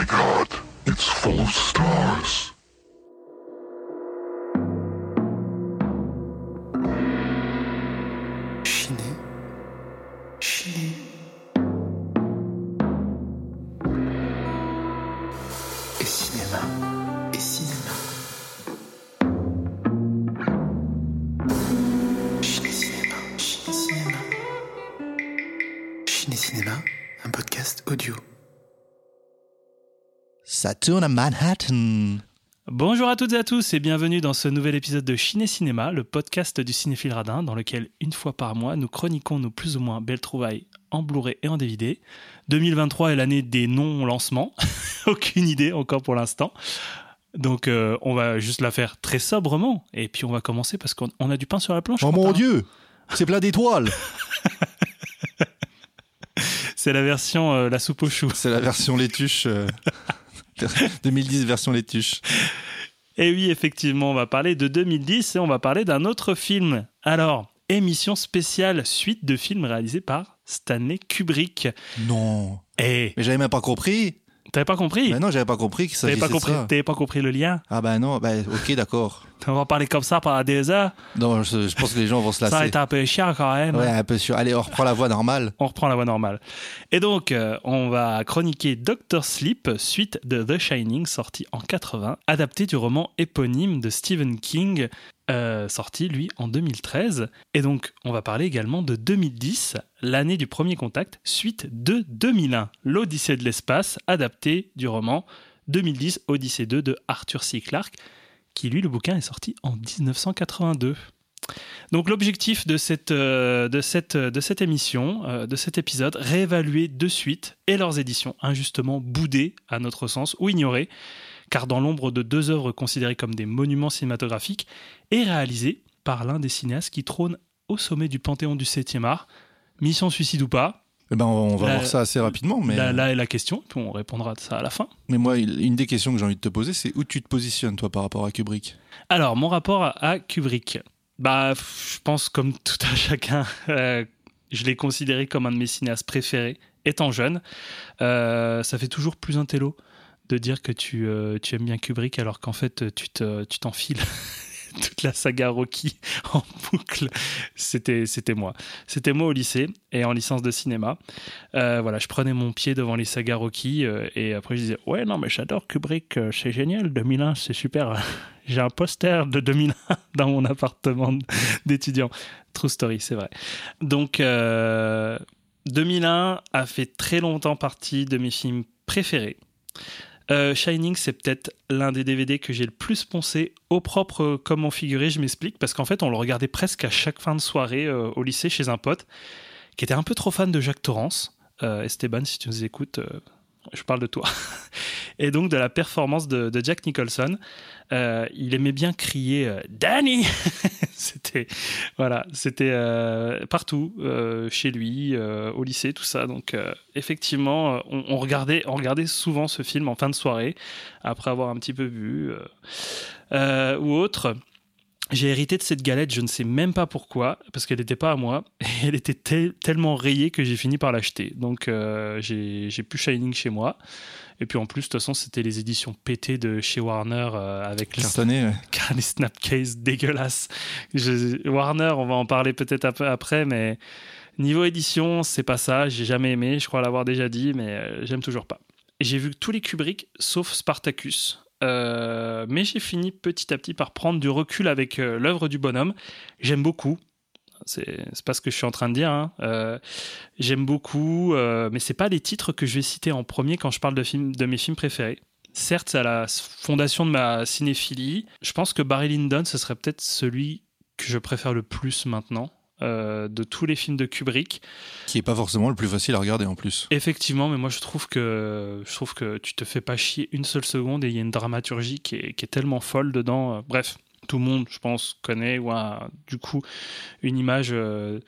my god, it's full of stars. Ça tourne à Manhattan. Bonjour à toutes et à tous et bienvenue dans ce nouvel épisode de Ciné Cinéma, le podcast du cinéphile radin dans lequel une fois par mois nous chroniquons nos plus ou moins belles trouvailles en Blu-ray et en DVD. 2023 est l'année des non-lancements, aucune idée encore pour l'instant. Donc euh, on va juste la faire très sobrement et puis on va commencer parce qu'on on a du pain sur la planche. Oh mon dieu, c'est plein d'étoiles. C'est la version euh, la soupe aux choux. C'est la version laituche. euh, 2010 version laituche. Et oui, effectivement, on va parler de 2010 et on va parler d'un autre film. Alors, émission spéciale suite de films réalisés par Stanley Kubrick. Non. Eh, Mais j'avais même pas compris. T'avais pas compris? Mais non, j'avais pas compris que ça T'avais pas compris, ça. t'avais pas compris le lien? Ah bah non, bah ok d'accord. On va parler comme ça pendant des heures. Non, je, je pense que les gens vont se Ça va lasser. être un peu chiant quand même. Ouais, un peu sûr. Allez, on reprend la voie normale. On reprend la voie normale. Et donc, euh, on va chroniquer Doctor Sleep, suite de The Shining, sorti en 80, adapté du roman éponyme de Stephen King, euh, sorti lui en 2013. Et donc, on va parler également de 2010, l'année du premier contact, suite de 2001, l'Odyssée de l'espace, adapté du roman 2010 Odyssée 2 de Arthur C. Clarke, qui lui, le bouquin est sorti en 1982. Donc l'objectif de cette, euh, de, cette, de cette émission, euh, de cet épisode, réévaluer de suite et leurs éditions injustement boudées à notre sens ou ignorées, car dans l'ombre de deux œuvres considérées comme des monuments cinématographiques et réalisées par l'un des cinéastes qui trône au sommet du panthéon du 7e art, Mission Suicide ou pas, Eh ben, on va Là- voir ça assez rapidement. Mais, là, là est la question, puis on répondra de ça à la fin. mais moi, une des questions que j'ai envie de te poser, c'est où tu te positionnes, toi, par rapport à Kubrick? Alors, mon rapport à, Kubrick. Bah, je pense comme tout à chacun, euh, je l'ai considéré comme un de mes cinéastes préférés, étant jeune. Euh, ça fait toujours plus un télo de dire que tu, euh, tu aimes bien Kubrick alors qu'en fait, tu te- tu t'enfiles toute la saga Rocky en boucle. C'était c'était moi. C'était moi au lycée et en licence de cinéma. Euh, voilà, je prenais mon pied devant les sagas Rocky euh, et après je disais ouais non mais j'adore Kubrick, euh, c'est génial, 2001 c'est super. J'ai un poster de 2001 dans mon appartement d'étudiant. True story, c'est vrai. Donc euh, 2001 a fait très longtemps partie de mes films préférés. Euh, Shining, c'est peut-être l'un des DVD que j'ai le plus poncé au propre comme en figuré, je m'explique, parce qu'en fait, on le regardait presque à chaque fin de soirée euh, au lycée chez un pote qui était un peu trop fan de Jacques Torrance. Euh, Esteban, si tu nous écoutes, euh, je parle de toi. Et donc de la performance de, Jack Nicholson. Euh, il aimait bien crier euh, Danny C'était voilà, euh, partout, chez lui, au lycée, tout ça. Donc effectivement, on, regardait, on regardait souvent ce film en fin de soirée, après avoir un petit peu euh, ou autre. J'ai hérité de cette galette, je ne sais même pas pourquoi, parce qu'elle n'était pas à moi, et elle était tel- tellement rayée que j'ai fini par l'acheter. Donc euh, j'ai plus Shining chez moi. Et puis en plus, de toute façon, c'était les éditions pétées de chez Warner euh, avec les, ouais. les snapcases dégueulasses. Je- Warner, on va en parler peut-être un peu après, mais niveau édition, c'est pas ça. J'ai jamais aimé, je crois l'avoir déjà dit, mais euh, j'aime toujours pas. J'ai vu tous les Kubrick sauf Spartacus. Euh, mais j'ai fini petit à petit par prendre du recul avec euh, l'œuvre du bonhomme. J'aime beaucoup. C'est pas ce que je suis en train de dire. hein. Euh, J'aime beaucoup, mais c'est pas les titres que je vais citer en premier quand je parle de, de mes films préférés. Certes, à la fondation de ma cinéphilie. Je pense que Barry Lyndon, ce serait peut-être celui que je préfère le plus maintenant euh, de tous les films de Kubrick. Qui est pas forcément le plus facile à regarder en plus. Effectivement, mais moi je trouve que je trouve que tu te fais pas chier une seule seconde et il y a une dramaturgie qui est, qui est tellement folle dedans. Bref, tout le monde, je pense, connaît ou a du coup une image euh,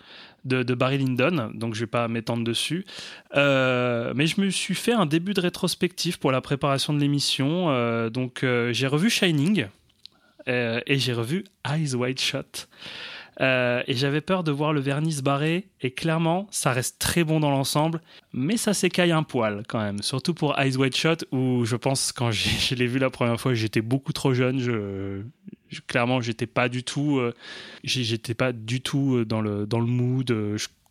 de, de Barry Lyndon, donc je vais pas m'étendre dessus. Euh, mais je me suis fait un début de rétrospective pour la préparation de l'émission. Euh, donc j'ai revu Shining et j'ai revu Eyes Wide Shut. Euh, et j'avais peur de voir le vernis se barrer. Et clairement, ça reste très bon dans l'ensemble, mais ça s'écaille un poil quand même. Surtout pour Eyes Wide Shut, où je pense quand je l'ai vu la première fois, j'étais beaucoup trop jeune. Je, clairement, j'étais pas du tout, euh, j'étais pas du tout euh, dans le dans le mood.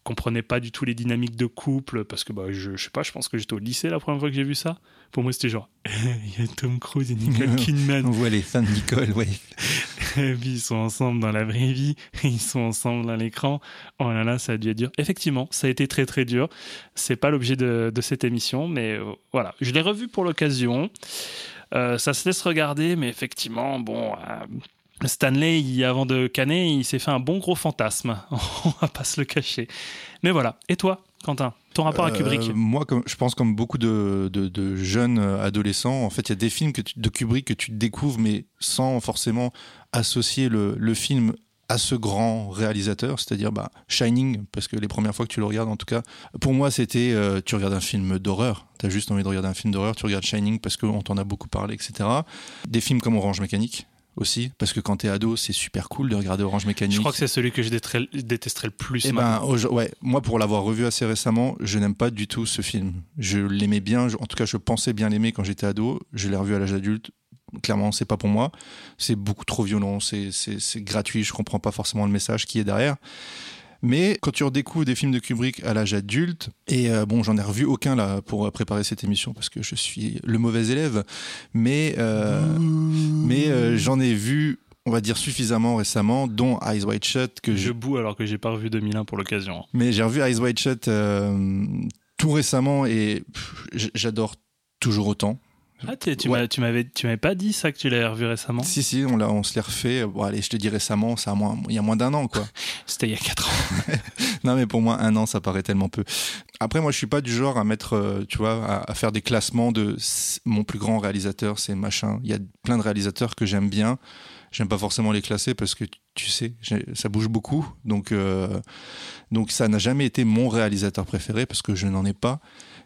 Comprenais pas du tout les dynamiques de couple parce que bah, je, je sais pas, je pense que j'étais au lycée la première fois que j'ai vu ça. Pour moi, c'était genre, il y a Tom Cruise et Nicole Kidman. On voit les fans de Nicole, ouais. Et puis ils sont ensemble dans la vraie vie, ils sont ensemble à l'écran. Oh là là, ça a dû être dur. Effectivement, ça a été très très dur. C'est pas l'objet de, de cette émission, mais euh, voilà. Je l'ai revu pour l'occasion. Euh, ça se laisse regarder, mais effectivement, bon. euh, Stanley, il- avant de canner, il s'est fait un bon gros fantasme. On va pas se le cacher. Mais voilà. Et toi, Quentin, ton rapport à Euh, Kubrick? Moi, comme, je pense comme beaucoup de, de- de jeunes euh, adolescents, en fait, il y a des films que tu- de Kubrick que tu découvres, mais sans forcément associer le, le film à ce grand réalisateur, c'est-à-dire bah, Shining, parce que les premières fois que tu le regardes, en tout cas, pour moi, c'était euh, tu regardes un film d'horreur, tu as juste envie de regarder un film d'horreur, tu regardes Shining parce qu'on t'en a beaucoup parlé, etc. Des films comme Orange Mécanique aussi, parce que quand t'es ado, c'est super cool de regarder Orange Mécanique. Je crois que c'est celui que je détesterais, le plus. Eh ben, ouais, moi, pour l'avoir revu assez récemment, je n'aime pas du tout ce film. Je l'aimais bien, je- en tout cas, je pensais bien l'aimer quand j'étais ado. Je l'ai revu à l'âge adulte. Clairement, c'est pas pour moi. C'est beaucoup trop violent, c'est gratuit. Je comprends pas forcément le message qui est derrière. Mais quand tu redécouvres des films de Kubrick à l'âge adulte, et euh, bon, j'en ai revu aucun là pour euh, préparer cette émission parce que je suis le mauvais élève, mais euh, mais euh, j'en ai vu, on va dire suffisamment récemment, dont Eyes Wide Shut que je boue alors que j'ai pas revu 2001 pour l'occasion. mais j'ai revu Eyes Wide Shut euh, tout récemment et j'adore toujours autant. Ah, tu Ouais. m'avais, tu m'avais pas dit ça que tu l'avais revu récemment Si, si, on, se l'est refait. Bon, allez, je te dis récemment, ça a moins, il y a moins d'un an, quoi. C'était il y a 4 ans. non, mais pour moi, un an, ça paraît tellement peu. Après, moi, je suis pas du genre à mettre, euh, tu vois, à, à faire des classements de mon plus grand réalisateur, c'est machin. Il y a plein de réalisateurs que j'aime bien. J'aime pas forcément les classer parce que tu sais, ça bouge beaucoup. Donc, euh, donc ça n'a jamais été mon réalisateur préféré parce que je n'en ai pas.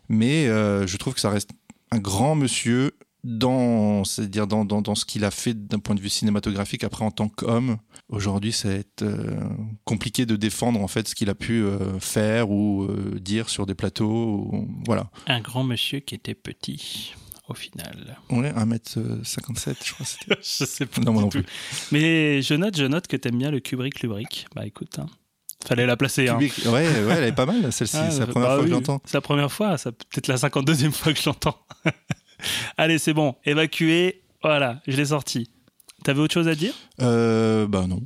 Mais euh, je trouve que ça reste un grand monsieur dans, c'est-à-dire dans, dans, dans ce qu'il a fait d'un point de vue cinématographique. Après, en tant qu'homme, aujourd'hui, ça va être euh, compliqué de défendre en fait ce qu'il a pu euh, faire ou euh, dire sur des plateaux. ou- voilà. Un grand monsieur qui était petit, au final. Ouais, 1m57, je crois. je sais pas. Non, moi du non tout. plus. Mais je note, je note que t'aimes bien le Kubrick Lubrick. Bah écoute, hein. Fallait la placer. hein. Ouais, ouais, elle est pas mal, celle-ci. Ah, c'est la bah première fois oui, que je l'entends. C'est la première fois, c'est peut-être la 52e fois que je l'entends. Allez, c'est bon, évacué. Voilà, je l'ai sorti. T'avais autre chose à dire? Euh, bah non.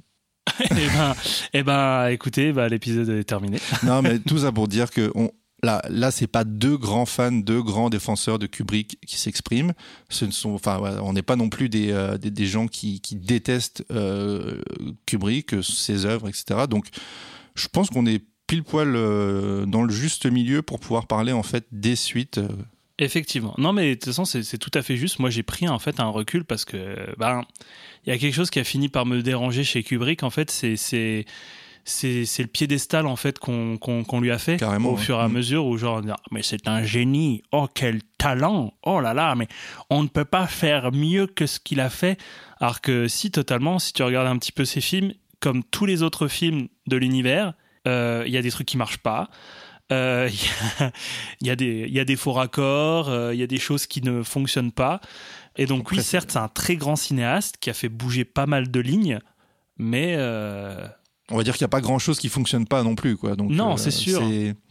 Eh ben, eh ben, écoutez, bah, l'épisode est terminé. Non, mais tout ça pour dire que on, là, là, c'est pas deux grands fans, deux grands défenseurs de Kubrick qui s'expriment. Ce ne sont, enfin, on n'est pas non plus des, euh, des, des gens qui, qui détestent euh, Kubrick, ses œuvres, etc. Donc, je pense qu'on est pile poil euh, dans le juste milieu pour pouvoir parler en fait des suites. euh. Effectivement. Non, mais de toute façon, c'est tout à fait juste. Moi, j'ai pris en fait un recul parce que, ben, il y a quelque chose qui a fini par me déranger chez Kubrick. En fait, c'est c'est le piédestal en fait qu'on qu'on qu'on lui a fait Carrément, au ouais. fur et à Mm. mesure où genre dire, mais c'est un génie. Oh quel talent. Oh là là, mais on ne peut pas faire mieux que ce qu'il a fait. Alors que si totalement, si tu regardes un petit peu ses films, comme tous les autres films de l'univers, euh, il y a des trucs qui marchent pas. Euh, Il y, a, y, des- il y a des faux raccords, euh, il y a des choses qui ne fonctionnent pas. Et donc, Après, oui, certes, c'est un très grand cinéaste qui a fait bouger pas mal de lignes, mais On va dire qu'il n'y a pas grand chose qui fonctionne pas non plus, quoi. Donc, Non, c'est sûr.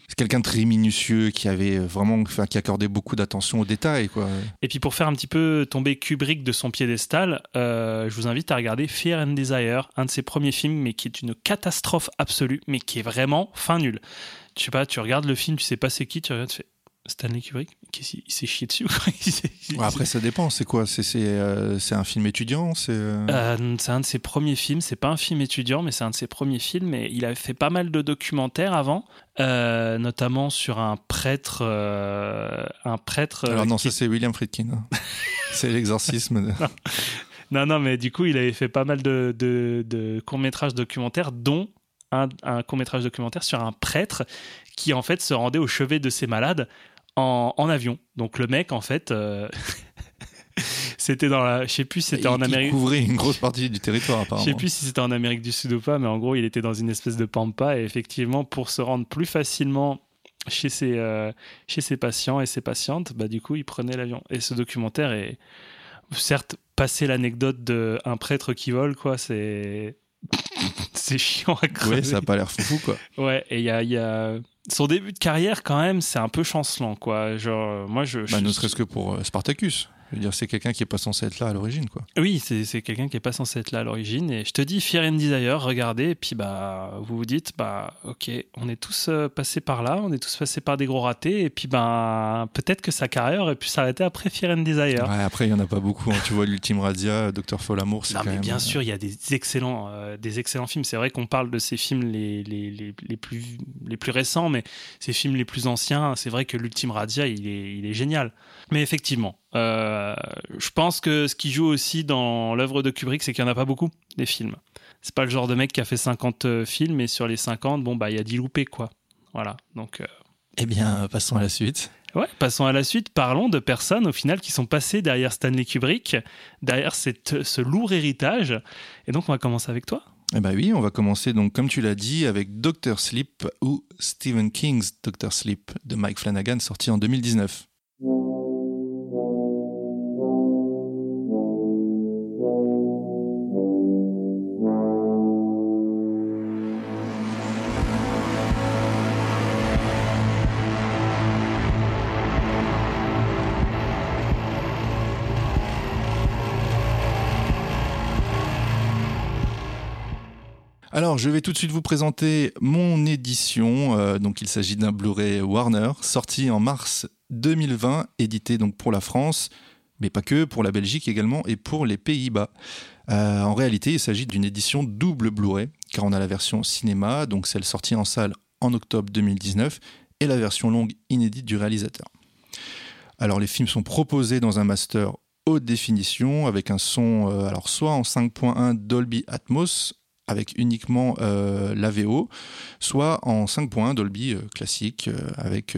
C'est quelqu'un de très minutieux qui avait vraiment, enfin, qui accordait beaucoup d'attention aux détails, quoi. Et puis pour faire un petit peu tomber Kubrick de son piédestal, euh, je vous invite à regarder Fear and Desire, un de ses premiers films, mais qui est une catastrophe absolue, mais qui est vraiment fin nul. Je sais pas, tu regardes le film, tu sais pas c'est qui, tu regardes, tu fais Stanley Kubrick, qu'est-ce il s'est chié dessus Ouais, après, ça dépend. C'est quoi? C'est euh, un film étudiant? C'est euh, Euh, c'est un de ses premiers films. C'est pas un film étudiant, mais c'est un de ses premiers films. Et il avait fait pas mal de documentaires avant, euh, notamment sur un prêtre, un prêtre. Alors non, qui- ça c'est William Friedkin. hein. c'est l'exorcisme. de- non, non, mais du coup, il avait fait pas mal de, de, de courts métrages documentaires, dont un, un court métrage documentaire sur un prêtre qui en fait se rendait au chevet de ses malades en, en avion. Donc le mec, en fait. euh, C'était dans la. Je sais plus c'était en Amérique. Il couvrait une grosse partie du territoire, Je apparemment. sais plus si c'était en Amérique du Sud ou pas, mais en gros, il était dans une espèce de pampa et effectivement, pour se rendre plus facilement chez ses, euh, chez ses patients et ses patientes, bah, du coup, il prenait l'avion. Et ce documentaire est, certes, passer l'anecdote d'un prêtre qui vole, quoi, c'est. C'est chiant à crever. Ouais, ça a pas l'air foufou, quoi. Ouais, et il y a, y a- Son début de carrière, quand même, c'est un peu chancelant, quoi. Genre, moi, je. Bah, je- ne serait-ce que pour euh, Spartacus. Je veux dire, c'est quelqu'un qui est pas censé être là à l'origine, quoi. Oui, c'est quelqu'un qui est pas censé être là à l'origine. Et je te dis, Fear and Desire, regardez, et puis bah, vous vous dites, bah, ok, on est tous euh, passés par là, on est tous passés par des gros ratés, et puis bah, peut-être que sa carrière aurait pu s'arrêter après Fear and Desire. Ouais, après, il y en a pas beaucoup. hein. Tu vois, l'ultime Radia, Docteur Folamour, c'est Non, quand mais même. bien euh, sûr, il y a des excellents, euh, des excellents films. C'est vrai qu'on parle de ces films les, les, les, les plus, les plus récents, mais ces films les plus anciens, c'est vrai que l'Ultime Radia, il est, il est génial. Mais effectivement, euh, je pense que ce qui joue aussi dans l'œuvre de Kubrick, c'est qu'il n'y en a pas beaucoup, des films. C'est pas le genre de mec qui a fait 50 euh, films, et sur les 50, bon, bah, il y a 10 loupés, quoi. Voilà. Donc, euh, Eh bien, passons à la suite. Ouais, passons à la suite. Parlons de personnes au final qui sont passées derrière Stanley Kubrick, derrière cette, ce lourd héritage. Et donc, on va commencer avec toi. Eh ben oui, on va commencer donc comme tu l'as dit avec Doctor Sleep ou Stephen King's Doctor Sleep de Mike Flanagan sorti en 2019. Je vais tout de suite vous présenter mon édition. Euh, donc, il s'agit d'un Blu-ray Warner sorti en mars 2020, édité donc pour la France, mais pas que, pour la Belgique également et pour les Pays-Bas. Euh, en réalité, il s'agit d'une édition double Blu-ray, car on a la version cinéma, donc celle sortie en salle en octobre 2019, et la version longue inédite du réalisateur. Alors, les films sont proposés dans un master haute définition avec un son, euh, alors soit en 5.1 Dolby Atmos avec uniquement euh, la VO, soit en 5.1 Dolby euh, classique euh, avec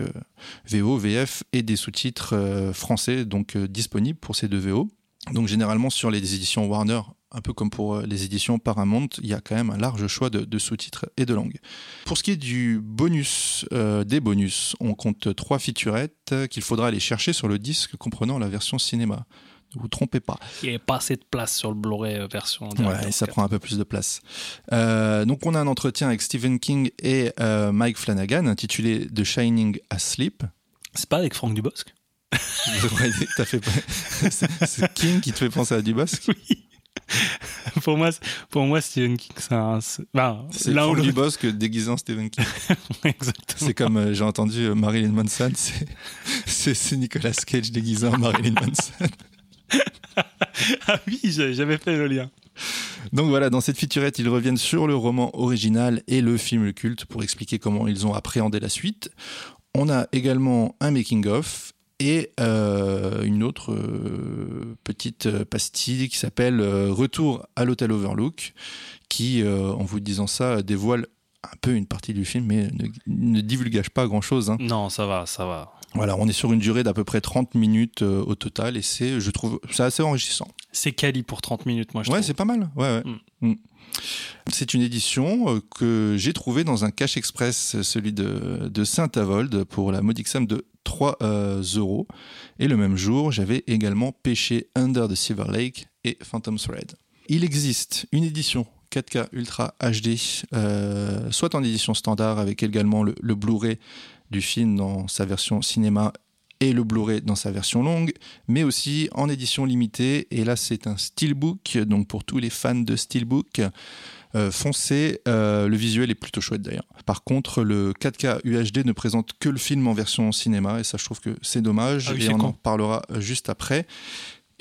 VO, VF et des sous-titres français donc disponibles pour ces deux VO. Donc généralement sur les éditions Warner, un peu comme pour les éditions Paramount, il y a quand même un large choix de, sous-titres et de langues. Pour ce qui est du bonus, des bonus, on compte trois featurettes qu'il faudra aller chercher sur le disque comprenant la version cinéma. Ne vous trompez pas. Il n'y avait pas assez de place sur le Blu-ray euh, version. Et ça prend un peu plus de place. Euh, donc on a un entretien avec Stephen King et euh, Mike Flanagan intitulé The Shining Asleep. C'est pas avec Franck Dubosc? Ouais, fait... c'est King qui te fait penser à Dubosc? Oui. pour moi, pour moi, Stephen King, c'est un. c'est- ben. Dubosc déguisé en Stephen King. Exactement. C'est comme euh, j'ai entendu euh, Marilyn Manson, c'est- Nicolas Cage déguisé en Marilyn Manson. Ah oui, j'avais fait le lien. Donc voilà, dans cette featurette, ils reviennent sur le roman original et le film culte pour expliquer comment ils ont appréhendé la suite. On a également un making-of et euh, une autre euh, petite pastille qui s'appelle euh, Retour à l'hôtel Overlook, qui, euh, en vous disant ça, dévoile un peu une partie du film, mais ne, ne divulgage pas grand-chose. hein. Non, ça va, ça va. Voilà, on est sur une durée d'à peu près 30 minutes euh, au total et c'est, je trouve, c'est assez enrichissant. C'est quali pour 30 minutes, moi, je Ouais, c'est pas mal. Ouais, ouais. Mm. C'est une édition euh, que j'ai trouvée dans un cache express, celui de, de Saint-Avold, pour la modique somme de 3 euh, euros. Et le même jour, j'avais également pêché Under the Silver Lake et Phantom Thread. Il existe une édition 4K Ultra HD, soit en édition standard avec également le, le Blu-ray du film dans sa version cinéma et le Blu-ray dans sa version longue, mais aussi en édition limitée. Et là, c'est un steelbook, donc pour tous les fans de steelbook, euh, foncé. Euh, le visuel est plutôt chouette d'ailleurs. Par contre, le 4K UHD ne présente que le film en version cinéma, et ça, je trouve que c'est dommage. Ah oui, et on con. en parlera juste après.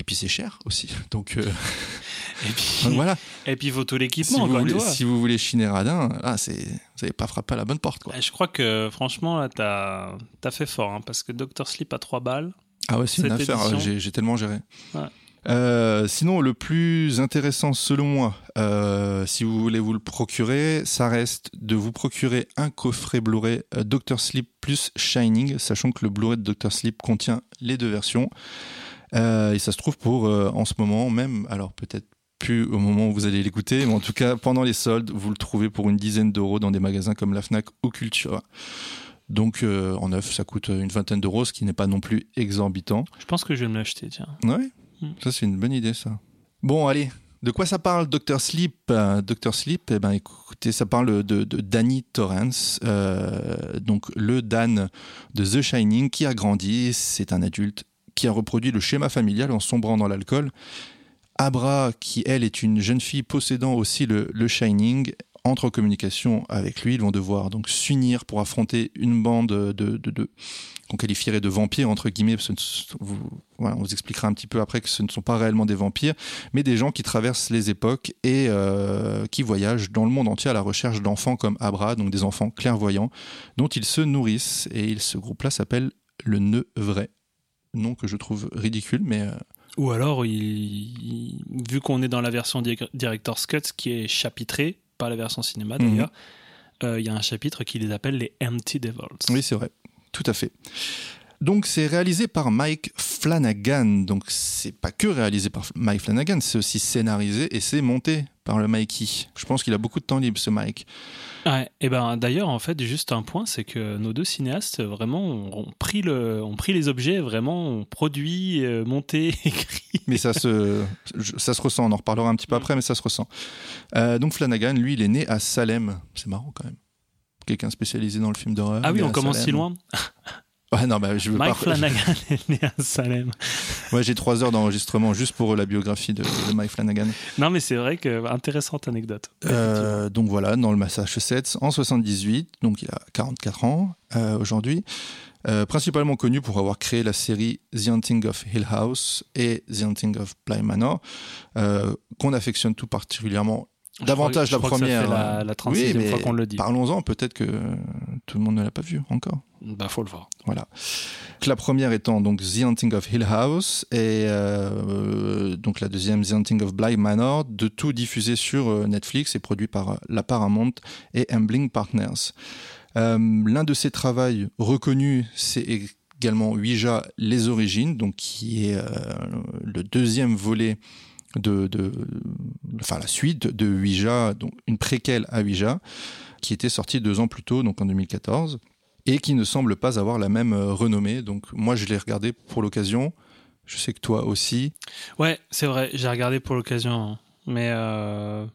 Et puis c'est cher aussi. Donc, euh, Et puis, donc voilà. et puis il faut tout l'équipement, vous, encore une voulez, fois. si vous voulez chiner radin, là, c'est, vous n'avez pas frappé à la bonne porte. Quoi. Je crois que franchement, là, t'as as fait fort, hein, parce que Dr. Sleep à 3 balles. Ah ouais, c'est une affaire, j'ai, tellement géré. Ouais. Euh, sinon, le plus intéressant selon moi, euh, si vous voulez vous le procurer, ça reste de vous procurer un coffret Blu-ray euh, Dr. Sleep plus Shining, sachant que le Blu-ray de Dr. Sleep contient les deux versions. Euh, et ça se trouve pour en ce moment même, alors peut-être plus au moment où vous allez l'écouter, mais en tout cas pendant les soldes, vous le trouvez pour une dizaine d'euros dans des magasins comme la Fnac ou Cultura. Donc euh, en neuf, ça coûte une vingtaine d'euros, ce qui n'est pas non plus exorbitant. Je pense que je vais me l'acheter, tiens. Ouais, Mm. ça c'est une bonne idée ça. Bon, allez, de quoi ça parle Dr Sleep? Euh, Dr Sleep, eh ben écoutez, ça parle de, de Danny Torrance, euh, donc le Dan de The Shining qui a grandi, c'est un adulte qui a reproduit le schéma familial en sombrant dans l'alcool. Abra, qui elle est une jeune fille possédant aussi le, Shining, entre en communication avec lui. Ils vont devoir donc s'unir pour affronter une bande de, de, qu'on qualifierait de vampires entre guillemets. on vous expliquera un petit peu après que ce ne sont pas réellement des vampires, mais des gens qui traversent les époques et euh, qui voyagent dans le monde entier à la recherche d'enfants comme Abra, donc des enfants clairvoyants dont ils se nourrissent. Et ce groupe-là s'appelle le Nœud Vrai. Nom que je trouve ridicule, mais euh, Ou alors, il- il- vu qu'on est dans la version di- Director's Cut, qui est chapitrée, pas la version cinéma Mhm. d'ailleurs, euh, il y a un chapitre qui les appelle les Empty Devils. Oui, c'est vrai. Tout à fait. Donc, c'est réalisé par Mike Flanagan. Donc, c'est pas que réalisé par Mike Flanagan, c'est aussi scénarisé et c'est monté par le Mikey. Je pense qu'il a beaucoup de temps libre, ce Mike. Ouais, et ben d'ailleurs, en fait, juste un point, c'est que nos deux cinéastes vraiment ont, pris, le, ont pris les objets, vraiment ont produit, euh, monté, écrit. Mais ça se, ça se ressent. On en reparlera un petit peu après, mais ça se ressent. Euh, donc, Flanagan, lui, il est né à Salem. C'est marrant quand même. Quelqu'un spécialisé dans le film d'horreur. Ah oui, on commence Salem. si loin. Ouais, non, bah, je veux Mike pas. Flanagan est né à Salem. Ouais, j'ai trois heures d'enregistrement juste pour la biographie de, de Mike Flanagan. Non, mais c'est vrai que intéressante anecdote. Euh, donc voilà, dans le Massachusetts en 78, donc il a 44 ans euh, aujourd'hui. Euh, principalement connu pour avoir créé la série The Haunting of Hill House et The Haunting of Bly Manor, qu'on affectionne tout particulièrement. Je Davantage crois- je la crois que ça première. fait la, euh, la 36e oui, fois mais qu'on le dit. Parlons-en, peut-être que tout le monde ne l'a pas vu encore. Bah, faut le voir. Voilà. La première étant donc The Haunting of Hill House et euh, donc la deuxième The Haunting of Bly Manor, de tout diffusé sur euh, Netflix et produit par euh, la Paramount et Ambling Partners. Euh, L'un de ses travaux reconnus, c'est également Ouija Les Origines, donc qui est euh, le deuxième volet de, enfin la suite de Ouija, donc une préquelle à Ouija, qui était sortie deux ans plus tôt, donc en 2014 et qui ne semble pas avoir la même euh, renommée. Donc moi, je l'ai regardé pour l'occasion. Je sais que toi aussi. Ouais, c'est vrai, j'ai regardé pour l'occasion. Mais euh,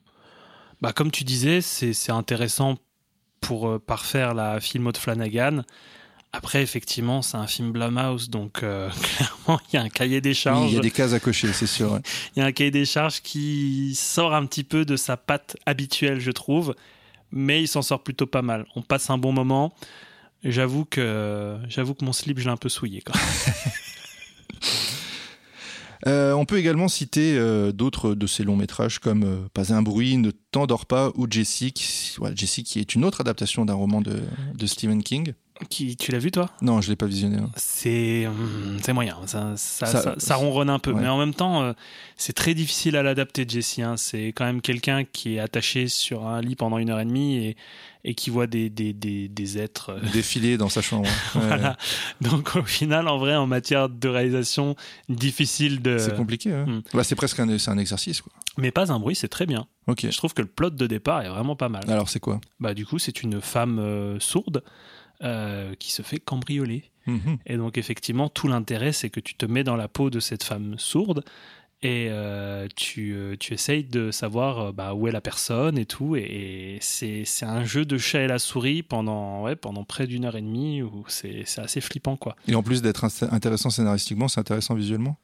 bah, comme tu disais, c'est c'est intéressant pour euh, parfaire la filmo de Flanagan. Après, effectivement, c'est un film Blumhouse, donc euh, clairement, il y a un cahier des Oui, charges. il y a des cases à cocher, c'est sûr. ouais. Il y a un cahier des charges qui sort un petit peu de sa patte habituelle, je trouve, mais il s'en sort plutôt pas mal. On passe un bon moment. J'avoue que j'avoue que mon slip, je l'ai un peu souillé. Euh, on peut également citer euh, d'autres de ces longs métrages comme euh, Pas un bruit, Ne t'endors pas ou Jessie, qui, Jessie qui est une autre adaptation d'un roman de, de Stephen King. Qui, tu l'as vu toi? Non, je l'ai pas visionné. hein. C'est hum, c'est moyen, ça, ça, Ça- ça- ça ronronne un peu, ouais. mais en même temps, euh, c'est très difficile à l'adapter, Jesse. hein. C'est quand même quelqu'un qui est attaché sur un lit pendant une heure et demie et, et qui voit des, des, des, des êtres. euh, Défilé dans sa chambre. Ouais, voilà. Donc au final, en vrai, en matière de réalisation, difficile de. C'est compliqué. hein. Hmm. Bah, c'est presque un, un exercice. Quoi. Mais pas un bruit, c'est très bien. Ok. Je trouve que le plot de départ est vraiment pas mal. Alors c'est quoi? Bah du coup, c'est une femme euh, sourde euh, qui se fait cambrioler. Mhm. Et donc effectivement, tout l'intérêt, c'est que tu te mets dans la peau de cette femme sourde et euh, tu, euh, tu essayes de savoir bah, où est la personne et tout. Et, et c'est c'est un jeu de chat et la souris pendant, ouais, pendant près d'une heure et demie où c'est c'est assez flippant, quoi. Et en plus d'être int- intéressant scénaristiquement, c'est intéressant visuellement?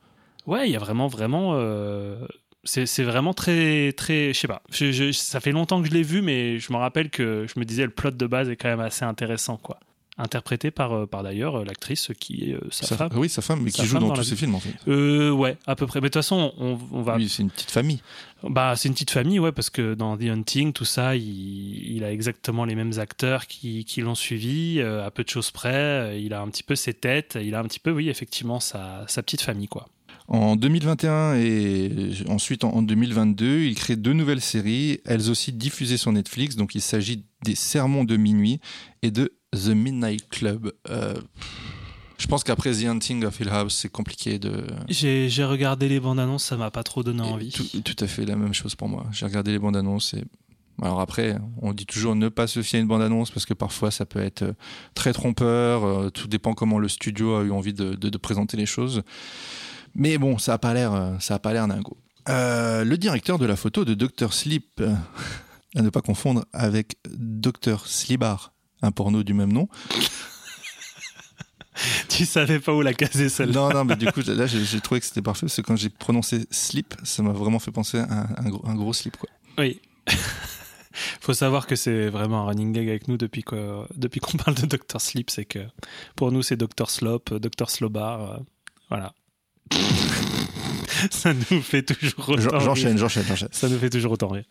Ouais, il y a vraiment, vraiment... euh, c'est vraiment très, très... Je sais pas. Je- je- ça fait longtemps que je l'ai vu, mais je me rappelle que je me disais le plot de base est quand même assez intéressant, quoi. Interprété par, euh, par d'ailleurs euh, l'actrice qui est euh, sa Sa- femme. Oui, sa femme, mais Sa qui joue dans, dans tous ses films en fait. Euh, ouais, à peu près. Mais de toute façon, on, on va. Oui, c'est une petite famille. Bah, c'est une petite famille, ouais, parce que dans The Hunting, tout ça, il, il a exactement les mêmes acteurs qui, qui l'ont suivi, euh, à peu de choses près. Il a un petit peu ses têtes, il a un petit peu, oui, effectivement, sa, sa petite famille, quoi. En 2021 et ensuite en en 2022, il crée deux nouvelles séries, elles aussi diffusées sur Netflix. Donc il s'agit des Sermons de minuit et de The Midnight Club. Euh, Je pense qu'après The Hunting of Hill House, c'est compliqué de. J'ai regardé les bandes annonces, ça m'a pas trop donné envie. Tout, tout à fait la même chose pour moi. J'ai regardé les bandes annonces et. Alors après, on dit toujours ne pas se fier à une bande annonce parce que parfois ça peut être euh, très trompeur. euh, Tout dépend comment le studio a eu envie de, de- de présenter les choses. Mais bon, ça a pas l'air, euh, ça a pas l'air dingo. Euh, le directeur de la photo de Dr Sleep, euh, à ne pas confondre avec Dr Slibar, un porno du même nom. Tu savais pas où la caser celle-là. Non, non, mais du coup, là, j'ai trouvé que c'était parfait parce que quand j'ai prononcé slip, ça m'a vraiment fait penser à un, un gros, un gros slip, quoi. Oui. Faut savoir que c'est vraiment un running gag avec nous depuis que depuis qu'on parle de Dr Sleep, c'est que pour nous c'est Dr Slop, Dr Slobar, euh, voilà. Ça nous fait toujours autant. J'enchaîne, j'enchaîne, j'enchaîne. Ça nous fait toujours autant rire.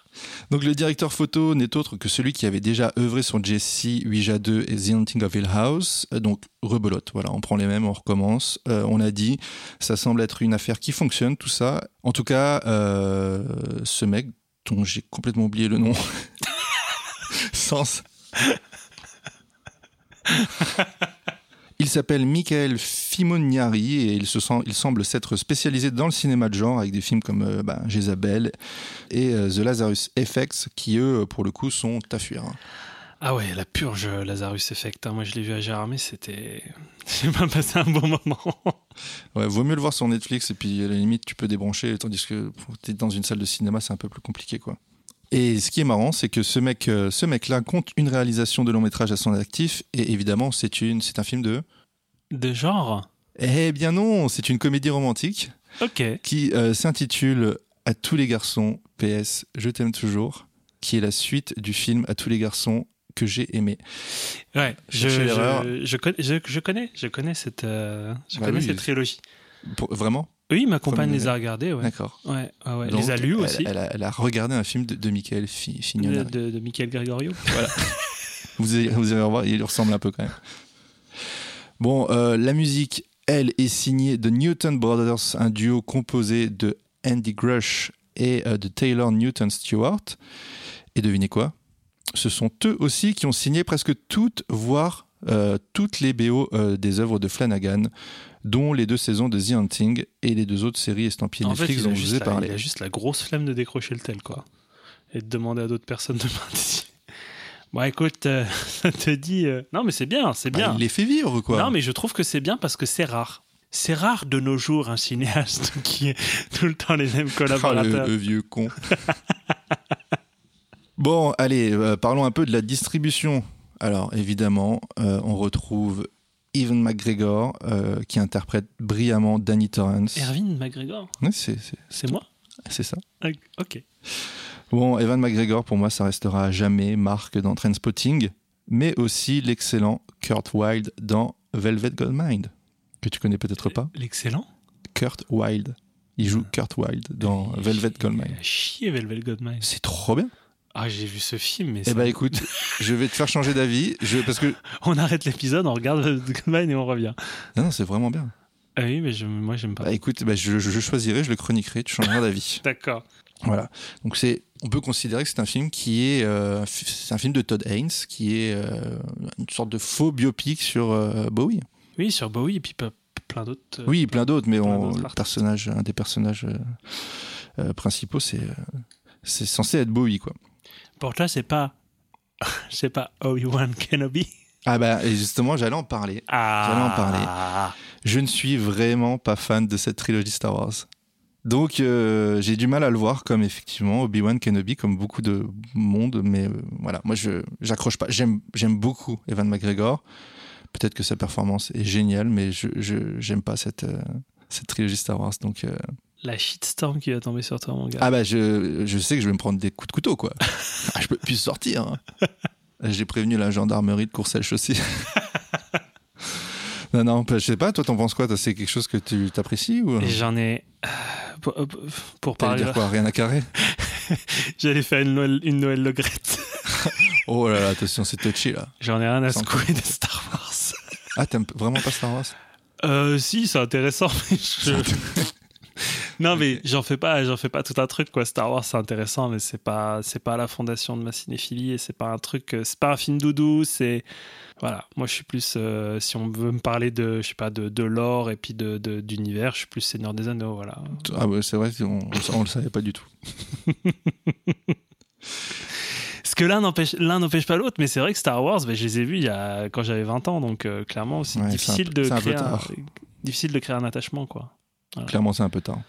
Donc le directeur photo n'est autre que celui qui avait déjà œuvré sur Jesse, Ouija 2 et The Hunting of Hill House. Euh, Donc rebelote, voilà, on prend les mêmes, on recommence. Euh, on a dit, ça semble être une affaire qui fonctionne, tout ça. En tout cas, euh, ce mec dont j'ai complètement oublié le nom. Sens. Il s'appelle Michael Fimoniari et il, se sent, il semble s'être spécialisé dans le cinéma de genre avec des films comme euh, bah, Jezabel et euh, The Lazarus Effects qui, eux, pour le coup, sont à fuir. Ah ouais, la purge Lazarus Effect. hein. Moi je l'ai vu à Gérardmer, c'était. J'ai pas passé un bon moment. Ouais, vaut mieux le voir sur Netflix et puis à la limite, tu peux débrancher, tandis que tu es dans une salle de cinéma, c'est un peu plus compliqué. quoi. Et ce qui est marrant, c'est que ce mec, euh, ce mec-là compte une réalisation de long métrage à son actif et évidemment, c'est une, c'est un film de. De genre Eh bien non, c'est une comédie romantique Ok. qui euh, s'intitule À tous les garçons, PS, je t'aime toujours, qui est la suite du film À tous les garçons que j'ai aimé. Ouais, je, je, je, connais, je, connais, je connais cette, euh, je Bah connais oui. cette trilogie. Pour- vraiment? Oui, ma compagne les a regardés, ouais. D'accord. Ouais, ouais, ouais. Donc, les a lus elle- aussi. Elle, a, elle a regardé un film de, de Michael Fi- de, Fignonari. de, de Michael Gregorio. Vous allez, vous allez voir, il lui ressemble un peu quand même. Bon, euh, la musique, elle, est signée de Newton Brothers, un duo composé de Andy Grush et euh, de Taylor Newton Stewart. Et devinez quoi? Ce sont eux aussi qui ont signé presque toutes, voire euh, toutes les BO des œuvres de Flanagan, dont les deux saisons de The Hunting et les deux autres séries estampillées en Netflix dont je vous ai la, parlé. il a juste la grosse flemme de décrocher le tel, quoi. Et de demander à d'autres personnes de participer. Bon, écoute, euh, ça te dit. euh, Non, mais c'est bien, c'est Bah, bien. il les fait vivre, quoi. Non, mais je trouve que c'est bien parce que c'est rare. C'est rare de nos jours un cinéaste qui est tout le temps les mêmes Ah, collaborateurs. le, le vieux con. bon, allez, euh, parlons un peu de la distribution. Alors, évidemment, on retrouve Evan McGregor euh, qui interprète brillamment Danny Torrance. Erwin McGregor, c'est, moi c'est ça. Ah, Ok. Bon, Evan McGregor, pour moi, ça restera à jamais marque dans Trainspotting, mais aussi l'excellent Kurt Wilde dans Velvet Goldmine, que tu connais peut-être pas. L'excellent? Kurt Wilde. Il joue Kurt Wilde dans Velvet Goldmine. Chié Velvet Goldmine. C'est trop bien. Ah, j'ai vu ce film, mais Eh ça- ben écoute, je vais te faire changer d'avis, je, parce que on arrête l'épisode, on regarde Goldmine et on revient. non, non, c'est vraiment bien. Ah oui, mais je- moi j'aime pas. Bah écoute, bah, je, je- choisirai, je le chroniquerai, tu changeras d'avis. D'accord. Voilà. Donc c'est, on peut considérer que c'est un film qui est, euh, c'est un film de Todd Haynes, qui est euh, une sorte de faux biopic sur euh, Bowie. Oui, sur Bowie et puis plein d'autres. Oui, plein d'autres, mais on, le personnage, un des personnages principaux, c'est, c'est censé être Bowie, quoi. Pour toi, c'est pas. c'est pas Obi-Wan Kenobi? Ah bah, et justement, j'allais en parler. Ah. J'allais en parler. Je ne suis vraiment pas fan de cette trilogie Star Wars. Donc euh, j'ai du mal à le voir comme effectivement Obi-Wan Kenobi, comme beaucoup de monde, mais euh, voilà, moi je j'accroche pas. J'aime j'aime beaucoup Evan McGregor. Peut-être que sa performance est géniale, mais je je- j'aime pas cette euh, cette trilogie Star Wars. Donc La shitstorm qui va tomber sur toi, mon gars. ah bah je je sais que je vais me prendre des coups de couteau quoi. Ah, je peux plus sortir. hein. J'ai prévenu la gendarmerie de Courcelles aussi. non non, je sais pas. Toi t'en penses quoi? C'est quelque chose que tu t'apprécies ou? J'en ai. euh, Pour, euh, pour T'allais parler. dire quoi? Rien à carrer? J'allais faire une Noël, une Noël Le Grette. Oh là là, attention, c'est touchy là. J'en ai rien à secouer de Star Wars. Ah, t'aimes vraiment pas Star Wars? Euh, si, c'est intéressant, mais je. Non, mais j'en fais pas, j'en fais pas tout un truc quoi. Star Wars, c'est intéressant, mais c'est pas, c'est pas la fondation de ma cinéphilie et c'est pas un truc, euh, c'est pas un film doudou. C'est voilà, moi je suis plus, euh, si on veut me parler de, je sais pas, de, de lore et puis de d'univers, je suis plus Seigneur des Anneaux, voilà. Ah ouais, c'est vrai, on, on, le savait pas du tout. Parce que l'un n'empêche, l'un n'empêche pas l'autre, mais c'est vrai que Star Wars, ben, je les ai vus il y a, quand j'avais 20 ans, donc euh, clairement c'est Ouais, difficile un de créer, un, difficile de créer un attachement quoi. Clairement, c'est un peu tard.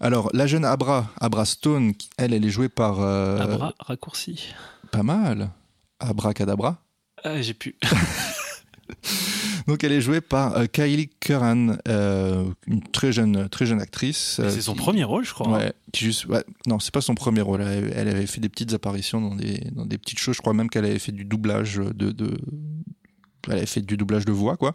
Alors, la jeune Abra, Abra Stone, elle, elle est jouée par. euh, Un bras raccourci. Pas mal. Abracadabra. Ah, j'ai pu. Donc, elle est jouée par euh, Kylie Curran, euh, une très jeune, très jeune actrice. euh, c'est son qui- premier rôle, je crois. hein. Ouais, qui juste, ouais, non, c'est pas son premier rôle. Elle, elle avait fait des petites apparitions dans des, dans des petites choses. Je crois même qu'elle avait fait du doublage de, de, elle avait fait du doublage de voix, quoi.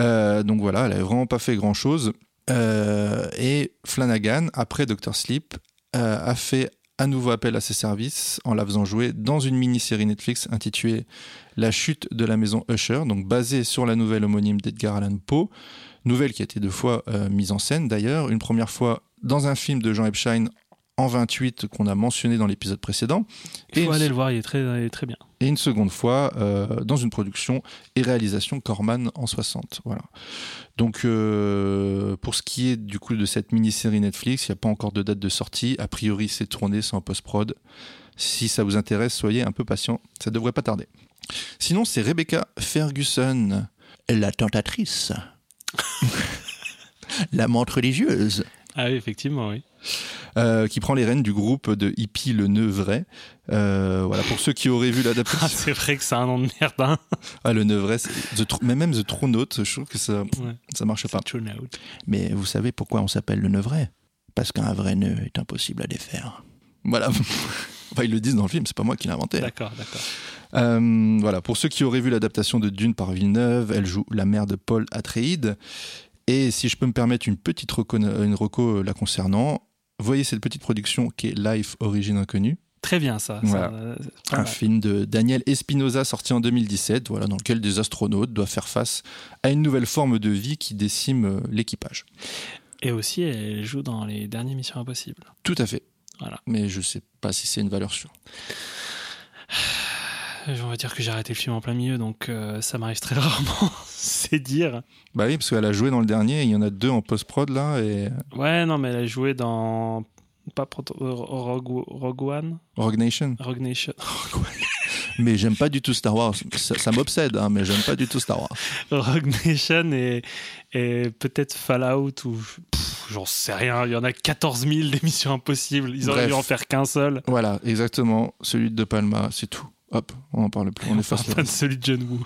Euh, donc voilà, elle avait vraiment pas fait grand chose. Et Flanagan, après Doctor Sleep, euh, a fait un nouveau appel à ses services en la faisant jouer dans une mini-série Netflix intitulée La chute de la maison Usher, donc basée sur la nouvelle homonyme d'Edgar Allan Poe. Nouvelle qui a été deux fois euh, mise en scène d'ailleurs. Une première fois dans un film de Jean Epstein en 28 qu'on a mentionné dans l'épisode précédent. Il faut une- aller le voir, il est très, il est très bien. et une seconde fois euh, dans une production et réalisation Corman en 60. Voilà. Donc euh, pour ce qui est du coup de cette mini-série Netflix, il n'y a pas encore de date de sortie. A priori, c'est tourné, c'est en post-prod. Si ça vous intéresse, soyez un peu patient, ça devrait pas tarder. Sinon, c'est Rebecca Ferguson, la tentatrice, l'amante religieuse. Ah oui, effectivement, oui. euh, qui prend les rênes du groupe de hippie Le Nœud Vrai. Euh, voilà, pour ceux qui auraient vu Ah, l'adaptation. c'est vrai que c'est un nom de merde, hein. Ah, le Tr- mais même The True Note, je trouve que ça, Ouais. ça marche pas. Mais vous savez pourquoi on s'appelle le Nœud Vrai Parce qu'un vrai nœud est impossible à défaire. Voilà. Enfin, ils le disent dans le film, c'est pas moi qui l'ai inventé. D'accord, d'accord. Euh, voilà, pour ceux qui auraient vu l'adaptation de Dune par Villeneuve, elle joue la mère de Paul Atreides. Et si je peux me permettre une petite reco, une reco euh, la concernant, voyez cette petite production qui est Life Origine Inconnue, Très bien, ça. Voilà. euh, un mal. film de Daniel Espinosa sorti en 2017, voilà, dans lequel des astronautes doivent faire face à une nouvelle forme de vie qui décime euh, l'équipage. Et aussi, elle joue dans les dernières Missions Impossibles. Tout à fait. Voilà. Mais je sais pas si c'est une valeur sûre. On va dire que j'ai arrêté le film en plein milieu, donc euh, ça m'arrive très rarement. c'est dire. Bah oui, parce qu'elle a joué dans le dernier, il y en a deux en post-prod là, et Ouais, non, mais elle a joué dans. Pas Proto- euh, Rogue, Rogue One? Rogue Nation. Rogue Nation. Mais j'aime pas du tout Star Wars. Ça, ça m'obsède, hein, mais j'aime pas du tout Star Wars. Rogue Nation et, et peut-être Fallout ou. J'en sais rien, il y en a 14 000 des missions impossibles. Ils auraient Bref. dû en faire qu'un seul. Voilà, exactement. Celui de De Palma, c'est tout. Hop, on en parle plus. On efface le Enfin, de celui de John Woo.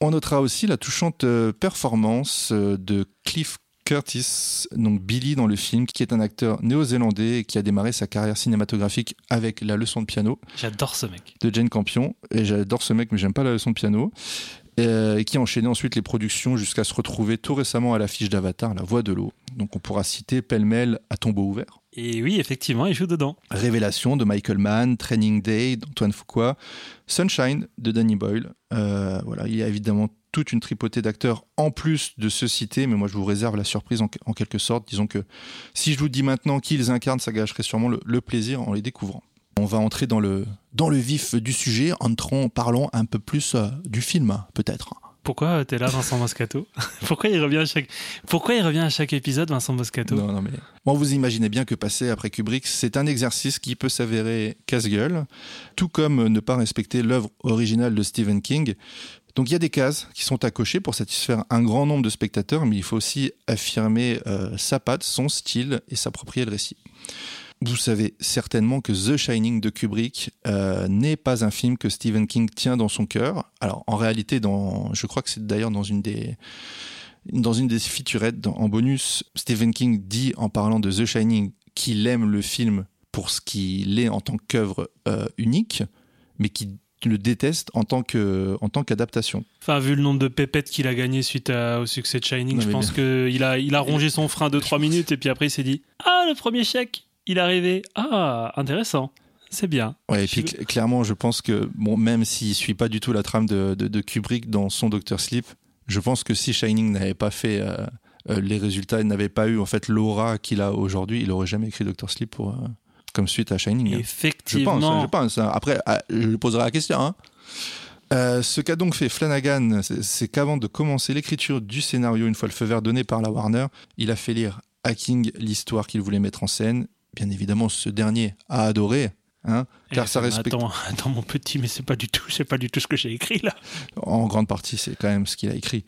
On notera aussi la touchante euh, performance euh, de Cliff Curtis, donc Billy dans le film, qui est un acteur néo-zélandais et qui a démarré sa carrière cinématographique avec La leçon de piano J'adore ce mec. de Jane Campion. Et j'adore ce mec, mais j'aime pas La leçon de piano. Euh, et qui a enchaîné ensuite les productions jusqu'à se retrouver tout récemment à l'affiche d'Avatar, La Voix de l'eau. Donc on pourra citer pêle-mêle à tombeau ouvert. Et oui, effectivement, il joue dedans. Révélation de Michael Mann, Training Day d'Antoine Fuqua, Sunshine de Danny Boyle. Euh, voilà, il y a évidemment toute une tripotée d'acteurs en plus de ceux cités, mais moi je vous réserve la surprise en, en quelque sorte. Disons que si je vous dis maintenant qui ils incarnent, ça gâcherait sûrement le, le plaisir en les découvrant. On va entrer dans le, dans le vif du sujet, entrons, parlons un peu plus euh, du film, peut-être. Pourquoi t'es là, Vincent Moscato Pourquoi il revient à chaque Pourquoi il revient à chaque épisode, Vincent Moscato Non, non, mais bon, vous imaginez bien que passer après Kubrick, c'est un exercice qui peut s'avérer casse-gueule, tout comme ne pas respecter l'œuvre originale de Stephen King. Donc il y a des cases qui sont à cocher pour satisfaire un grand nombre de spectateurs, mais il faut aussi affirmer euh, sa patte, son style et s'approprier le récit. Vous savez certainement que The Shining de Kubrick euh, n'est pas un film que Stephen King tient dans son cœur. Alors en réalité, dans, je crois que c'est d'ailleurs dans une des dans une des featurettes dans- en bonus, Stephen King dit en parlant de The Shining qu'il aime le film pour ce qu'il est en tant qu'œuvre euh, unique, mais qu'il le déteste en tant que en tant qu'adaptation. Enfin, vu le nombre de pépettes qu'il a gagné suite à- au succès de Shining, Non, je pense qu'il a, il a rongé son frein de 3 minutes et puis après il s'est dit Ah, le premier chèque, il est arrivé. Ah, intéressant. C'est bien. Ouais, et puis cl- clairement, je pense que bon, même s'il suit pas du tout la trame de, de- de Kubrick dans son Doctor Sleep, je pense que si Shining n'avait pas fait euh, euh, les résultats n'avaient pas eu en fait l'aura qu'il a aujourd'hui, il aurait jamais écrit Doctor Sleep pour, euh, comme suite à Shining. hein. Je Effectivement. pense, je pense. hein. Après, ah, je lui poserai la question. hein. Euh, ce qu'a donc fait Flanagan, c'est qu'avant de commencer l'écriture du scénario, une fois le feu vert donné par la Warner, il a fait lire à King l'histoire qu'il voulait mettre en scène. Bien évidemment, ce dernier a adoré, hein, car ça respecte Attends, attends, mon petit, mais c'est pas du tout, c'est pas du tout ce que j'ai écrit là. en grande partie, c'est quand même ce qu'il a écrit.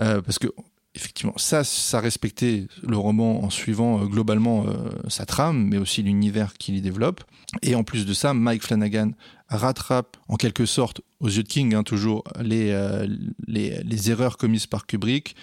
Euh, parce que, effectivement, ça, ça respectait le roman en suivant euh, globalement euh, sa trame, mais aussi l'univers qu'il y développe. Et en plus de ça, Mike Flanagan rattrape en quelque sorte, aux yeux de King, hein, toujours, les, euh, les, les erreurs commises par Kubrick,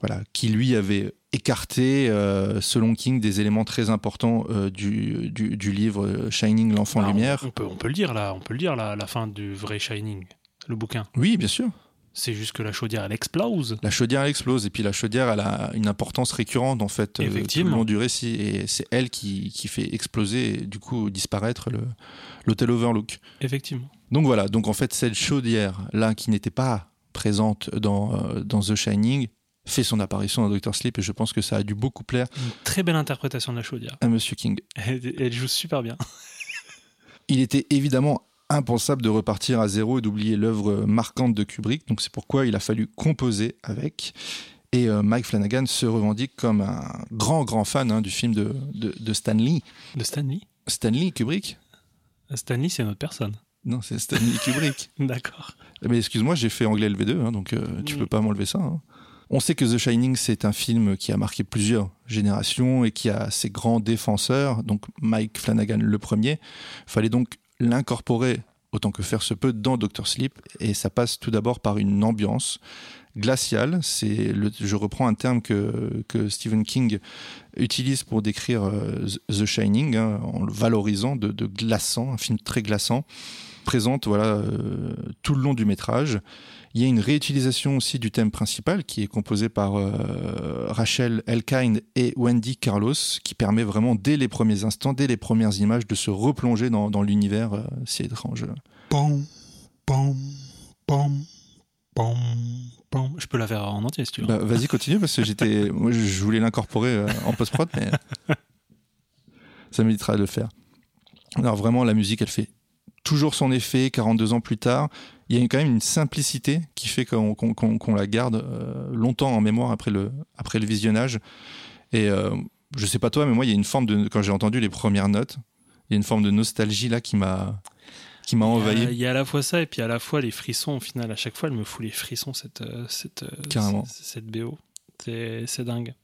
voilà, qui lui avait écarté, euh, selon King, des éléments très importants euh, du, du, du livre euh, Shining, l'enfant Bah, lumière. On, peut, on peut le dire là, on peut le dire là, la fin du vrai Shining, le bouquin. Oui, bien sûr. C'est juste que la chaudière elle explose. La chaudière elle explose et puis la chaudière elle a une importance récurrente en fait euh, tout le long du récit et c'est elle qui, qui fait exploser et du coup disparaître l'hôtel Overlook. Effectivement. Donc voilà, donc en fait cette chaudière là qui n'était pas présente dans, euh, dans The Shining fait son apparition dans Doctor Sleep et je pense que ça a dû beaucoup plaire Une très belle interprétation de la chaudière. à Monsieur King. Elle, elle joue super bien. Il était évidemment impensable de repartir à zéro et d'oublier l'œuvre marquante de Kubrick, donc c'est pourquoi il a fallu composer avec. Et euh, Mike Flanagan se revendique comme un grand, grand fan hein, du film de, de, de Stanley. De Stanley Stanley Kubrick? Stanley, c'est une autre personne. Non, c'est Stanley Kubrick. D'accord. Mais excuse-moi, j'ai fait anglais LV2, hein, donc euh, tu Oui. peux pas m'enlever ça. hein. On sait que The Shining, c'est un film qui a marqué plusieurs générations et qui a ses grands défenseurs, donc Mike Flanagan le premier. fallait donc l'incorporer autant que faire se peut dans Doctor Sleep et ça passe tout d'abord par une ambiance glaciale. C'est le, je reprends un terme que, que Stephen King utilise pour décrire euh, The Shining hein, en le valorisant de, de glaçant, un film très glaçant présente voilà euh, tout le long du métrage. Il y a une réutilisation aussi du thème principal qui est composé par euh, Rachel Elkind et Wendy Carlos, qui permet vraiment dès les premiers instants, dès les premières images, de se replonger dans, dans l'univers euh, si étrange. Pom, pom, pom, pom, pom. Je peux la faire en entier si tu veux. Bah, Vas-y, continue parce que j'étais, moi, je voulais l'incorporer euh, en post-prod, mais ça m'évitera de le faire. Alors vraiment, la musique, elle fait toujours son effet 42 ans plus tard. Il y a quand même une simplicité qui fait qu'on la garde euh, longtemps en mémoire après le, après le visionnage. Et euh, je sais pas toi, mais moi, il y a une forme de, quand j'ai entendu les premières notes, il y a une forme de nostalgie là qui m'a qui m'a envahi. Il y a à la fois ça et puis à la fois les frissons. Au final, à chaque fois, elle me fout les frissons cette euh, cette euh, Carrément. c- cette BO. C'est c'est dingue.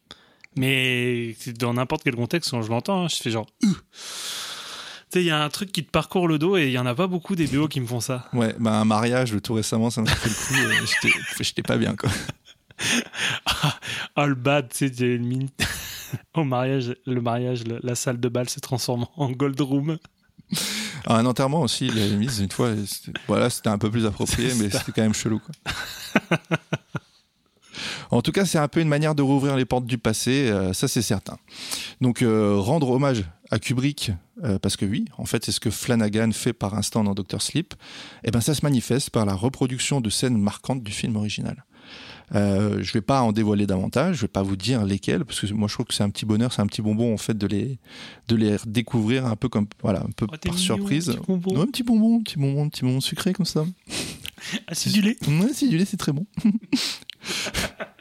Mais dans n'importe quel contexte, quand je l'entends, hein, je fais genre. Euh. Tu sais, il y a un truc qui te parcourt le dos et il y en a pas beaucoup des BO qui me font ça. Ouais, bah un mariage tout récemment, ça m'a fait le coup. et j'étais- pas bien quoi. Ah, le bad, tu sais, mini- Au mariage, le mariage, le- la salle de bal se transforme en gold room. Ah, un enterrement aussi, il l'avait mise une fois. Voilà, c'était un peu plus approprié, mais c'était quand même chelou. Quoi. en tout cas, c'est un peu une manière de rouvrir les portes du passé, euh, ça c'est certain. Donc, euh, rendre hommage à Kubrick, euh, parce que oui, en fait, c'est ce que Flanagan fait par instant dans Doctor Sleep, et ben ça se manifeste par la reproduction de scènes marquantes du film original. Euh, je vais pas en dévoiler davantage, je vais pas vous dire lesquelles, parce que moi je trouve que c'est un petit bonheur, c'est un petit bonbon en fait de les de les découvrir un peu comme voilà un peu Oh, par mignon, surprise. petit bonbon. Ouais, un petit bonbon, petit bonbon, petit bonbon sucré comme ça. Acidulé. Ouais, lait, c'est très bon.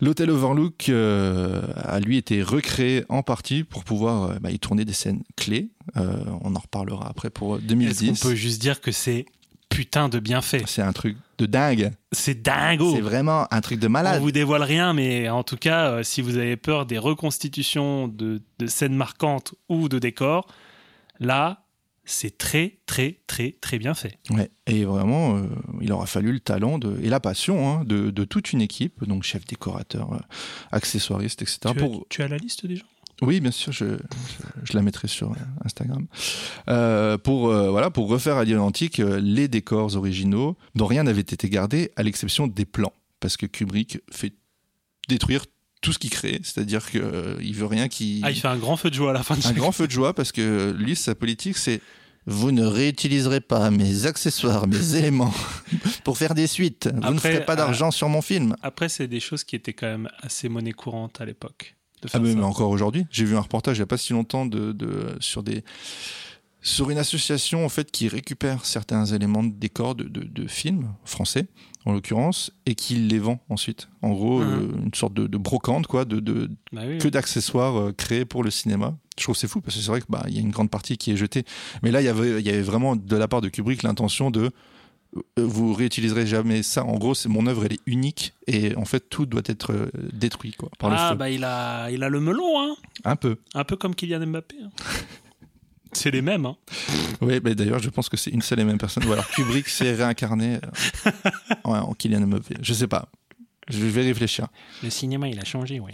L'hôtel Overlook euh, a lui été recréé en partie pour pouvoir euh, bah, y tourner des scènes clés. Euh, on en reparlera après pour Est-ce 2010. qu'on peut juste dire que c'est putain de bien fait C'est un truc de dingue. C'est dingo C'est vraiment un truc de On malade. vous dévoile rien, mais en tout cas, si vous avez peur des reconstitutions de, de scènes marquantes ou de décors, là, c'est très, très, très, très bien fait. Ouais, et vraiment, euh, il aura fallu le talent de, et la passion hein, de, de toute une équipe, donc chef décorateur, euh, accessoiriste, etc. Tu, pour... as, tu as la liste des gens? Oui, bien sûr, je, je, je la mettrai sur euh, Instagram. Euh, pour, euh, voilà, pour refaire à euh, les décors originaux, dont rien n'avait été gardé, à l'exception des plans. Parce que Kubrick fait détruire tout ce qu'il crée, c'est-à-dire qu'il veut rien qui. Ah, il fait un grand feu de joie à la fin de un grand feu de joie parce que lui, sa politique, c'est Vous ne réutiliserez pas mes accessoires, mes éléments pour faire des suites. Vous ne ferez pas d'argent sur mon film. Après, c'est des choses qui étaient quand même assez monnaie courante à l'époque. Ah mais, encore aujourd'hui, j'ai vu un reportage il n'y a pas si longtemps de, de- sur des sur une association en fait qui récupère certains éléments de décor de, de, de films français en l'occurrence et qui les vend ensuite. En gros, Mhm. euh, une sorte de, de brocante quoi, de, de Bah oui, que d'accessoires euh, créés pour le cinéma. Je trouve c'est fou parce que c'est vrai que bah il y a une grande partie qui est jetée. Mais là il y avait il y avait vraiment de la part de Kubrick l'intention de euh, vous réutiliserez jamais ça. En gros, c'est mon œuvre, elle est unique et en fait tout doit être détruit quoi par ah, bah il a, il a le melon, hein. Un peu. Un peu comme Kylian Mbappé. hein. c'est les mêmes, hein. Oui, mais d'ailleurs, je pense que c'est une seule et même personne. Ou alors Kubrick s'est réincarné euh, ouais, en Kylian Mbappé. Je sais pas. Je vais réfléchir. Le cinéma, il a changé, oui.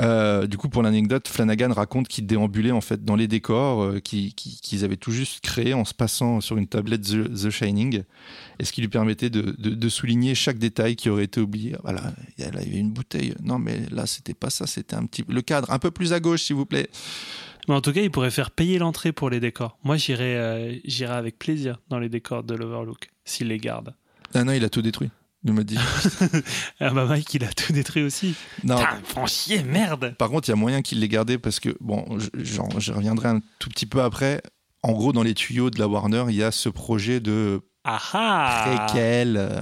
Euh, du coup, pour l'anecdote, Flanagan raconte qu'il déambulait en fait dans les décors euh, qui- qui- qu'ils avaient tout juste créés en se passant sur une tablette The, The Shining, et ce qui lui permettait de, de- de souligner chaque détail qui aurait été oublié. Voilà, il y avait une bouteille. Non, mais là, c'était pas ça. C'était un petit le cadre un peu plus à gauche, s'il vous plaît. Mais en tout cas, il pourrait faire payer l'entrée pour les décors. Moi, j'irais euh, j'irais avec plaisir dans les décors de l'Overlook, s'il les garde. Ah non, il a tout détruit. Il me dit. Ah bah Mike, il a tout détruit aussi. Non, Putain, font chier, merde Par contre, il y a moyen qu'il l'ait gardé parce que, bon, je, reviendrai un tout petit peu après. En gros, dans les tuyaux de la Warner, il y a ce projet de Ah ah préquel. euh,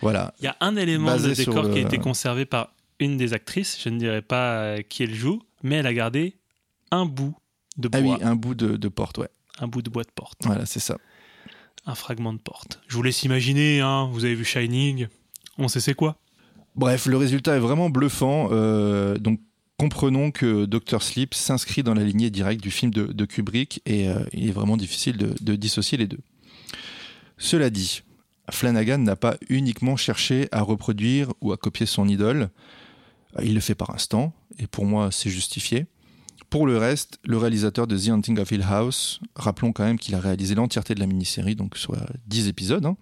voilà. Il y a un élément de décor le- qui a été conservé par une des actrices, je ne dirais pas euh, qui elle joue, mais elle a gardé un bout de Ah bois, oui, un bout de, de porte, ouais. un bout de bois de porte, Voilà, c'est ça. un fragment de porte. Je vous laisse imaginer, hein, vous avez vu Shining, on sait c'est quoi? Bref, le résultat est vraiment bluffant. euh, donc, comprenons que Dr. Sleep s'inscrit dans la lignée directe du film de, de Kubrick et euh, il est vraiment difficile de, de dissocier les deux. Cela dit, Flanagan n'a pas uniquement cherché à reproduire ou à copier son idole. Il le fait par instant et pour moi, c'est justifié. Pour le reste, le réalisateur de The Haunting of Hill House, rappelons quand même qu'il a réalisé l'entièreté de la mini-série, donc soit 10 épisodes. hein.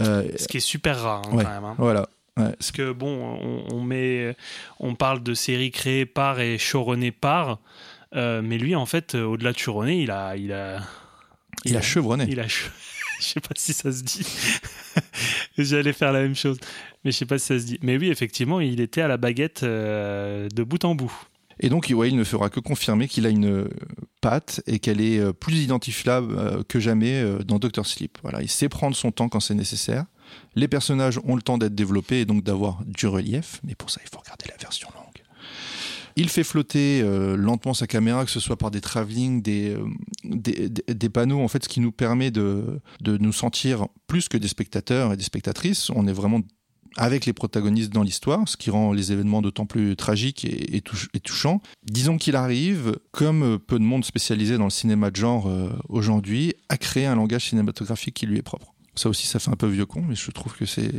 Euh, Ce qui est super rare hein, Ouais. quand même. hein. voilà. Ouais, Parce que bon, on, on met, on parle de séries créées par et showrunnées par, euh, mais lui en fait, euh, au-delà de showrunner, il a, il a, il a chevronné. il a, je sais pas si ça se dit. J'allais faire la même chose, mais je sais pas si ça se dit. Mais oui, effectivement, il était à la baguette euh, de bout en bout. Et donc, il ne fera que confirmer qu'il a une euh, patte et qu'elle est euh, plus identifiable euh, que jamais dans Doctor Sleep. Voilà, il sait prendre son temps quand c'est nécessaire. Les personnages ont le temps d'être développés et donc d'avoir du relief, mais pour ça, il faut regarder la version longue. Il fait flotter lentement sa caméra, que ce soit par des travelling, des panneaux, en fait, ce qui nous permet de, de nous sentir plus que des spectateurs et des spectatrices. On est vraiment avec les protagonistes dans l'histoire, ce qui rend les événements d'autant plus tragiques et, et touch- et touchants. Disons qu'il arrive, comme peu de monde spécialisé dans le cinéma de genre euh, aujourd'hui, à créer un langage cinématographique qui lui est propre. Ça aussi, ça fait un peu vieux con, mais je trouve que c'est...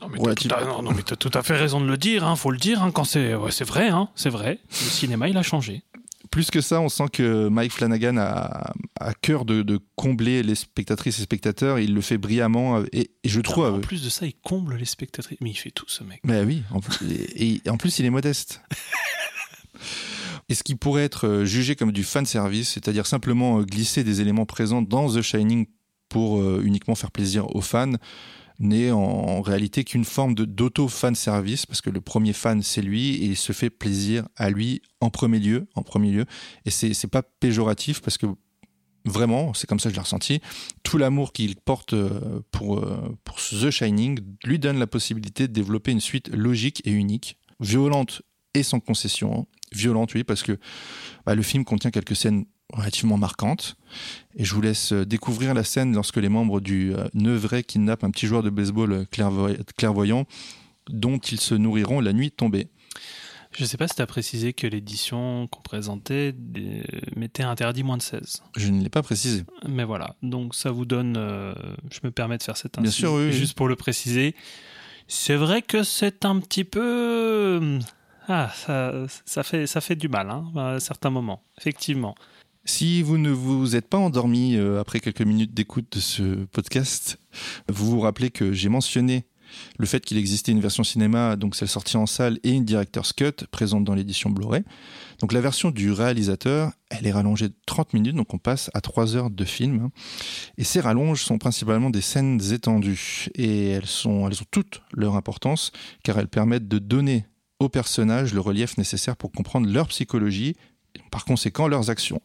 Non mais, Ouais, t'as tu- tout à, non, non, mais t'as tout à fait raison de le dire, hein, faut le dire hein, quand c'est ouais, c'est vrai, hein, c'est vrai. Le cinéma il a changé. Plus que ça, on sent que Mike Flanagan a à cœur de, de combler les spectatrices et spectateurs. Il le fait brillamment et, et je trouve... en plus de ça, il comble les spectatrices. Mais il fait tout ce mec. Ben oui, en plus, et, et en plus il est modeste. Et ce qui pourrait être euh, jugé comme du fan service, c'est-à-dire simplement euh, glisser des éléments présents dans The Shining pour euh, uniquement faire plaisir aux fans, n'est en, réalité qu'une forme d'auto-fan service, parce que le premier fan c'est lui et il se fait plaisir à lui en premier lieu, en premier lieu. Et pas péjoratif parce que vraiment, c'est comme ça que je l'ai ressenti, tout l'amour qu'il porte euh, pour, euh, pour The Shining lui donne la possibilité de développer une suite logique et unique, violente et sans concession. Violente, oui, parce que bah, le film contient quelques scènes relativement marquantes. Et je vous laisse euh, découvrir la scène lorsque les membres du euh, Neuvray kidnappent un petit joueur de baseball euh, clairvoy- clairvoyant dont ils se nourriront la nuit tombée. Je sais pas si tu as précisé que l'édition qu'on présentait mettait interdit moins de 16. Je ne l'ai pas précisé. Mais voilà, donc ça vous donne. euh, je me permets de faire cet Bien sûr, oui, oui. Juste pour le préciser. C'est vrai que c'est un petit peu. Ah, ça, ça, fait, ça fait du mal, hein, à certains moments, effectivement. Si vous ne vous êtes pas endormi euh, après quelques minutes d'écoute de ce podcast, vous vous rappelez que j'ai mentionné le fait qu'il existait une version cinéma, donc celle sortie en salle, et une director's cut présente dans l'édition Blu-ray. Donc la version du réalisateur, elle est rallongée de 30 minutes, donc on passe à 3 heures de film. Et ces rallonges sont principalement des scènes étendues, et elles, sont, elles ont toutes leur importance, car elles permettent de donner aux personnages le relief nécessaire pour comprendre leur psychologie, par conséquent leurs actions.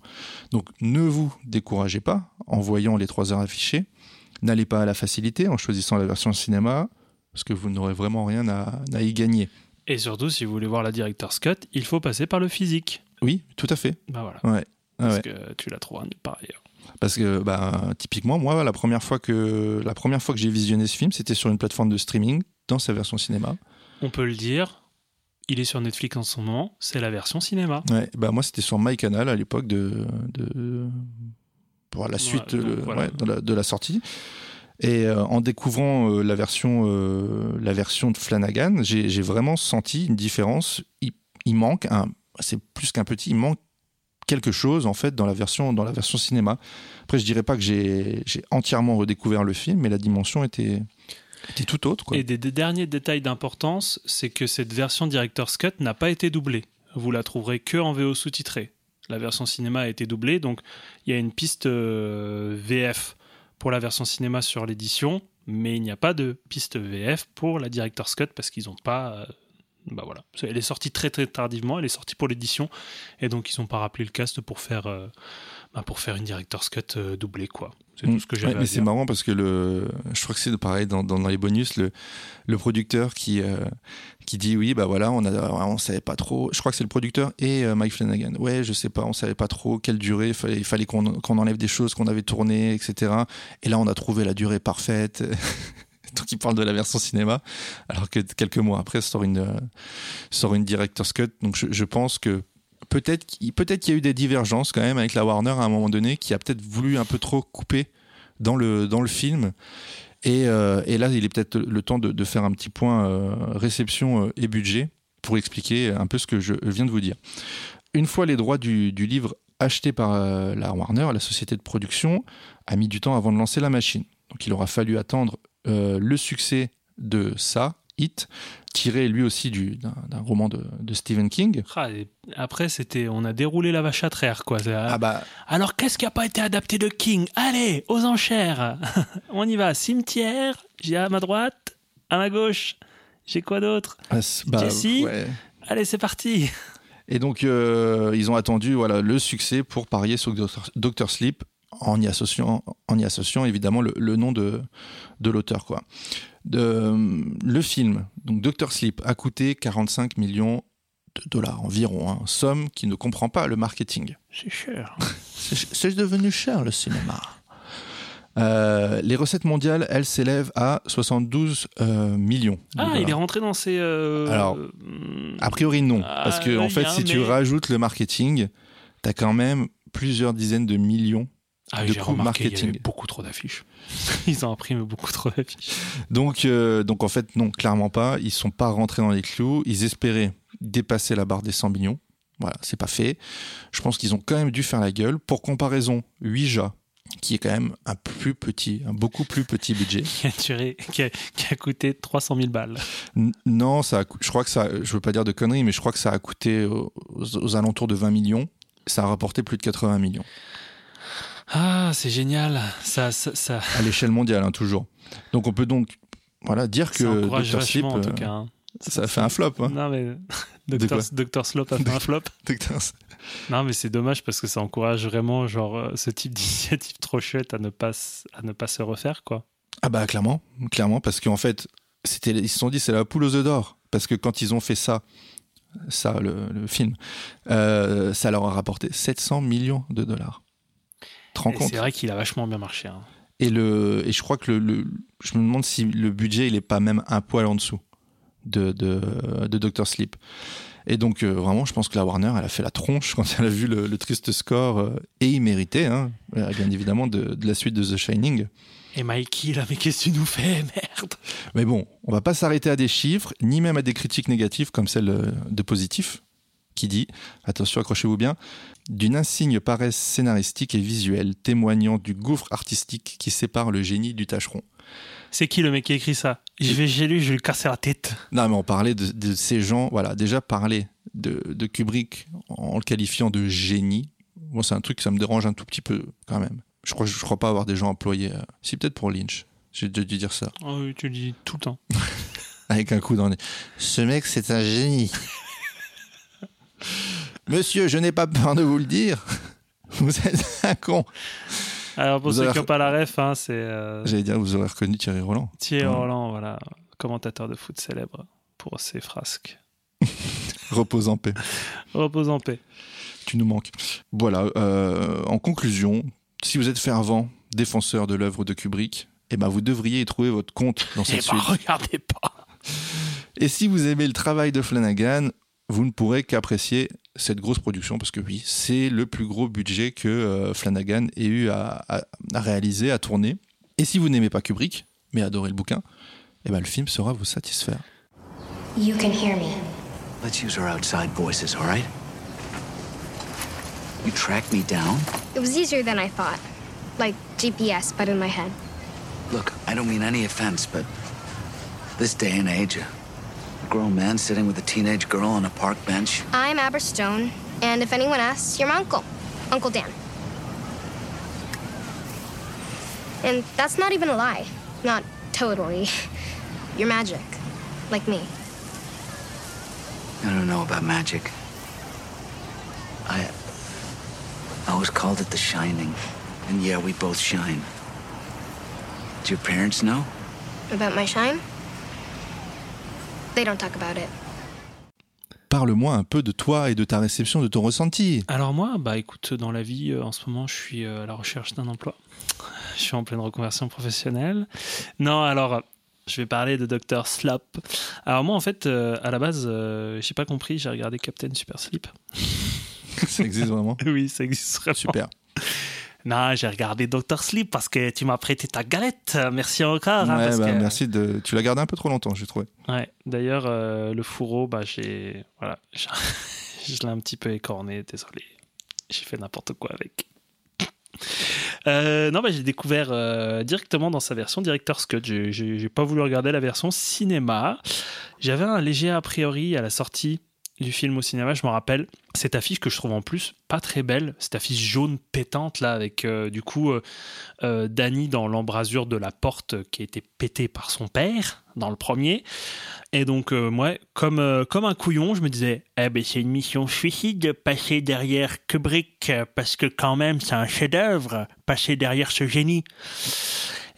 Donc ne vous découragez pas en voyant les 3 heures affichées, n'allez pas à la facilité en choisissant la version cinéma, parce que vous n'aurez vraiment rien à, à y gagner. Et surtout, si vous voulez voir la Director's Cut, il faut passer par le physique. Oui, tout à fait. Bah voilà. Ouais. Ah Parce ouais. que tu la trouveras part ailleurs. Parce que bah, typiquement, moi, la première fois que la première fois que j'ai visionné ce film, c'était sur une plateforme de streaming dans sa version cinéma. On peut le dire, il est sur Netflix en ce moment, c'est la version cinéma. Ouais, bah moi, c'était sur MyCanal à l'époque de, de pour la suite Ouais, donc le- voilà. ouais, de, la, de la sortie. Et euh, en découvrant euh, la version euh, la version de Flanagan, j'ai vraiment senti une différence. Il, il manque c'est plus qu'un petit, il manque quelque chose en fait dans la version dans la version cinéma. Après, je dirais pas que j'ai entièrement redécouvert le film, mais la dimension était Et des, derniers détails d'importance, c'est que cette version Director's Cut n'a pas été doublée. Vous la trouverez que en VO sous-titré. La version cinéma a été doublée, donc il y a une piste euh, VF pour la version cinéma sur l'édition, mais il n'y a pas de piste VF pour la Director's Cut parce qu'ils n'ont pas. euh, bah voilà. Elle est sortie très très tardivement, elle est sortie pour l'édition, et donc ils n'ont pas rappelé le cast pour faire, euh, bah, pour faire une Director's Cut doublée, quoi. C'est Mm. tout ce que j'avais Ouais, mais c'est marrant parce que le, je crois que c'est pareil dans, dans, dans les bonus, le, le producteur qui, euh, qui dit oui, bah voilà, on a, on savait pas trop. Je crois que c'est le producteur et euh, Mike Flanagan. Ouais, je sais pas, on savait pas trop quelle durée. Il fallait, fallait qu'on qu'on enlève des choses qu'on avait tournées, etc. Et là, on a trouvé la durée parfaite. Donc, il parle de la version cinéma, alors que quelques mois après sort une, euh, sort une director's cut. Donc, je, je pense que peut-être qu'il y a eu des divergences quand même avec la Warner à un moment donné, qui a peut-être voulu un peu trop couper dans le, film. Et, euh, et là, il est peut-être le temps de, faire un petit point euh, réception euh, et budget pour expliquer un peu ce que je viens de vous dire. Une fois les droits du, livre achetés par la Warner, la société de production a mis du temps avant de lancer la machine. Donc il aura fallu attendre le succès de ça, Hit, tiré lui aussi du- d'un roman de, de Stephen King. Ah, après, c'était, on a déroulé la vache à traire, quoi. Ah bah Alors, qu'est-ce qui n'a pas été adapté de King? Allez, aux enchères On y va. Cimetière, j'ai à ma droite, à ma gauche. J'ai quoi d'autre? Ah, bah, Jesse ouais. Allez, c'est parti Et donc, euh, ils ont attendu voilà, le succès pour parier sur Doctor, Doctor Sleep en y associant, en y associant évidemment le, le nom de, de l'auteur. quoi. De, le film, donc Doctor Sleep, a coûté 45 millions de dollars environ, hein, somme qui ne comprend pas le marketing. C'est cher. C'est devenu cher le cinéma. Euh, les recettes mondiales, elles s'élèvent à 72 euh, millions. Ah, il est rentré dans ses... euh, Alors, hmm, A priori, non. Ah, parce que, en fait, a si tu rajoutes le marketing, t'as quand même plusieurs dizaines de millions. Ah, de j'ai coût remarqué, il y marketing. avait beaucoup trop d'affiches. Ils ont imprimé beaucoup trop d'affiches. Donc, euh, donc, en fait, non, clairement pas. Ils sont pas rentrés dans les clous. Ils espéraient dépasser la barre des 100 millions. Voilà, c'est pas fait. Je pense qu'ils ont quand même dû faire la gueule. Pour comparaison, Ouija, qui est quand même un plus petit, un beaucoup plus petit budget. Qui a, duré- qui a- qui a coûté 300 000 balles. N- non, ça a je crois que ça, je veux pas dire de conneries, mais je crois que ça a coûté aux, aux alentours de 20 millions. Ça a rapporté plus de 80 millions. Ah, c'est génial. Ça, ça, ça, à l'échelle mondiale, hein, toujours. Donc on peut donc voilà, dire ça que Dr. Sleep, en tout euh, cas. hein. ça a fait un flop. Hein. Non, mais Dr. Dr. Slop a fait un flop. Dr. Non, mais c'est dommage parce que ça encourage vraiment genre euh, ce type d'initiative trop chouette à ne pas à ne pas se refaire quoi. Ah bah clairement, clairement, parce qu'en fait, c'était, ils se sont dit c'est la poule aux œufs d'or, parce que quand ils ont fait ça, ça le, le film, euh, ça leur a rapporté 700 millions de dollars. Tu te rends Et compte c'est vrai qu'il a vachement bien marché. hein. Et le, et je crois que le, le- je me demande si le budget il est pas même un poil en dessous de de, de Dr Sleep. Et donc euh, vraiment, je pense que la Warner, elle a fait la tronche quand elle a vu le, le triste score euh, et il méritait, hein, bien évidemment, de, de la suite de The Shining. Et Mikey là, mais qu'est-ce que tu nous fais merde? Mais bon, on va pas s'arrêter à des chiffres, ni même à des critiques négatives comme celle euh, de Positif, qui dit, attention, accrochez-vous bien, d'une insigne paresse scénaristique et visuelle témoignant du gouffre artistique qui sépare le génie du tâcheron. C'est qui le mec qui a écrit ça? Je vais chez lui, je vais lui casser la tête. Non, mais on parlait de, de ces gens. Voilà, déjà parler de, de Kubrick en le qualifiant de génie. Moi, c'est un truc que ça me dérange un tout petit peu quand même. Je crois, je crois pas avoir des gens employés. euh, Si peut-être pour Lynch. J'ai dû dire ça. Oh oui, tu le dis tout le temps. Avec un coup dans le nez. Ce mec, c'est un génie. Monsieur, je n'ai pas peur de vous le dire. Vous êtes un con. Alors pour Vous ceux qui n'ont pas la ref, hein, c'est euh, J'allais dire, vous aurez reconnu Thierry Roland. Thierry Ouais. Roland, voilà, commentateur de foot célèbre pour ses frasques. Repose en paix. Repose en paix. Tu nous manques. Voilà, euh, en conclusion, si vous êtes fervent défenseur de l'œuvre de Kubrick, eh ben vous devriez y trouver votre compte dans cette Eh ben, suite. regardez pas. Et si vous aimez le travail de Flanagan, vous ne pourrez qu'apprécier cette grosse production parce que oui, c'est le plus gros budget que euh, Flanagan ait eu à, à- à réaliser, à tourner. Et si vous n'aimez pas Kubrick, mais adorez le bouquin, eh ben le film saura vous satisfaire. You can hear me. Let's use our outside voices, all right? You tracked me down? It was easier than I thought. Like GPS, but in my head. Look, I don't mean any offense, but this day and age, grown man sitting with a teenage girl on a park bench, I'm Aber Stone, and if anyone asks, you're my uncle, Uncle Dan. And that's not even a lie. Not totally. You're magic. Like me. I don't know about magic. I. I was called it the Shining. And yeah, we both shine. Do your parents know? About my shine? They don't talk about it. Parle-moi un peu de toi et de ta réception, de ton ressenti. Alors moi, bah écoute, dans la vie, euh, en ce moment, je suis euh, à la recherche d'un emploi. Je suis en pleine reconversion professionnelle. Non, alors, je vais parler de Dr. Slop. Alors moi, en fait, euh, à la base, euh, j'ai pas compris, j'ai regardé Captain Super Sleep. Ça existe vraiment? Oui, ça existe vraiment. Super. Non, j'ai regardé Dr. Sleep parce que tu m'as prêté ta galette. Merci encore. hein, Ouais, parce bah, que- merci de. Tu l'as gardé un peu trop longtemps, j'ai trouvé. Ouais, d'ailleurs, euh, le fourreau, bah, j'ai. Voilà. je l'ai un petit peu écorné, désolé. J'ai fait n'importe quoi avec. Euh, non, bah, j'ai découvert euh, directement dans sa version Director's Cut. J'ai pas voulu regarder la version cinéma. J'avais un léger a priori à la sortie du film au cinéma, je me rappelle. Cette affiche que je trouve en plus pas très belle, cette affiche jaune pétante là, avec euh, du coup euh, euh, Danny dans l'embrasure de la porte qui a été pétée par son père dans le premier. Et donc, euh, moi, comme, euh, comme un couillon, je me disais, eh ben, c'est une mission suicide de passer derrière Kubrick, parce que quand même, c'est un chef-d'œuvre, passer derrière ce génie.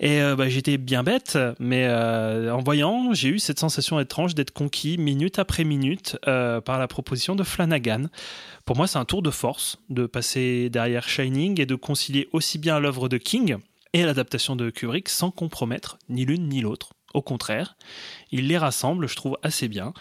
Et euh, bah, j'étais bien bête, mais en voyant, j'ai eu cette sensation étrange d'être conquis minute après minute par la proposition de Flanagan. Pour moi, c'est un tour de force de passer derrière Shining et de concilier aussi bien l'œuvre de King et l'adaptation de Kubrick sans compromettre ni l'une ni l'autre. Au contraire, il les rassemble, je trouve, assez bien.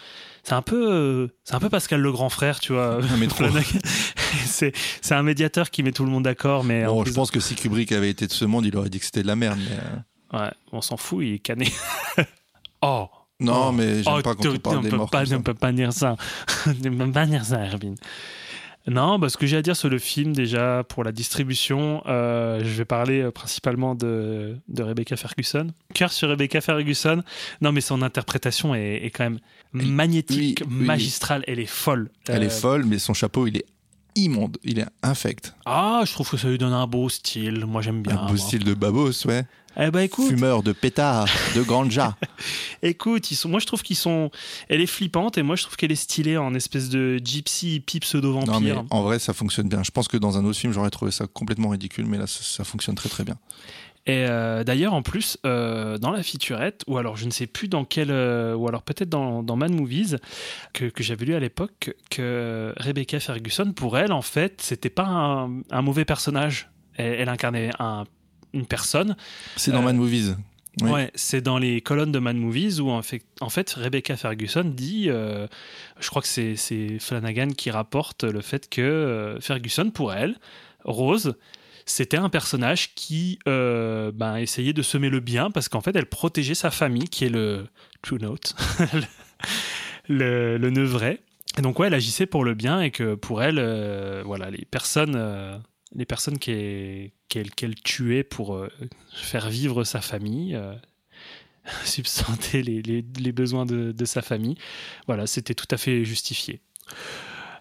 C'est un peu, euh, c'est un peu Pascal le grand frère, tu vois. Flanagan. c'est, c'est un médiateur qui met tout le monde d'accord, mais Bon, je pense que si Kubrick avait été de ce monde, il aurait dit que c'était de la merde. Mais euh, Ouais, on s'en fout, il est cané. oh Non, Oh. mais j'aime Oh, pas quand on parle des morts. Pas, on peut pas dire ça. on peut pas dire ça, Herbin. Non, bah, ce que j'ai à dire sur le film, déjà, pour la distribution, euh, je vais parler euh, principalement de, de Rebecca Ferguson. Cœur sur Rebecca Ferguson. Non, mais son interprétation est, est quand même magnétique, oui, oui. magistrale. Elle est folle. Elle Euh, est folle, mais son chapeau, il est immonde. Il est infect. Ah, je trouve que ça lui donne un beau style. Moi, j'aime bien. un beau moi. style de babos, ouais. Eh ben, écoute, Fumeur de pétard, de ganja. Écoute, ils sont, moi je trouve qu'ils sont. Elle est flippante et moi je trouve qu'elle est stylée en espèce de gypsy hippie pseudo-vampire. non, mais en vrai, ça fonctionne bien. Je pense que dans un autre film, j'aurais trouvé ça complètement ridicule, mais là, ça, ça fonctionne très très bien. Et euh, d'ailleurs, en plus, euh, dans la featurette, ou alors je ne sais plus dans quel. euh, ou alors peut-être dans, dans Mad Movies, que, que j'avais lu à l'époque, que Rebecca Ferguson, pour elle, en fait, c'était pas un, un mauvais personnage. Elle, elle incarnait un- une personne. C'est dans Euh, Mad Movies. Oui. Ouais, c'est dans les colonnes de Mad Movies où en fait, en fait Rebecca Ferguson dit, euh, je crois que c'est Flanagan qui rapporte le fait que euh, Ferguson, pour elle, Rose, c'était un personnage qui euh, ben, essayait de semer le bien parce qu'en fait elle protégeait sa famille qui est le True Note, le, le. Et donc ouais, elle agissait pour le bien et que pour elle, voilà, les personnes, les personnes qu'elle tuait pour euh, faire vivre sa famille, euh, substanter les, les- les besoins de, de sa famille. Voilà, c'était tout à fait justifié.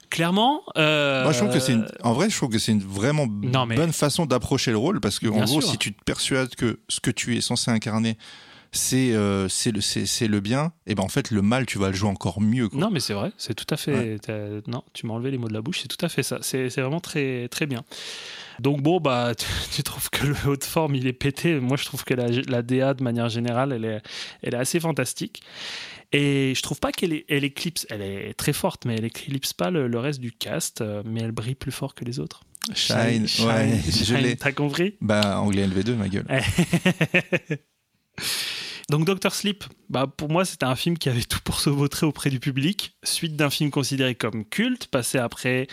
Clairement, euh, Moi, je trouve que c'est une... en vrai, je trouve que c'est une vraiment Non, mais- bonne façon d'approcher le rôle parce que en gros, sûr. si tu te persuades que ce que tu es censé incarner, c'est euh, c'est le c'est le bien, et ben en fait le mal, tu vas le jouer encore mieux. Quoi. Non, mais c'est vrai, c'est tout à fait. Ouais. Non, tu m'as enlevé les mots de la bouche, c'est tout à fait ça. C'est c'est vraiment très, très bien. Donc, bon, bah, tu, tu trouves que le haut de forme, il est pété. Moi, je trouve que la, la DA, de manière générale, elle est, elle est assez fantastique. Et je trouve pas qu'elle elle éclipse, elle est très forte, mais elle éclipse pas le, le reste du cast, euh, mais elle brille plus fort que les autres. Shine, ouais, je Shine, l'ai. T'as compris? Bah anglais LV2, ma gueule. Donc Doctor Sleep, bah pour moi c'était un film qui avait tout pour se vautrer auprès du public, suite d'un film considéré comme culte, passé après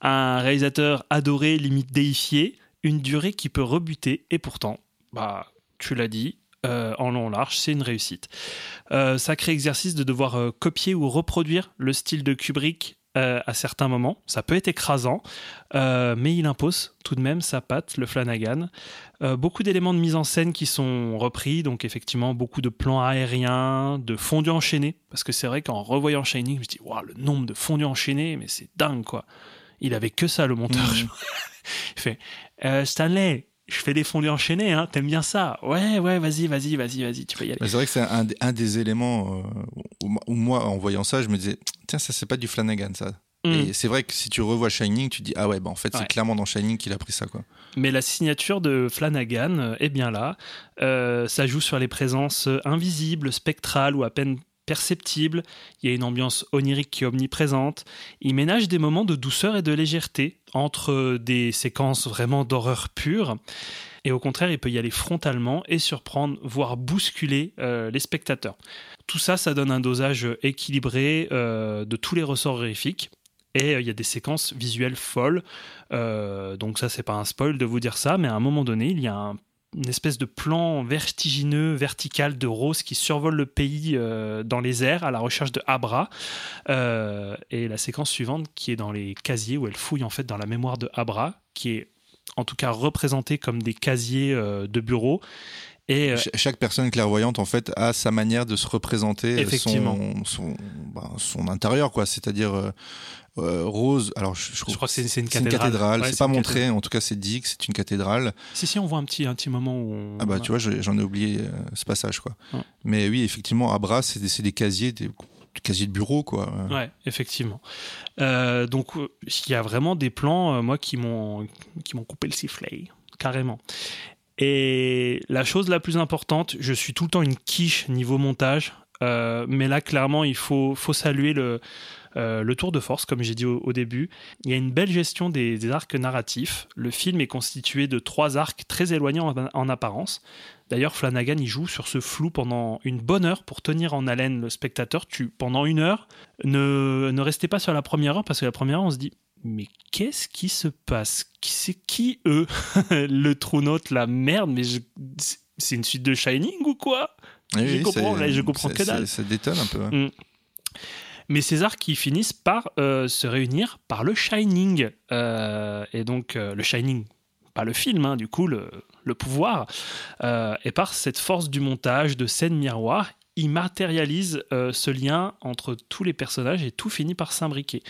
un réalisateur adoré, limite déifié, une durée qui peut rebuter, et pourtant, bah tu l'as dit, euh, en long large, c'est une réussite. Euh, sacré exercice de devoir euh, copier ou reproduire le style de Kubrick euh, à certains moments. Ça peut être écrasant, euh, mais il impose tout de même sa patte, le Flanagan. Euh, beaucoup d'éléments de mise en scène qui sont repris, donc effectivement beaucoup de plans aériens, de fondus enchaînés, parce que c'est vrai qu'en revoyant Shining, je me dis, waouh, le nombre de fondus enchaînés, mais c'est dingue quoi. Il avait que ça le monteur. Mhm. Il fait, Stanley, je fais des fondus enchaînés, hein, t'aimes bien ça? Ouais, ouais, vas-y, vas-y, vas-y, vas-y, tu peux y aller. C'est vrai que c'est un, des- un des éléments euh, où, où moi, en voyant ça, je me disais, tiens, ça c'est pas du Flanagan, ça. Mm. Et c'est vrai que si tu revois Shining, tu te dis, ah ouais, bah en fait, Ouais. c'est clairement dans Shining qu'il a pris ça, quoi. Mais la signature de Flanagan euh, est bien là. Euh, ça joue sur les présences invisibles, spectrales ou à peine perceptibles. Il y a une ambiance onirique qui est omniprésente. Il ménage des moments de douceur et de légèreté entre euh, des séquences vraiment d'horreur pure. Et au contraire, il peut y aller frontalement et surprendre, voire bousculer euh, les spectateurs. Tout ça, ça donne un dosage équilibré euh, de tous les ressorts horrifiques. Et il y a des séquences visuelles folles. Donc ça, c'est pas un spoil de vous dire ça, mais à un moment donné, il y a un- une espèce de plan vertigineux, vertical de Rose qui survole le pays euh, dans les airs à la recherche de Abra. Euh, et la séquence suivante qui est dans les casiers où elle fouille en fait dans la mémoire de Abra, qui est en tout cas représenté comme des casiers euh, de bureau. Et euh, Ch- chaque personne clairvoyante, en fait, a sa manière de se représenter Effectivement. son, son, bah, son intérieur, quoi. C'est-à-dire, euh, euh, Rose, alors je, je crois que c'est c'est une c'est cathédrale. cathédrale, Ouais, c'est pas montré, en tout cas c'est dit que c'est une cathédrale. Si, si, on voit un petit, un petit moment où. on- Ah bah tu vois, je- j'en ai oublié euh, ce passage quoi. Ouais. Mais oui, effectivement, Abra, c'est des, c'est des casiers, des, des casiers de bureau quoi. Ouais, effectivement. Euh, donc, euh, il y a vraiment des plans, euh, moi, qui m'ont qui m'ont coupé le sifflet, carrément. Et la chose la plus importante, je suis tout le temps une quiche niveau montage, euh, mais là, clairement, il faut, saluer le, euh, le tour de force, comme j'ai dit au, début. Il y a une belle gestion des, arcs narratifs. Le film est constitué de trois arcs très éloignés en, en apparence. D'ailleurs, Flanagan y joue sur ce flou pendant une bonne heure pour tenir en haleine le spectateur. Tu, pendant une heure, ne, ne restez pas sur la première heure parce que la première heure, on se dit mais qu'est-ce qui se passe? C'est qui eux? Le trou note, la merde, mais je- c'est- une suite de Shining ou quoi? Oui, Je oui, comprends, là, je comprends que dalle. Ça détonne un peu. hein. Mais ces arcs qui finissent par euh, se réunir par le Shining. Euh, et donc, euh, le Shining, pas le film, hein, du coup, le, le pouvoir. Et par cette force du montage, de scènes miroirs, il matérialise euh, ce lien entre tous les personnages et tout finit par s'imbriquer.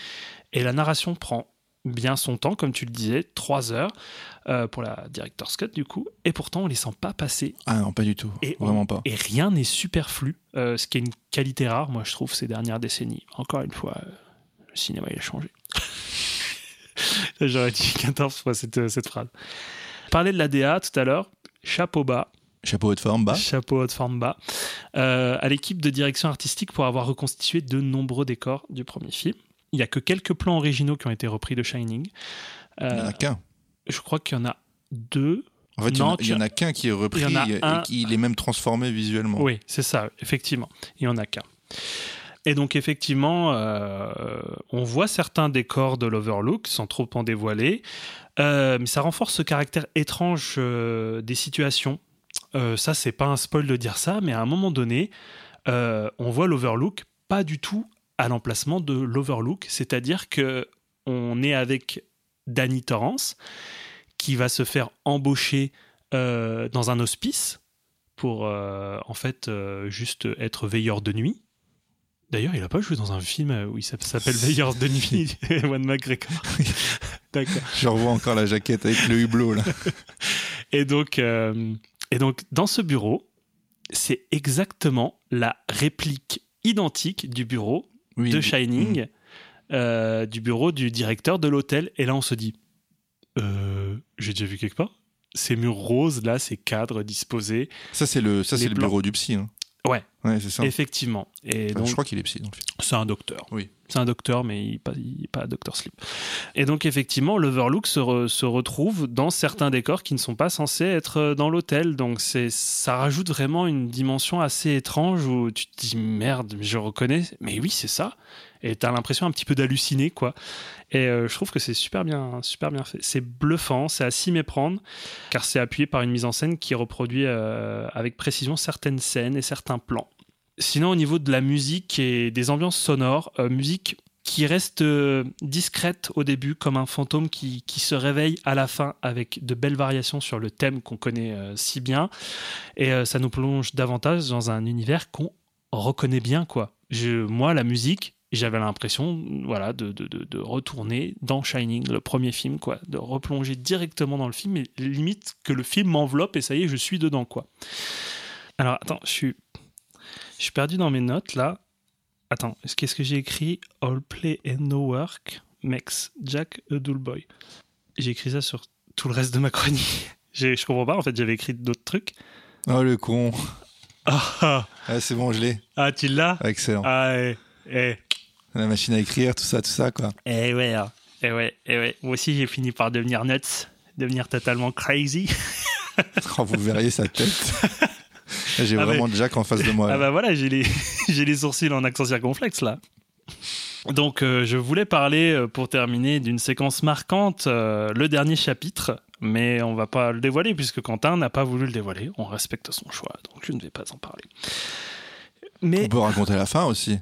Et la narration prend bien son temps, comme tu le disais, trois heures euh, pour la Director's Cut, du coup. Et pourtant, on les sent pas passer. Ah non, pas du tout. Et on- Vraiment pas. Et rien n'est superflu, euh, ce qui est une qualité rare, moi je trouve, ces dernières décennies. Encore une fois, euh, le cinéma il a changé. J'aurais dit 14 fois cette, cette phrase. Parlais de la DA tout à l'heure, chapeau bas, Chapeau haut de forme bas. chapeau haut de forme bas, euh, à l'équipe de direction artistique pour avoir reconstitué de nombreux décors du premier film. Il n'y a que quelques plans originaux qui ont été repris de Shining. Il n'y en Euh, a qu'un. je crois qu'il y en a deux En fait, il y en non, a- il y en a qu'un qui est repris il et un- qui il est même transformé visuellement. Oui, c'est ça, effectivement. Il n'y en a qu'un. Et donc, effectivement, euh, on voit certains décors de l'Overlook sans trop en dévoiler, euh, mais ça renforce ce caractère étrange euh, des situations. Euh, ça, c'est pas un spoil de dire ça, mais à un moment donné, euh, on voit l'Overlook pas du tout à l'emplacement de l'Overlook, c'est-à-dire que on est avec Danny Torrance qui va se faire embaucher euh, dans un hospice pour en fait juste être veilleur de nuit. D'ailleurs, il a pas joué dans un film où il s'app- s'appelle Veilleur de nuit, Ewan McGregor. D'accord. Je revois encore la jaquette avec le hublot là. Et donc, euh, et donc, dans ce bureau, c'est exactement la réplique identique du bureau Oui, de oui. Shining, euh, du bureau du directeur de l'hôtel. Et là, on se dit, euh, j'ai déjà vu quelque part. Ces murs roses, là, ces cadres disposés. Ça c'est le ça Les c'est le plans. bureau du psy. hein. Ouais. Ouais, c'est ça. Effectivement. Et Enfin, donc, je crois qu'il est psy dans le film. c'est un docteur. Oui. C'est un docteur, mais il n'est pas, pas Docteur Sleep. Et donc, effectivement, l'Overlook se, re- se retrouve dans certains décors qui ne sont pas censés être euh, dans l'hôtel. Donc, c'est, ça rajoute vraiment une dimension assez étrange où tu te dis merde, je reconnais. Mais oui, c'est ça. Et tu as l'impression un petit peu d'halluciner, quoi. Et euh, je trouve que c'est super bien, super bien fait. C'est bluffant, c'est à s'y méprendre, car c'est appuyé par une mise en scène qui reproduit euh, avec précision certaines scènes et certains plans. Sinon, au niveau de la musique et des ambiances sonores, euh, musique qui reste discrète au début, comme un fantôme qui, qui se réveille à la fin avec de belles variations sur le thème qu'on connaît si bien. Et ça nous plonge davantage dans un univers qu'on reconnaît bien, quoi. Je, moi, la musique, j'avais l'impression voilà, de, de, de, de retourner dans Shining, le premier film, quoi. De replonger directement dans le film, et limite que le film m'enveloppe et ça y est, je suis dedans, quoi. Alors, attends, je suis, je suis perdu dans mes notes, là. Attends, qu'est-ce que j'ai écrit? All play and no work makes Jack a dull boy. J'ai écrit ça sur tout le reste de ma chronique. Je comprends pas, en fait, j'avais écrit d'autres trucs. Oh le con. Ah, ah, Ah, c'est bon, je l'ai. ah, tu l'as? Excellent. Ah, eh, eh, La machine à écrire, tout ça, tout ça quoi. eh ouais, hein. eh ouais, eh ouais. Moi aussi, j'ai fini par devenir nuts, devenir totalement crazy. Oh, vous verriez sa tête. J'ai Ah, vraiment Jack en face de moi. Ah là. bah voilà, j'ai les, j'ai les sourcils en accent circonflexe là. Donc euh, je voulais parler euh, pour terminer d'une séquence marquante, euh, le dernier chapitre, mais on va pas le dévoiler puisque Quentin n'a pas voulu le dévoiler. On respecte son choix, donc je ne vais pas en parler. Mais On peut raconter la fin aussi.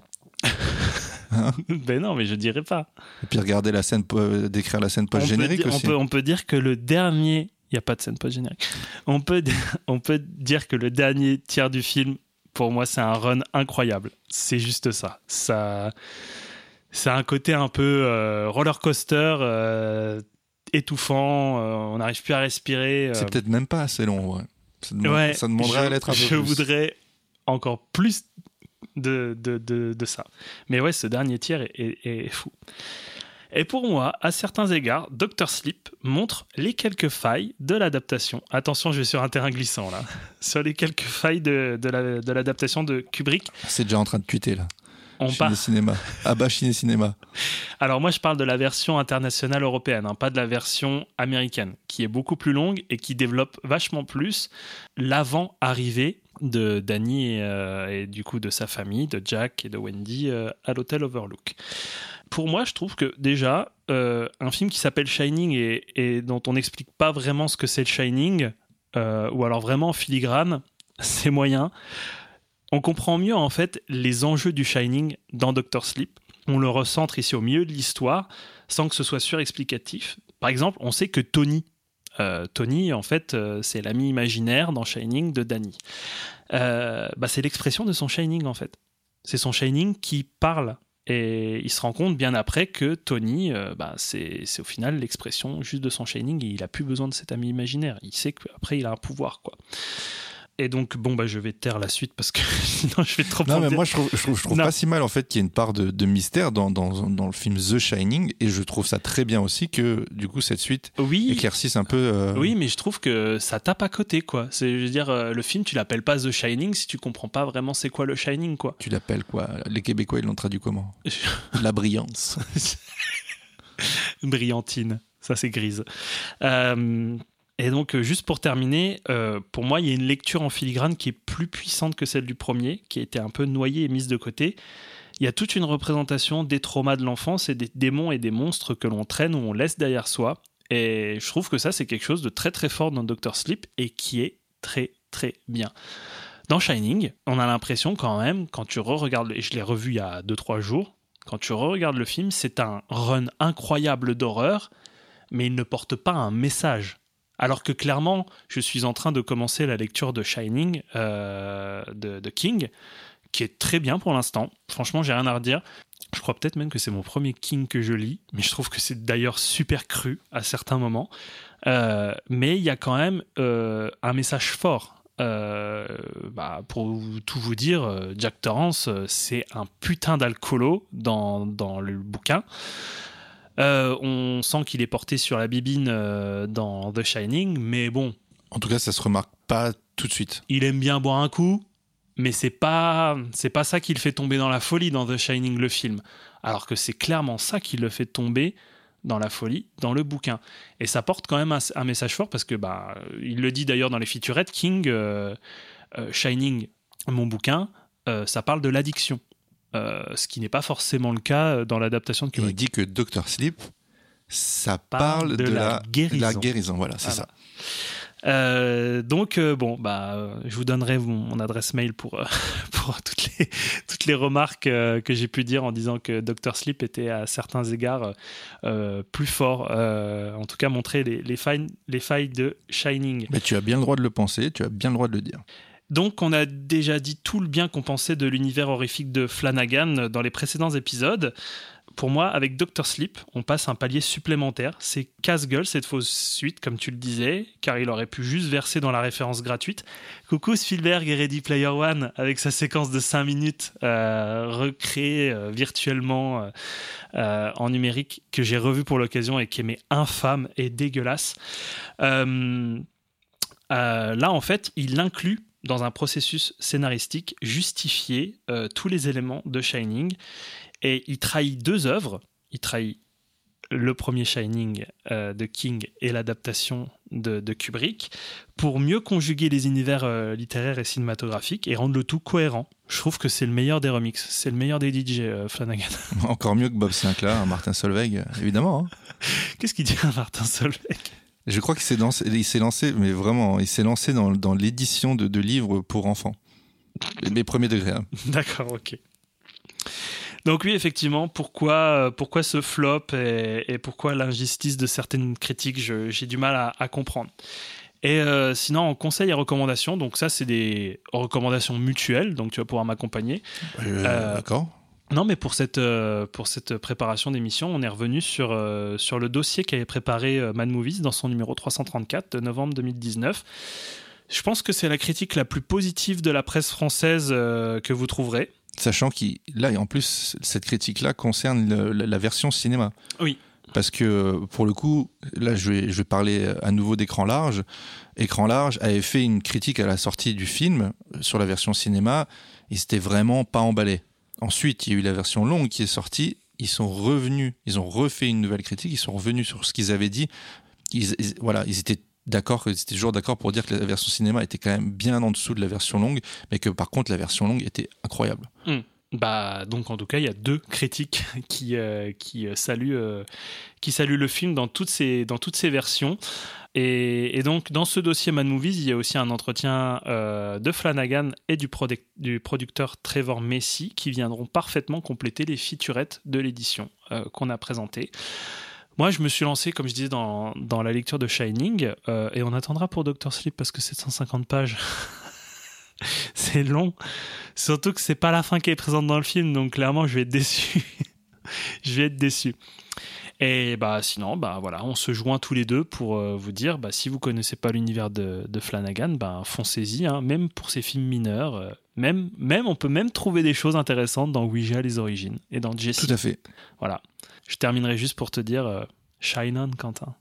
ben non, mais je dirais pas. Et puis regarder la scène, po- décrire la scène post-générique on, aussi. peut, on peut dire que le dernier, il n'y a pas de scène post-générique. On peut, on peut dire que le dernier tiers du film, pour moi, c'est un run incroyable. C'est juste ça. Ça, c'est un côté un peu euh, roller coaster, euh, étouffant. euh, on n'arrive plus à respirer. euh. C'est peut-être même pas assez long. Ouais. Ça, demande- Ouais, ça demanderait je, à l'être un peu Je plus. voudrais encore plus de, de, de, de ça. Mais ouais, ce dernier tiers est, est- est fou. Et pour moi, à certains égards, Dr. Sleep montre les quelques failles de l'adaptation. Attention, je vais sur un terrain glissant là. sur les quelques failles de, de la- de l'adaptation de Kubrick. C'est déjà en train de tweeter là. On Ciné part. Cinéma. Ah bah Ciné Cinéma. Alors moi, je parle de la version internationale européenne, hein, pas de la version américaine, qui est beaucoup plus longue et qui développe vachement plus l'avant-arrivée de Danny et, euh, et du coup de sa famille, de Jack et de Wendy euh, à l'hôtel Overlook. Pour moi, je trouve que déjà, euh, un film qui s'appelle Shining et, et dont on n'explique pas vraiment ce que c'est le Shining, ou alors vraiment en filigrane, c'est moyen. On comprend mieux en fait les enjeux du Shining dans Doctor Sleep on le recentre ici au milieu de l'histoire sans que ce soit surexplicatif. Par exemple, on sait que Tony, euh, Tony en fait, euh, c'est l'ami imaginaire dans Shining de Danny. Euh, bah, c'est l'expression de son Shining en fait. C'est son Shining qui parle. Et il se rend compte bien après que Tony, bah, c'est c'est au final l'expression juste de son Shining et il a plus besoin de cet ami imaginaire. Il sait qu'après il a un pouvoir quoi. Et donc bon bah je vais taire la suite parce que sinon je vais trop Non mais moi je trouve, je trouve, je trouve Non. pas si mal en fait qu'il y ait une part de, de mystère dans, dans, dans le film The Shining et je trouve ça très bien aussi que du coup cette suite oui, éclaircisse un peu. euh, Oui, mais je trouve que ça tape à côté, quoi. C'est, je veux dire, euh, le film, tu l'appelles pas The Shining si tu comprends pas vraiment c'est quoi le Shining, quoi. Tu l'appelles quoi? Les Québécois ils l'ont traduit comment? La brillance. Brillantine, ça c'est grise. Euh, et donc, euh, juste pour terminer, euh, pour moi, il y a une lecture en filigrane qui est plus puissante que celle du premier, qui a été un peu noyée et mise de côté. Il y a toute une représentation des traumas de l'enfance et des démons et des monstres que l'on traîne ou on laisse derrière soi. Et je trouve que ça, c'est quelque chose de très très fort dans Doctor Sleep et qui est très très bien. Dans Shining, on a l'impression quand même, quand tu re-regardes, et je l'ai revu il y a 2-3 jours, quand tu re-regardes le film, c'est un run incroyable d'horreur, mais il ne porte pas un message Alors que clairement, je suis en train de commencer la lecture de Shining euh, de, King, qui est très bien pour l'instant. Franchement, j'ai rien à redire. Je crois peut-être même que c'est mon premier King que je lis, mais je trouve que c'est d'ailleurs super cru à certains moments. Euh, mais il y a quand même euh, un message fort. Bah, pour tout vous dire, Jack Torrance, c'est un putain d'alcoolo dans, dans le bouquin. Euh, on sent qu'il est porté sur la bibine euh, dans The Shining, mais bon, En tout cas, ça se remarque pas tout de suite. il aime bien boire un coup, mais c'est pas c'est pas ça qui le fait tomber dans la folie dans The Shining le film, alors que c'est clairement ça qui le fait tomber dans la folie dans le bouquin. Et ça porte quand même un, un message fort parce que bah il le dit d'ailleurs dans les featurettes King euh, Shining mon bouquin ça parle de l'addiction. Euh, ce qui n'est pas forcément le cas dans l'adaptation de Et il Kubrick. dit que Dr. Sleep, ça Parle parle, de de, la la, guérison. la guérison. Voilà, c'est Voilà. ça. Euh, donc euh, bon bah euh, je vous donnerai mon, mon adresse mail pour euh, pour toutes les toutes les remarques euh, que j'ai pu dire en disant que Dr Sleep était à certains égards euh, plus fort euh, en tout cas montrer les, les failles les failles de Shining Mais tu as bien le droit de le penser, tu as bien le droit de le dire. Donc on a déjà dit tout le bien qu'on pensait de l'univers horrifique de Flanagan dans les précédents épisodes pour moi, avec Doctor Sleep, on passe un palier supplémentaire. C'est casse-gueule cette fausse suite, comme tu le disais, car il aurait pu juste verser dans la référence gratuite. Coucou Spielberg et Ready Player One, avec sa séquence de 5 minutes euh, recréée euh, virtuellement euh, euh, en numérique, que j'ai revu pour l'occasion et qui est infâme et dégueulasse. Là, en fait, il inclut dans un processus scénaristique justifié euh, tous les éléments de Shining et il trahit deux œuvres. Il trahit le premier Shining euh, de King et l'adaptation de, de Kubrick pour mieux conjuguer les univers euh, littéraires et cinématographiques et rendre le tout cohérent. Je trouve que c'est le meilleur des remixes, c'est le meilleur des DJ euh, Flanagan. Encore mieux que Bob Sinclair, Martin Solveig, évidemment. hein. Qu'est-ce qu'il dit à Martin Solveig? Je crois qu'il s'est lancé, il s'est lancé, mais vraiment, il s'est lancé dans, dans l'édition de, de livres pour enfants. Mais premier degré. hein. D'accord, ok. Donc oui, effectivement, pourquoi, euh, pourquoi ce flop et, et pourquoi l'injustice de certaines critiques, j'ai du mal à, à comprendre. Et euh, sinon, en conseil et recommandations, donc ça, c'est des recommandations mutuelles, donc tu vas pouvoir m'accompagner. Euh, Euh, D'accord. Non, mais pour cette, euh, pour cette préparation d'émission, on est revenu sur, euh, sur le dossier qu'avait préparé euh, Mad Movies dans son numéro 334 de novembre 2019. Je pense que c'est la critique la plus positive de la presse française euh, que vous trouverez. Sachant qu'il, là, en plus, cette critique-là concerne le- la, la version cinéma. Oui. Parce que, pour le coup, là, je vais, je vais parler à nouveau d'écran large. Écran large avait fait une critique à la sortie du film sur la version cinéma. Ils s'étaient vraiment pas emballés. Ensuite, il y a eu la version longue qui est sortie. Ils sont revenus, ils ont refait une nouvelle critique. Ils sont revenus sur ce qu'ils avaient dit. Ils, voilà, ils étaient d'accord, ils étaient toujours d'accord pour dire que la version cinéma était quand même bien en dessous de la version longue, mais que par contre la version longue était incroyable. Bah, donc en tout cas, il y a deux critiques qui, euh, qui, euh, saluent, euh, qui saluent le film dans toutes ses, dans toutes ses versions. Et, donc, dans ce dossier Mad Movies, il y a aussi un entretien euh, de Flanagan et du, produc- du producteur Trevor Messi qui viendront parfaitement compléter les featurettes de l'édition euh, qu'on a présentée. Moi, je me suis lancé, comme je disais, dans, la lecture de Shining, euh, et on attendra pour Doctor Sleep parce que c'est 150 pages. c'est long. Surtout que c'est pas la fin qui est présente dans le film, donc clairement, je vais être déçu. je vais être déçu. Et bah sinon, bah voilà, on se joint tous les deux pour euh, vous dire, bah si vous connaissez pas l'univers de, de Flanagan, bah foncez-y, hein, même pour ces films mineurs. euh, même, même, on peut même trouver des choses intéressantes dans Ouija les origines et dans Jesse. Tout à fait. Voilà. Je terminerai juste pour te dire, euh, shine on, Quentin.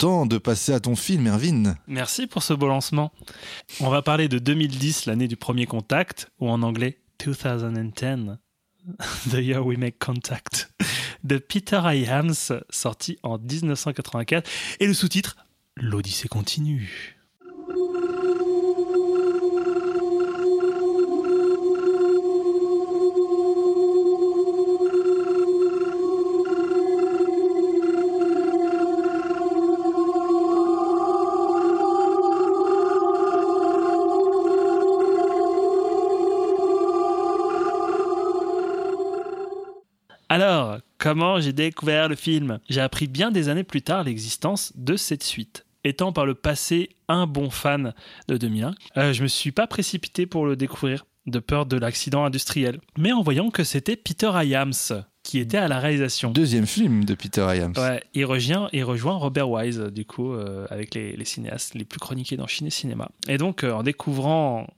Temps de passer à ton film, Erwin. Merci pour ce beau lancement. On va parler de 2010, l'année du premier contact, ou en anglais 2010, The Year We Make Contact de Peter Iams, sorti en 1984. Et le sous-titre L'Odyssée continue. Alors, comment j'ai découvert le film? J'ai appris bien des années plus tard l'existence de cette suite. Étant par le passé un bon fan de 2001, euh, je me suis pas précipité pour le découvrir de peur de l'accident industriel. Mais en voyant que c'était Peter Iams qui était à la réalisation. Deuxième film de Peter Iams. Ouais, il rejoint, il rejoint Robert Wise, du coup, euh, avec les, les cinéastes les plus chroniqués dans Chine et Cinéma. Et donc, euh, en découvrant,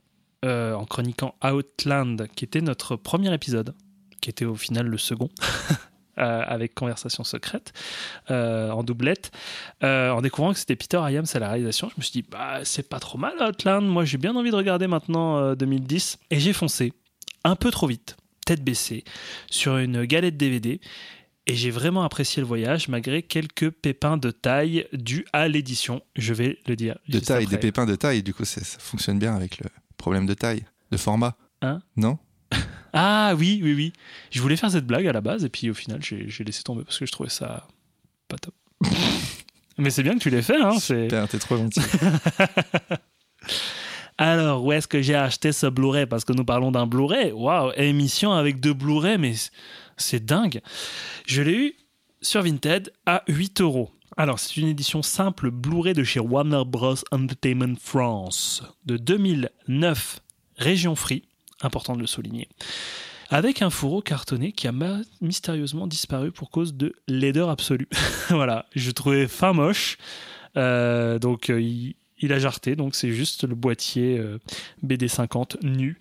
euh, en chroniquant Outland, qui était notre premier épisode, qui était au final le second, euh, avec Conversation secrète, euh, en doublette, euh, en découvrant que c'était Peter Iams à la réalisation, je me suis dit, bah, c'est pas trop mal Outland, moi j'ai bien envie de regarder maintenant euh, 2010. Et j'ai foncé, un peu trop vite, tête baissée, sur une galette DVD. Et j'ai vraiment apprécié le voyage malgré quelques pépins de taille dus à l'édition, je vais le dire. De taille, après. des pépins de taille, du coup ça fonctionne bien avec le problème de taille, de format. Hein? Non? Ah oui, oui, oui. Je voulais faire cette blague à la base et puis au final j'ai laissé tomber parce que je trouvais ça pas top. Mais c'est bien que tu l'aies fait, hein. Super, t'es trop gentil. Alors, où est-ce que j'ai acheté ce Blu-ray? Parce que nous parlons d'un Blu-ray. Waouh, émission avec deux Blu-ray, mais c'est dingue. Je l'ai eu sur Vinted à 8 euros. Alors, c'est une édition simple Blu-ray de chez Warner Bros. Entertainment France de 2009, région free, important de le souligner, avec un fourreau cartonné qui a mystérieusement disparu pour cause de laideur absolue. voilà, je trouvais fin moche. Euh, donc, euh, il, il a jarté, donc c'est juste le boîtier euh, BD50 nu.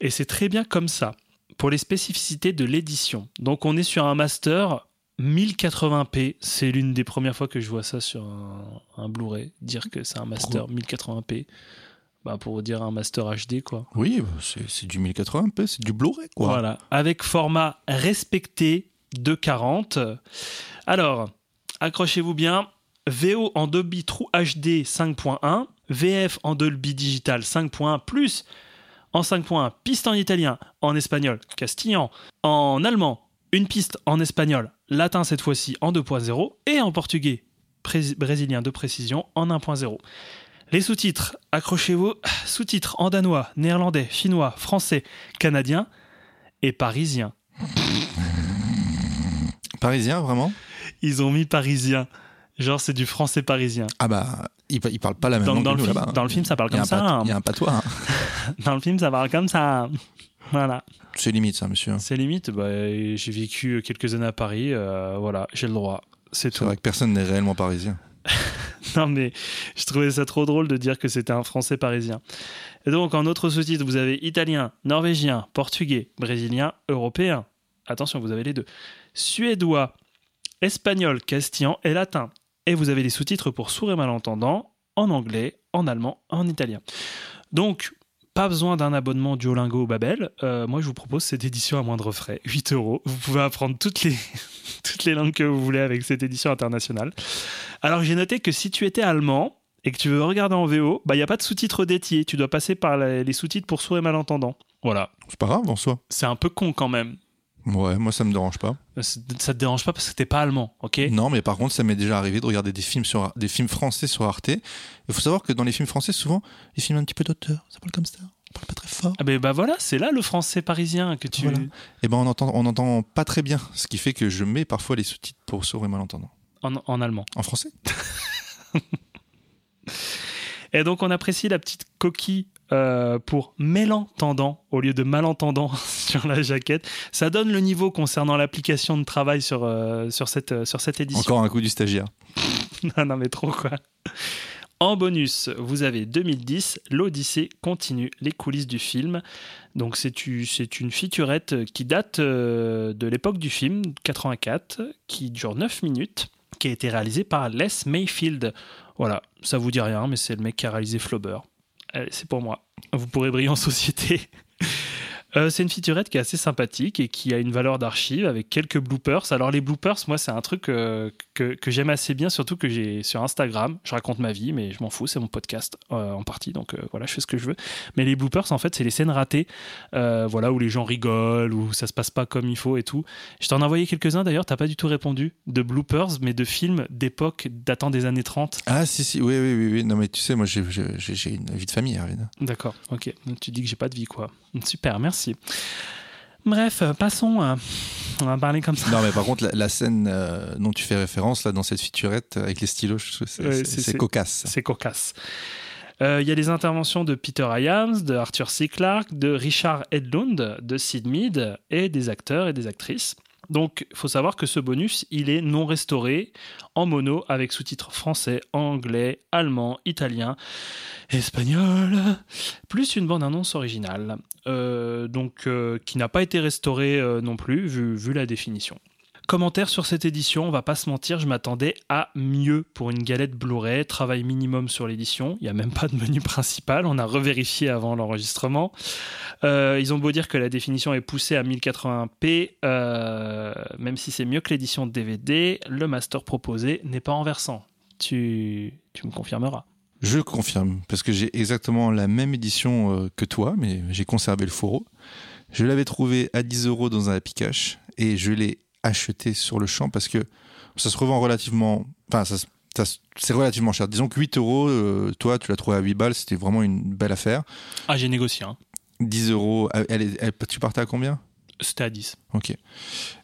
Et c'est très bien comme ça. Pour les spécificités de l'édition. Donc, on est sur un master 1080p. C'est l'une des premières fois que je vois ça sur un, un Blu-ray. Dire que c'est un master 1080p. Bah, pour dire un master HD, quoi. Oui, c'est du 1080p, c'est du Blu-ray quoi. Voilà, avec format respecté de 40. Alors, accrochez-vous bien. VO en Dolby True HD 5.1, VF en Dolby Digital 5.1 plus en 5.1 piste en italien, en espagnol, castillan, en allemand, une piste en espagnol, latin cette fois-ci en 2.0 et en portugais brésilien de précision en 1.0. Les sous-titres, accrochez-vous, sous-titres en danois, néerlandais, finnois, français, canadien et parisien. Parisien, vraiment? Ils ont mis parisien. Genre, c'est du français parisien. Ah bah, ils, ils parlent pas la même Dans, langue dans que le nous film, là-bas. dans le film, ça parle Il comme ça. hein. Il y a un patois. hein. Dans le film, ça parle comme ça. Voilà. C'est limite ça, monsieur. C'est limite. Bah, j'ai vécu quelques années à Paris. euh, voilà, j'ai le droit. C'est C'est tout. vrai que personne n'est réellement parisien. Non, mais je trouvais ça trop drôle de dire que c'était un français parisien. Et donc, en autre sous-titre, vous avez italien, norvégien, portugais, brésilien, européen. Attention, vous avez les deux. Suédois, espagnol, castillan et latin. Et vous avez les sous-titres pour sourds et malentendants en anglais, en allemand, en italien. Donc, pas besoin d'un abonnement Duolingo ou Babel. Euh, moi, je vous propose cette édition à moindre frais, 8 euros. Vous pouvez apprendre toutes les, toutes les langues que vous voulez avec cette édition internationale. Alors, j'ai noté que si tu étais allemand et que tu veux regarder en VO, bah, il n'y a pas de sous-titres dédiés. Tu dois passer par les sous-titres pour sourds et malentendants. Voilà. C'est pas grave en soi. C'est un peu con quand même. Ouais, moi ça me dérange pas. C'est- Ça te dérange pas parce que t'es pas allemand, ok? Non, mais par contre, ça m'est déjà arrivé de regarder des films sur des films français sur Arte. Il faut savoir que dans les films français, souvent, les films un petit peu d'auteur, ça parle comme ça, on parle pas très fort. Ah ben bah voilà, c'est là le français parisien que tu... Voilà. Et ben on entend, on entend pas très bien, ce qui fait que je mets parfois les sous-titres pour sourds et malentendants. En, en allemand. En français? Et donc on apprécie la petite coquille euh, pour mélentendant au lieu de malentendant sur la jaquette. Ça donne le niveau concernant l'application de travail sur, euh, sur, cette, euh, sur cette édition. Encore un coup du stagiaire. non, non, mais trop quoi. En bonus, vous avez 2010, l'Odyssée continue, les coulisses du film. Donc c'est une featurette qui date euh, de l'époque du film, 84, qui dure 9 minutes, qui a été réalisée par Les Mayfield. Voilà, ça vous dit rien, mais c'est le mec qui a réalisé Flaubert. Allez, c'est pour moi. Vous pourrez briller en société. Euh, c'est une featurette qui est assez sympathique et qui a une valeur d'archive avec quelques bloopers. Alors les bloopers, moi c'est un truc euh, que, que j'aime assez bien, surtout que j'ai sur Instagram. Je raconte ma vie, mais je m'en fous, c'est mon podcast euh, en partie, donc voilà, je fais ce que je veux. Mais les bloopers, en fait, c'est les scènes ratées, voilà, où les gens rigolent, où ça se passe pas comme il faut et tout. Je t'en ai envoyé quelques-uns d'ailleurs, t'as pas du tout répondu, de bloopers, mais de films d'époque datant des années 30. Ah si si oui oui oui, oui. non mais tu sais moi j'ai une vie de famille Arvin. D'accord, ok. Donc, Tu dis que j'ai pas de vie, quoi. Super, merci. Bref, euh, passons. à- On va parler comme ça. Non mais par contre la, la scène euh, dont tu fais référence là dans cette featurette avec les stylos c'est Ouais, cocasse. C'est cocasse. Euh, Il y a les interventions de Peter Hyams, de Arthur C. Clarke, de Richard Edlund, de Sid Mead et des acteurs et des actrices. Donc, il faut savoir que ce bonus, il est non restauré en mono avec sous-titres français, anglais, allemand, italien, espagnol, plus une bande-annonce originale. Euh, donc, euh, qui n'a pas été restaurée euh, non plus, vu, vu la définition. Commentaire sur cette édition, on va pas se mentir, je m'attendais à mieux pour une galette Blu-ray, travail minimum sur l'édition, il n'y a même pas de menu principal, on a revérifié avant l'enregistrement. Euh, ils ont beau dire que la définition est poussée à 1080p, euh, même si c'est mieux que l'édition DVD, le master proposé n'est pas renversant. Tu, tu me confirmeras. Je confirme, parce que j'ai exactement la même édition euh, que toi, mais j'ai conservé le fourreau. Je l'avais trouvé à 10 euros dans un Happy Cash et je l'ai acheté sur le champ parce que ça se revend relativement. Enfin, ça, c'est relativement cher. Disons que 8 euros, euh, toi, tu l'as trouvé à 8 balles, c'était vraiment une belle affaire. Ah, j'ai négocié, hein. 10 euros, elle, est- elle- tu partais à combien? C'était à 10. Ok.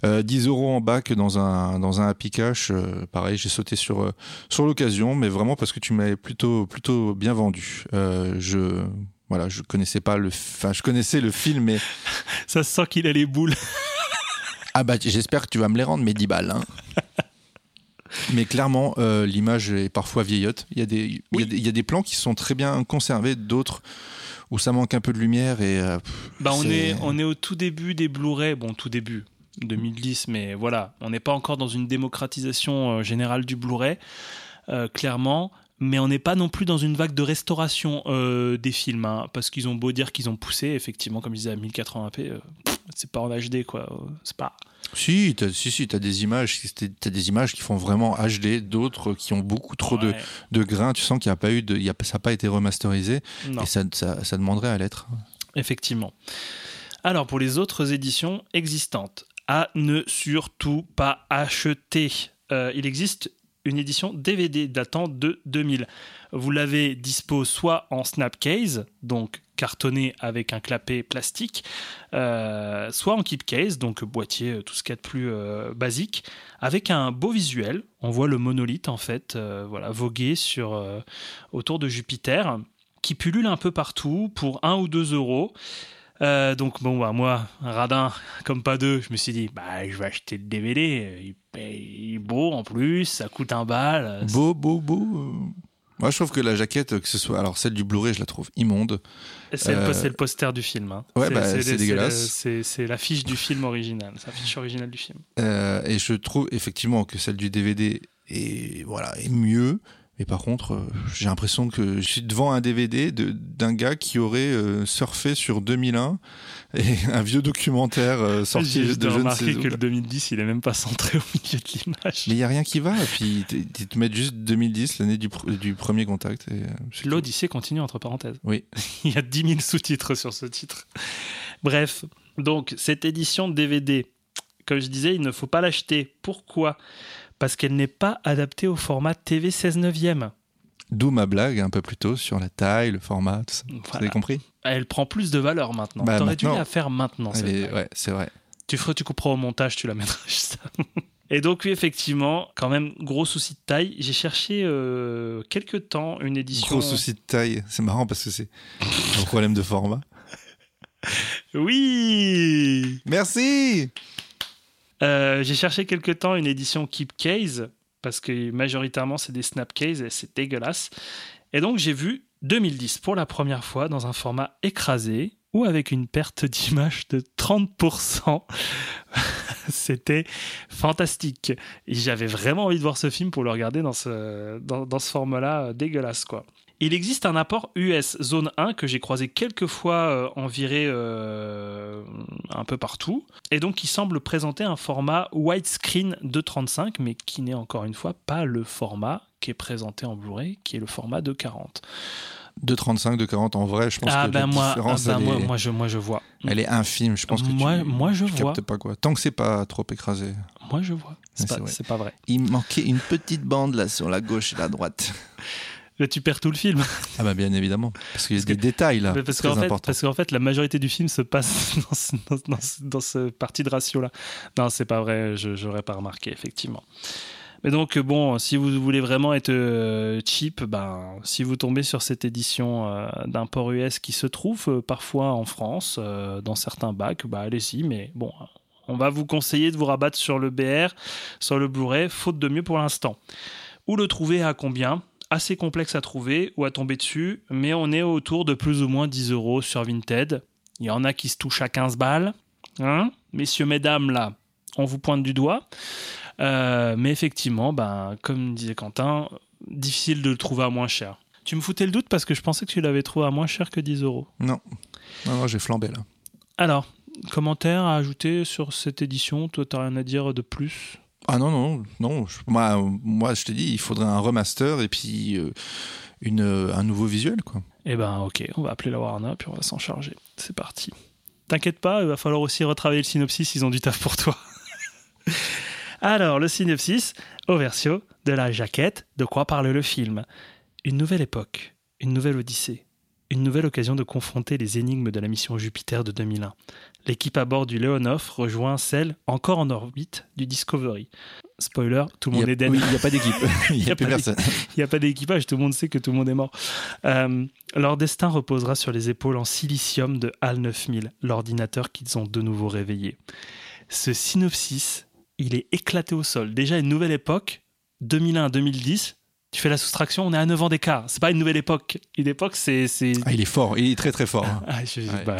Euh, 10 euros en bac dans un, dans un Happy Cash, euh, pareil, j'ai sauté sur, euh, sur l'occasion, mais vraiment parce que tu m'avais plutôt, plutôt bien vendu. Je, voilà, je connaissais pas le, enfin, je connaissais le film, mais Ça se sent qu'il a les boules. Ah bah j'espère que tu vas me les rendre, mes 10 balles. hein. mais clairement, euh, l'image est parfois vieillotte. Il y, a des, il, y a Oui. des, il y a des plans qui sont très bien conservés, d'autres où ça manque un peu de lumière et euh, pff, Bah, on, est, on est au tout début des Blu-ray, bon, tout début, 2010, mais voilà, on n'est pas encore dans une démocratisation euh, générale du Blu-ray, clairement, mais on n'est pas non plus dans une vague de restauration euh, des films, hein, parce qu'ils ont beau dire qu'ils ont poussé, effectivement, comme je disais, à 1080p, euh, c'est pas en HD, quoi, c'est pas... Si, t'as, si, si, t'as des images, t'as des images qui font vraiment HD, d'autres qui ont beaucoup trop de, Ouais, de grains. Tu sens qu'il n'y a pas eu de, il y a, ça n'a pas été remasterisé non. et ça, ça, ça demanderait à l'être. Effectivement. Alors, pour les autres éditions existantes, à ne surtout pas acheter. Euh, il existe une édition DVD datant de 2000. Vous l'avez dispo soit en snapcase, donc cartonné avec un clapet plastique, euh, soit en keep case, donc boîtier, euh, tout ce qu'il y a de plus euh, basique, avec un beau visuel. On voit le monolithe en fait, voilà, voguer sur autour de Jupiter, qui pullule un peu partout pour 1 ou 2 euros. Euh, donc bon bah moi radin comme pas deux je me suis dit bah je vais acheter le DVD il, est beau en plus ça coûte un bal Beau, beau, beau. euh. Moi, je trouve que la jaquette, que ce soit, alors celle du Blu-ray, je la trouve immonde. c'est le, euh, le poster du film hein. ouais, bah, c'est le- dégueulasse. c'est c'est l'affiche du film original c'est l'affiche originale du film Euh, et je trouve effectivement que celle du DVD est, voilà, est mieux. Mais par contre, euh, j'ai l'impression que je suis devant un DVD d'un gars qui aurait euh, surfé sur 2001 et un vieux documentaire euh, sorti j'ai de juste je ne remarqué sais que le 2010 il est même pas centré au milieu de l'image Mais il n'y a rien qui va. Et puis, ils te mettent juste 2010, l'année du, pr- du premier contact. L'Odyssée continue entre parenthèses Oui. Il y a 10 000 sous-titres sur ce titre. Bref, donc cette édition de DVD, comme je disais, il ne faut pas l'acheter. Pourquoi? Parce qu'elle n'est pas adaptée au format TV 16 neuvième. D'où ma blague un peu plus tôt sur la taille, le format, tout ça. Vous avez compris? Elle prend plus de valeur maintenant. Bah, T'aurais dû la faire maintenant. Elle cette est- blague. Ouais, c'est vrai. Tu, feras, tu couperas au montage, tu la mettras juste. Et donc, oui, effectivement, quand même, gros souci de taille. J'ai cherché euh, quelques temps une édition. Gros souci de taille. C'est marrant parce que c'est un problème de format. Oui Merci Euh, j'ai cherché quelque temps une édition Keep Case, parce que majoritairement c'est des Snap Case et c'est dégueulasse. Et donc j'ai vu 2010 pour la première fois dans un format écrasé ou avec une perte d'image de 30%. C'était fantastique. J'avais vraiment envie de voir ce film pour le regarder dans ce, dans ce format-là euh, dégueulasse, quoi. Il existe un apport US Zone 1 que j'ai croisé quelques fois euh, en virée euh, un peu partout. Et donc, il semble présenter un format widescreen de 35, mais qui n'est encore une fois pas le format qui est présenté en Blu-ray, qui est le format de 40. De 35, de 40 en vrai, je pense Ah que ben la moi, ah différence, ben elle, moi, est, moi, je, moi je vois. elle est infime. Je pense que Moi- tu, moi, je tu vois. captes pas quoi. Tant que c'est pas trop écrasé. Moi je vois. C'est pas, pas vrai. Il manquait une petite bande là sur la gauche et la droite. Là, tu perds tout le film. Ah bah bien évidemment, parce qu'il y a des que- détails là, parce qu'en fait, parce qu'en fait, la majorité du film se passe dans ce, dans, dans ce- dans ce parti de ratio-là. Non, c'est pas vrai, je j'aurais pas remarqué, effectivement. Mais donc, bon, si vous voulez vraiment être euh, cheap, ben, si vous tombez sur cette édition euh, d'un port US qui se trouve euh, parfois en France, dans certains bacs, bah, allez-y, mais bon, on va vous conseiller de vous rabattre sur le BR, sur le Blu-ray, faute de mieux pour l'instant. Où le trouver à combien? Assez complexe à trouver ou à tomber dessus, mais on est autour de plus ou moins 10 euros sur Vinted. Il y en a qui se touchent à 15 balles. Hein Messieurs, mesdames, là, on vous pointe du doigt. Euh, mais effectivement, ben, comme disait Quentin, difficile de le trouver à moins cher. Tu me foutais le doute parce que je pensais que tu l'avais trouvé à moins cher que 10 euros. Non, non, non, j'ai flambé là. Alors, commentaire à ajouter sur cette édition? Toi, t'as rien à dire de plus? Ah non, non, non. moi, moi, je te dis, il faudrait un remaster et puis euh, une, euh, un nouveau visuel quoi. Eh ben, ok, on va appeler la Warner puis on va s'en charger. C'est parti. T'inquiète pas, il va falloir aussi retravailler le synopsis, ils ont du taf pour toi. Alors, le synopsis, au versio de la jaquette, de quoi parle le film Une nouvelle époque, une nouvelle odyssée, une nouvelle occasion de confronter les énigmes de la mission Jupiter de 2001. L'équipe à bord du Leonov rejoint celle, encore en orbite, du Discovery. Spoiler, tout le monde a- est dead. oui, Il n'y a pas d'équipe, il n'y a a plus personne. Il n'y a pas d'équipage, tout le monde sait que tout le monde est mort. Euh, leur destin reposera sur les épaules en silicium de HAL 9000, l'ordinateur qu'ils ont de nouveau réveillé. Ce synopsis, il est éclaté au sol. Déjà une nouvelle époque, 2001 à 2010. Tu fais la soustraction, on est à 9 ans d'écart. C'est pas une nouvelle époque. Une époque, c'est. Ah, il est fort, il est très très fort. hein. Ah, je, Ouais, bah,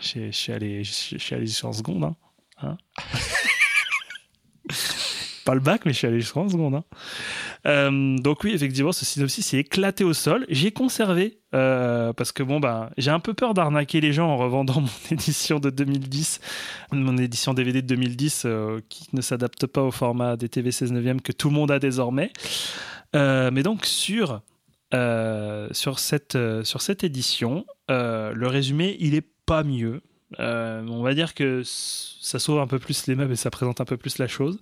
je suis allé, je suis allé jusqu'en seconde. hein. Hein Pas le bac, mais je suis allé jusqu'en seconde. hein. Euh, donc oui, effectivement, ce synopsis est éclaté au sol. J'ai conservé euh, parce que bon bah j'ai un peu peur d'arnaquer les gens en revendant mon édition de 2010, mon édition DVD de 2010 euh, qui ne s'adapte pas au format des TV 16 neuvième que tout le monde a désormais. Euh, mais donc sur euh, sur cette euh, sur cette édition, le résumé il est pas mieux. On va dire que ça sauve un peu plus les meubles et ça présente un peu plus la chose.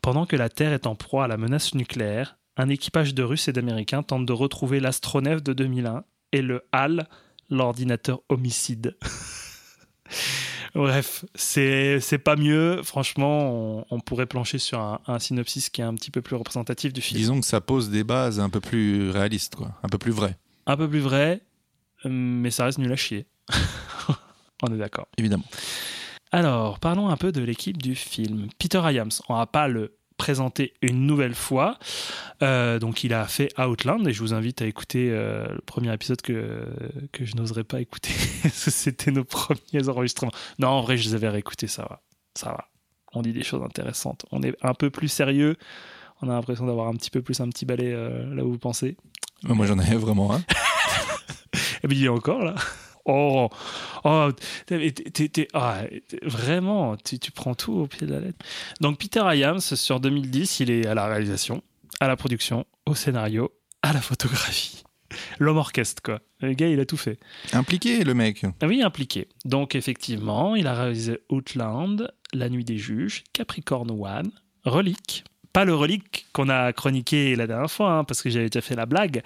Pendant que la Terre est en proie à la menace nucléaire, un équipage de Russes et d'Américains tente de retrouver l'astronef de 2001 et le HAL, l'ordinateur homicide. Bref, c'est pas mieux. Franchement, on, on pourrait plancher sur un, un synopsis qui est un petit peu plus représentatif du film. Disons que ça pose des bases un peu plus réalistes, quoi, un peu plus vraies, Un peu plus vrai, mais ça reste nul à chier. on est d'accord. évidemment. Alors, parlons un peu de l'équipe du film. Peter Hyams, on va pas le présenter une nouvelle fois. Euh, donc, il a fait Outland et je vous invite à écouter euh, le premier épisode que, que je n'oserais pas écouter. C'était nos premiers enregistrements. Non, en vrai, je les avais réécoutés, ça va. Ça va. On dit des choses intéressantes. On est un peu plus sérieux. On a l'impression d'avoir un petit peu plus un petit balai euh, là où vous pensez. Moi j'en avais vraiment un. Et puis il est encore là. Oh, oh t'es- ah, vraiment, tu, tu prends tout au pied de la lettre. Donc Peter Hyams, sur 2010, il est à la réalisation, à la production, au scénario, à la photographie. L'homme orchestre, quoi. Le gars, il a tout fait. Impliqué le mec. Ah Oui, impliqué. Donc effectivement, il a réalisé Outland, La Nuit des Juges, Capricorn One, Relique. Pas le relique qu'on a chroniqué la dernière fois, hein, parce que j'avais déjà fait la blague.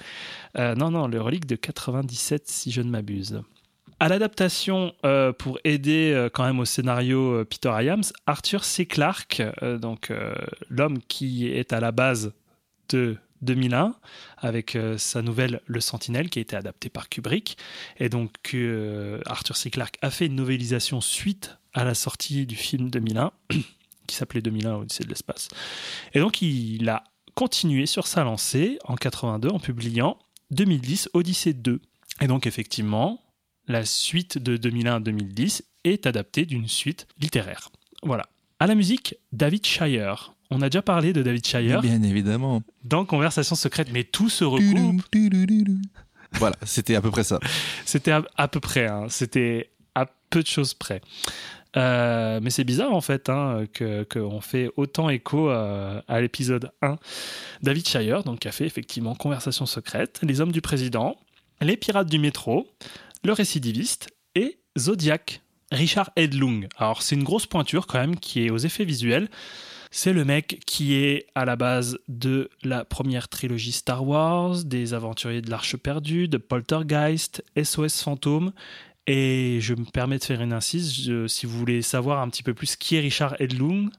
Euh, non, non, le relique de 97, si je ne m'abuse. À l'adaptation, euh, pour aider euh, quand même au scénario euh, Peter Hyams, Arthur C. Clarke, donc l'homme qui est à la base de 2001, avec sa nouvelle Le Sentinelle, qui a été adaptée par Kubrick. Et donc, Arthur C. Clarke a fait une novélisation suite à la sortie du film 2001, qui s'appelait 2001 Odyssée de l'espace. Et donc, il a continué sur sa lancée en 82 en publiant 2010 Odyssée 2. Et donc, effectivement, la suite de 2001 à 2010 est adaptée d'une suite littéraire. Voilà. À la musique, David Shire. On a déjà parlé de David Shire Bien évidemment. dans Conversation secrète, mais tout se recoupe. Voilà, c'était à peu près ça. C'était à, à peu près, hein. c'était à peu de choses près. Euh, mais c'est bizarre en fait hein, que qu'on fait autant écho à, à l'épisode 1. David Shire, donc, qui a fait effectivement Conversation secrète, Les Hommes du Président, Les Pirates du Métro, Le Récidiviste et Zodiac. Richard Edlung. Alors c'est une grosse pointure quand même qui est aux effets visuels. C'est le mec qui est à la base de la première trilogie Star Wars, des Aventuriers de l'Arche perdue, de Poltergeist, SOS Fantôme. Et je me permets de faire une incise, si vous voulez savoir un petit peu plus qui est Richard Edlung,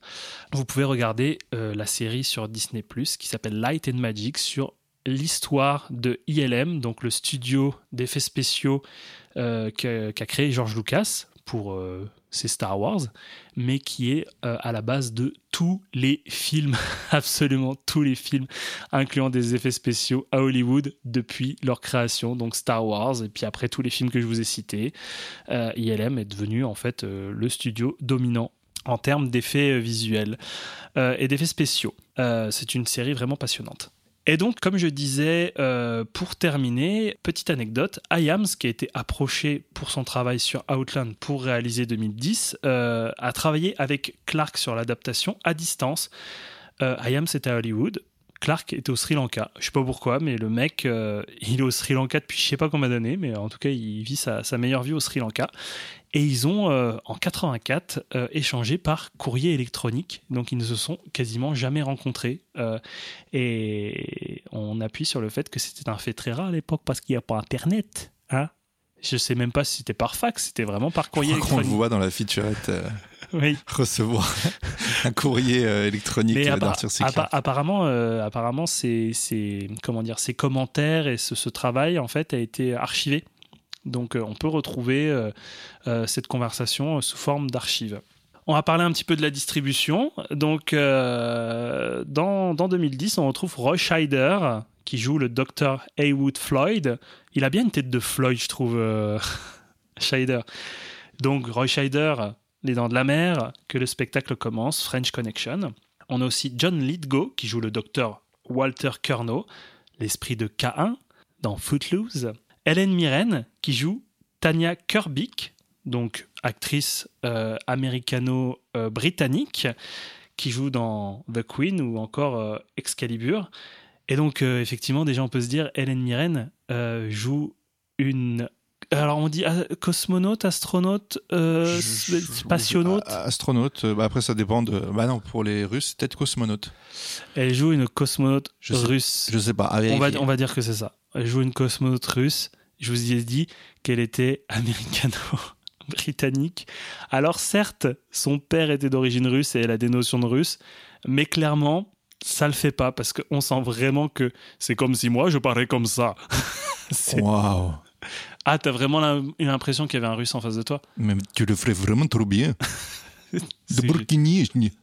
vous pouvez regarder euh, la série sur Disney ⁇ qui s'appelle Light and Magic sur l'histoire de ILM, donc le studio d'effets spéciaux euh, qu'a créé George Lucas pour euh, ses Star Wars, mais qui est euh, à la base de tous les films, absolument tous les films, incluant des effets spéciaux à Hollywood depuis leur création, donc Star Wars, et puis après tous les films que je vous ai cités. ILM est devenu en fait le studio dominant en termes d'effets visuels et d'effets spéciaux. C'est une série vraiment passionnante. Et donc, comme je disais, euh, pour terminer, petite anecdote, Iams, qui a été approché pour son travail sur Outland pour réaliser 2010, euh, a travaillé avec Clark sur l'adaptation à distance. Euh, Iams était à Hollywood, Clark était au Sri Lanka. Je sais pas pourquoi, mais le mec, euh, il est au Sri Lanka depuis je sais pas combien d'années, mais en tout cas, il vit sa, sa meilleure vie au Sri Lanka. Et ils ont, euh, en 84, euh, échangé par courrier électronique. Donc, ils ne se sont quasiment jamais rencontrés. Et on appuie sur le fait que c'était un fait très rare à l'époque parce qu'il n'y a pas Internet. Hein je sais même pas si c'était par fax, c'était vraiment par Je courrier crois qu'on le électronique. voit dans la featurette Oui. recevoir un courrier euh, électronique Mais euh, d'Arthur C. Clarke. apparemment, euh, apparemment, ces, ces- comment dire, ces commentaires et ce, ce travail en fait a été archivé. Donc, euh, on peut retrouver euh, cette conversation sous forme d'archive. On va parler un petit peu de la distribution. Donc, dans, dans 2010, on retrouve Roy Scheider qui joue le docteur Haywood Floyd. Il a bien une tête de Floyd, je trouve, euh, Scheider. Donc, Roy Scheider, Les Dents de la Mer, que le spectacle commence, French Connection. On a aussi John Lithgow qui joue le docteur Walter Curnow, l'esprit de K1 dans Footloose. Hélène Mirren qui joue Tanya Kerbick, donc actrice euh, américano-britannique, qui joue dans The Queen ou encore euh, Excalibur. Et donc, euh, effectivement, déjà, on peut se dire, Hélène Mirren euh, joue une. Alors, on dit ah, cosmonaute, astronaute, euh, Je- je- spationaute. a- Astronaute, euh, bah après ça dépend de. Bah non, pour les Russes, c'est peut-être cosmonaute. Elle joue une cosmonaute Je sais- russe. Je sais pas. On va, vérifier. on va dire que c'est ça. Elle joue une cosmonaute russe. Je vous ai dit qu'elle était américano-britannique. Alors certes, son père était d'origine russe et elle a des notions de russe, mais clairement, ça le fait pas parce qu'on sent vraiment que c'est comme si moi je parlais comme ça. Waouh. Ah, t'as vraiment l'impression qu'il y avait un russe en face de toi? Mais tu le ferais vraiment trop bien. De Burkini.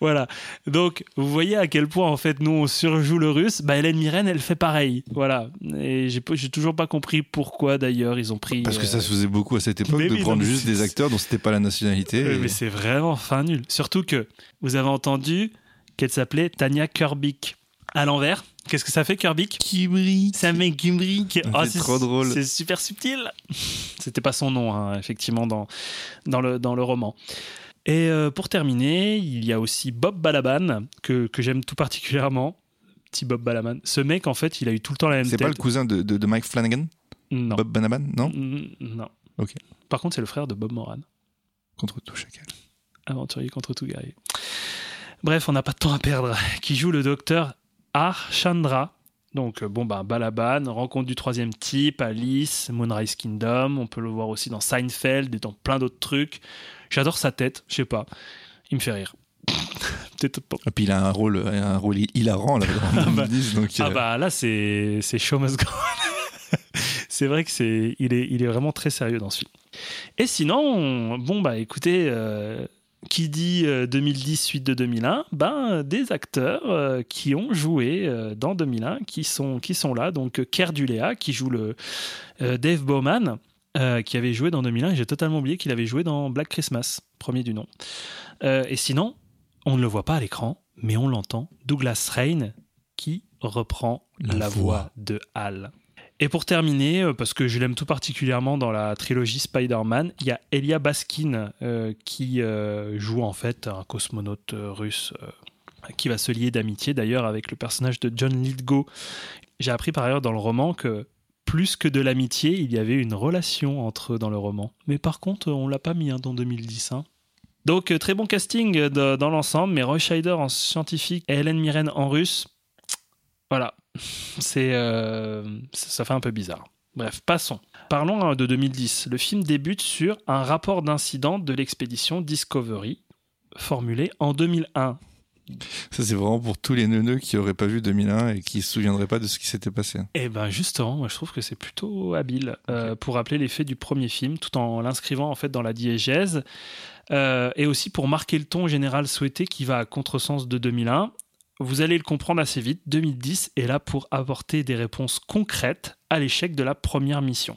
Voilà. Donc, vous voyez à quel point, en fait, nous, on surjoue le russe. Bah, Hélène Mirren, elle fait pareil. Voilà. Et j'ai toujours pas compris pourquoi, d'ailleurs, ils ont pris. Parce que ça euh, se faisait beaucoup à cette époque mais de prendre mais juste des acteurs dont c'était pas la nationalité. et- Mais c'est vraiment fin nul. Surtout que vous avez entendu qu'elle s'appelait Tania Kerbick. À l'envers, qu'est-ce que ça fait, Kerbick Qui brille. Ça met Gimbrick. C'est trop drôle. C'est super subtil. C'était pas son nom, hein, effectivement, dans, dans, le, dans le roman. Et euh, pour terminer, il y a aussi Bob Balaban, que, que j'aime tout particulièrement. Petit Bob Balaban. Ce mec, en fait, il a eu tout le temps la même C'est tête. pas le cousin de, de- de Mike Flanagan? Non. Bob Banaban Non? Non. Ok. Par contre, c'est le frère de Bob Moran. Contre tout chacal. aventurier contre tout guerrier. Bref, on n'a pas de temps à perdre. Qui joue le docteur Archandra. Donc, euh, bon, bah, Balaban, rencontre du troisième type, Alice, Moonrise Kingdom. On peut le voir aussi dans Seinfeld et dans plein d'autres trucs. J'adore sa tête, je sais pas. Il me fait rire. Et puis il a un rôle, un rôle hilarant là, 2010. donc, Ah euh, bah là, c'est c'est Show Must Go c'est vrai que c'est il est, il est vraiment très sérieux dans ce film. Et sinon, bon bah écoutez, euh, qui dit euh, 2010 suite de 2001, ben des acteurs euh, qui ont joué euh, dans 2001, qui sont qui sont là. Donc euh, Kerr Dulea qui joue le euh, Dave Bowman. euh, qui avait joué dans 2001 et j'ai totalement oublié qu'il avait joué dans Black Christmas, premier du nom. Euh, et sinon, on ne le voit pas à l'écran, mais on l'entend. Douglas Rain qui reprend la, La voix voix. de Hal. Et pour terminer, euh, parce que je l'aime tout particulièrement dans la trilogie Spider-Man, il y a Elia Baskin euh, qui euh, joue en fait un cosmonaute russe qui va se lier d'amitié d'ailleurs avec le personnage de John Lithgow. J'ai appris par ailleurs dans le roman que plus que de l'amitié, il y avait une relation entre eux dans le roman. Mais par contre, on l'a pas mis hein, dans 2010. hein. Donc très bon casting dans l'ensemble, mais Roy Scheider en scientifique et Hélène Mirren en russe, voilà, c'est euh, ça fait un peu bizarre. Bref, passons. Parlons hein, de 2010. Le film débute sur un rapport d'incident de l'expédition Discovery, formulé en 2001. Ça, c'est vraiment pour tous les neuneux qui auraient pas vu 2001 et qui se souviendraient pas de ce qui s'était passé. Eh ben justement, moi je trouve que c'est plutôt habile euh, pour rappeler les faits du premier film, tout en l'inscrivant en fait dans la diégèse, euh, et aussi pour marquer le ton général souhaité qui va à contresens de 2001. Vous allez le comprendre assez vite, 2010 est là pour apporter des réponses concrètes à l'échec de la première mission.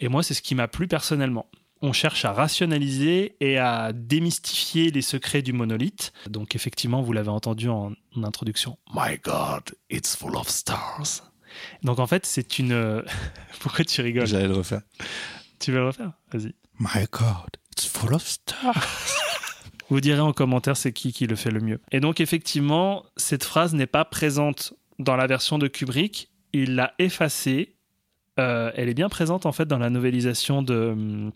Et moi, c'est ce qui m'a plu personnellement. On cherche à rationaliser et à démystifier les secrets du monolithe. Donc effectivement, vous l'avez entendu en, introduction. My God, it's full of stars. Donc en fait, c'est une... Pourquoi tu rigoles? J'allais le refaire. Tu veux le refaire? Vas-y. My God, it's full of stars. Vous direz en commentaire c'est qui qui le fait le mieux. Et donc effectivement, cette phrase n'est pas présente dans la version de Kubrick. Il l'a effacée. Euh, elle est bien présente en fait dans la novélisation de,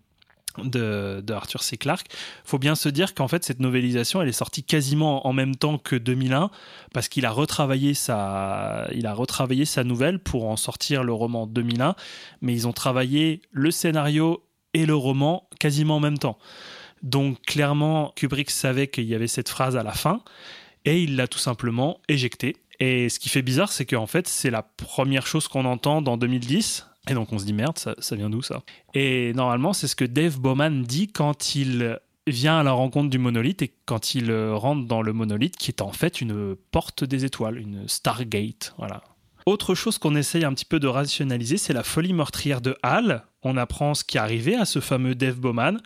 de, de Arthur C. Clarke. faut bien se dire qu'en fait cette novélisation elle est sortie quasiment en même temps que 2001 parce qu'il a retravaillé sa, il a retravaillé sa nouvelle pour en sortir le roman 2001. Mais ils ont travaillé le scénario et le roman quasiment en même temps. Donc clairement, Kubrick savait qu'il y avait cette phrase à la fin et il l'a tout simplement éjectée. Et ce qui fait bizarre, c'est qu'en fait, c'est la première chose qu'on entend dans 2010. Et donc on se dit merde, ça, vient d'où ça? Et normalement, c'est ce que Dave Bowman dit quand il vient à la rencontre du monolithe et quand il rentre dans le monolithe qui est en fait une porte des étoiles, une Stargate. Voilà. Autre chose qu'on essaye un petit peu de rationaliser, c'est la folie meurtrière de Hal. On apprend ce qui est arrivé à ce fameux Dave Bowman.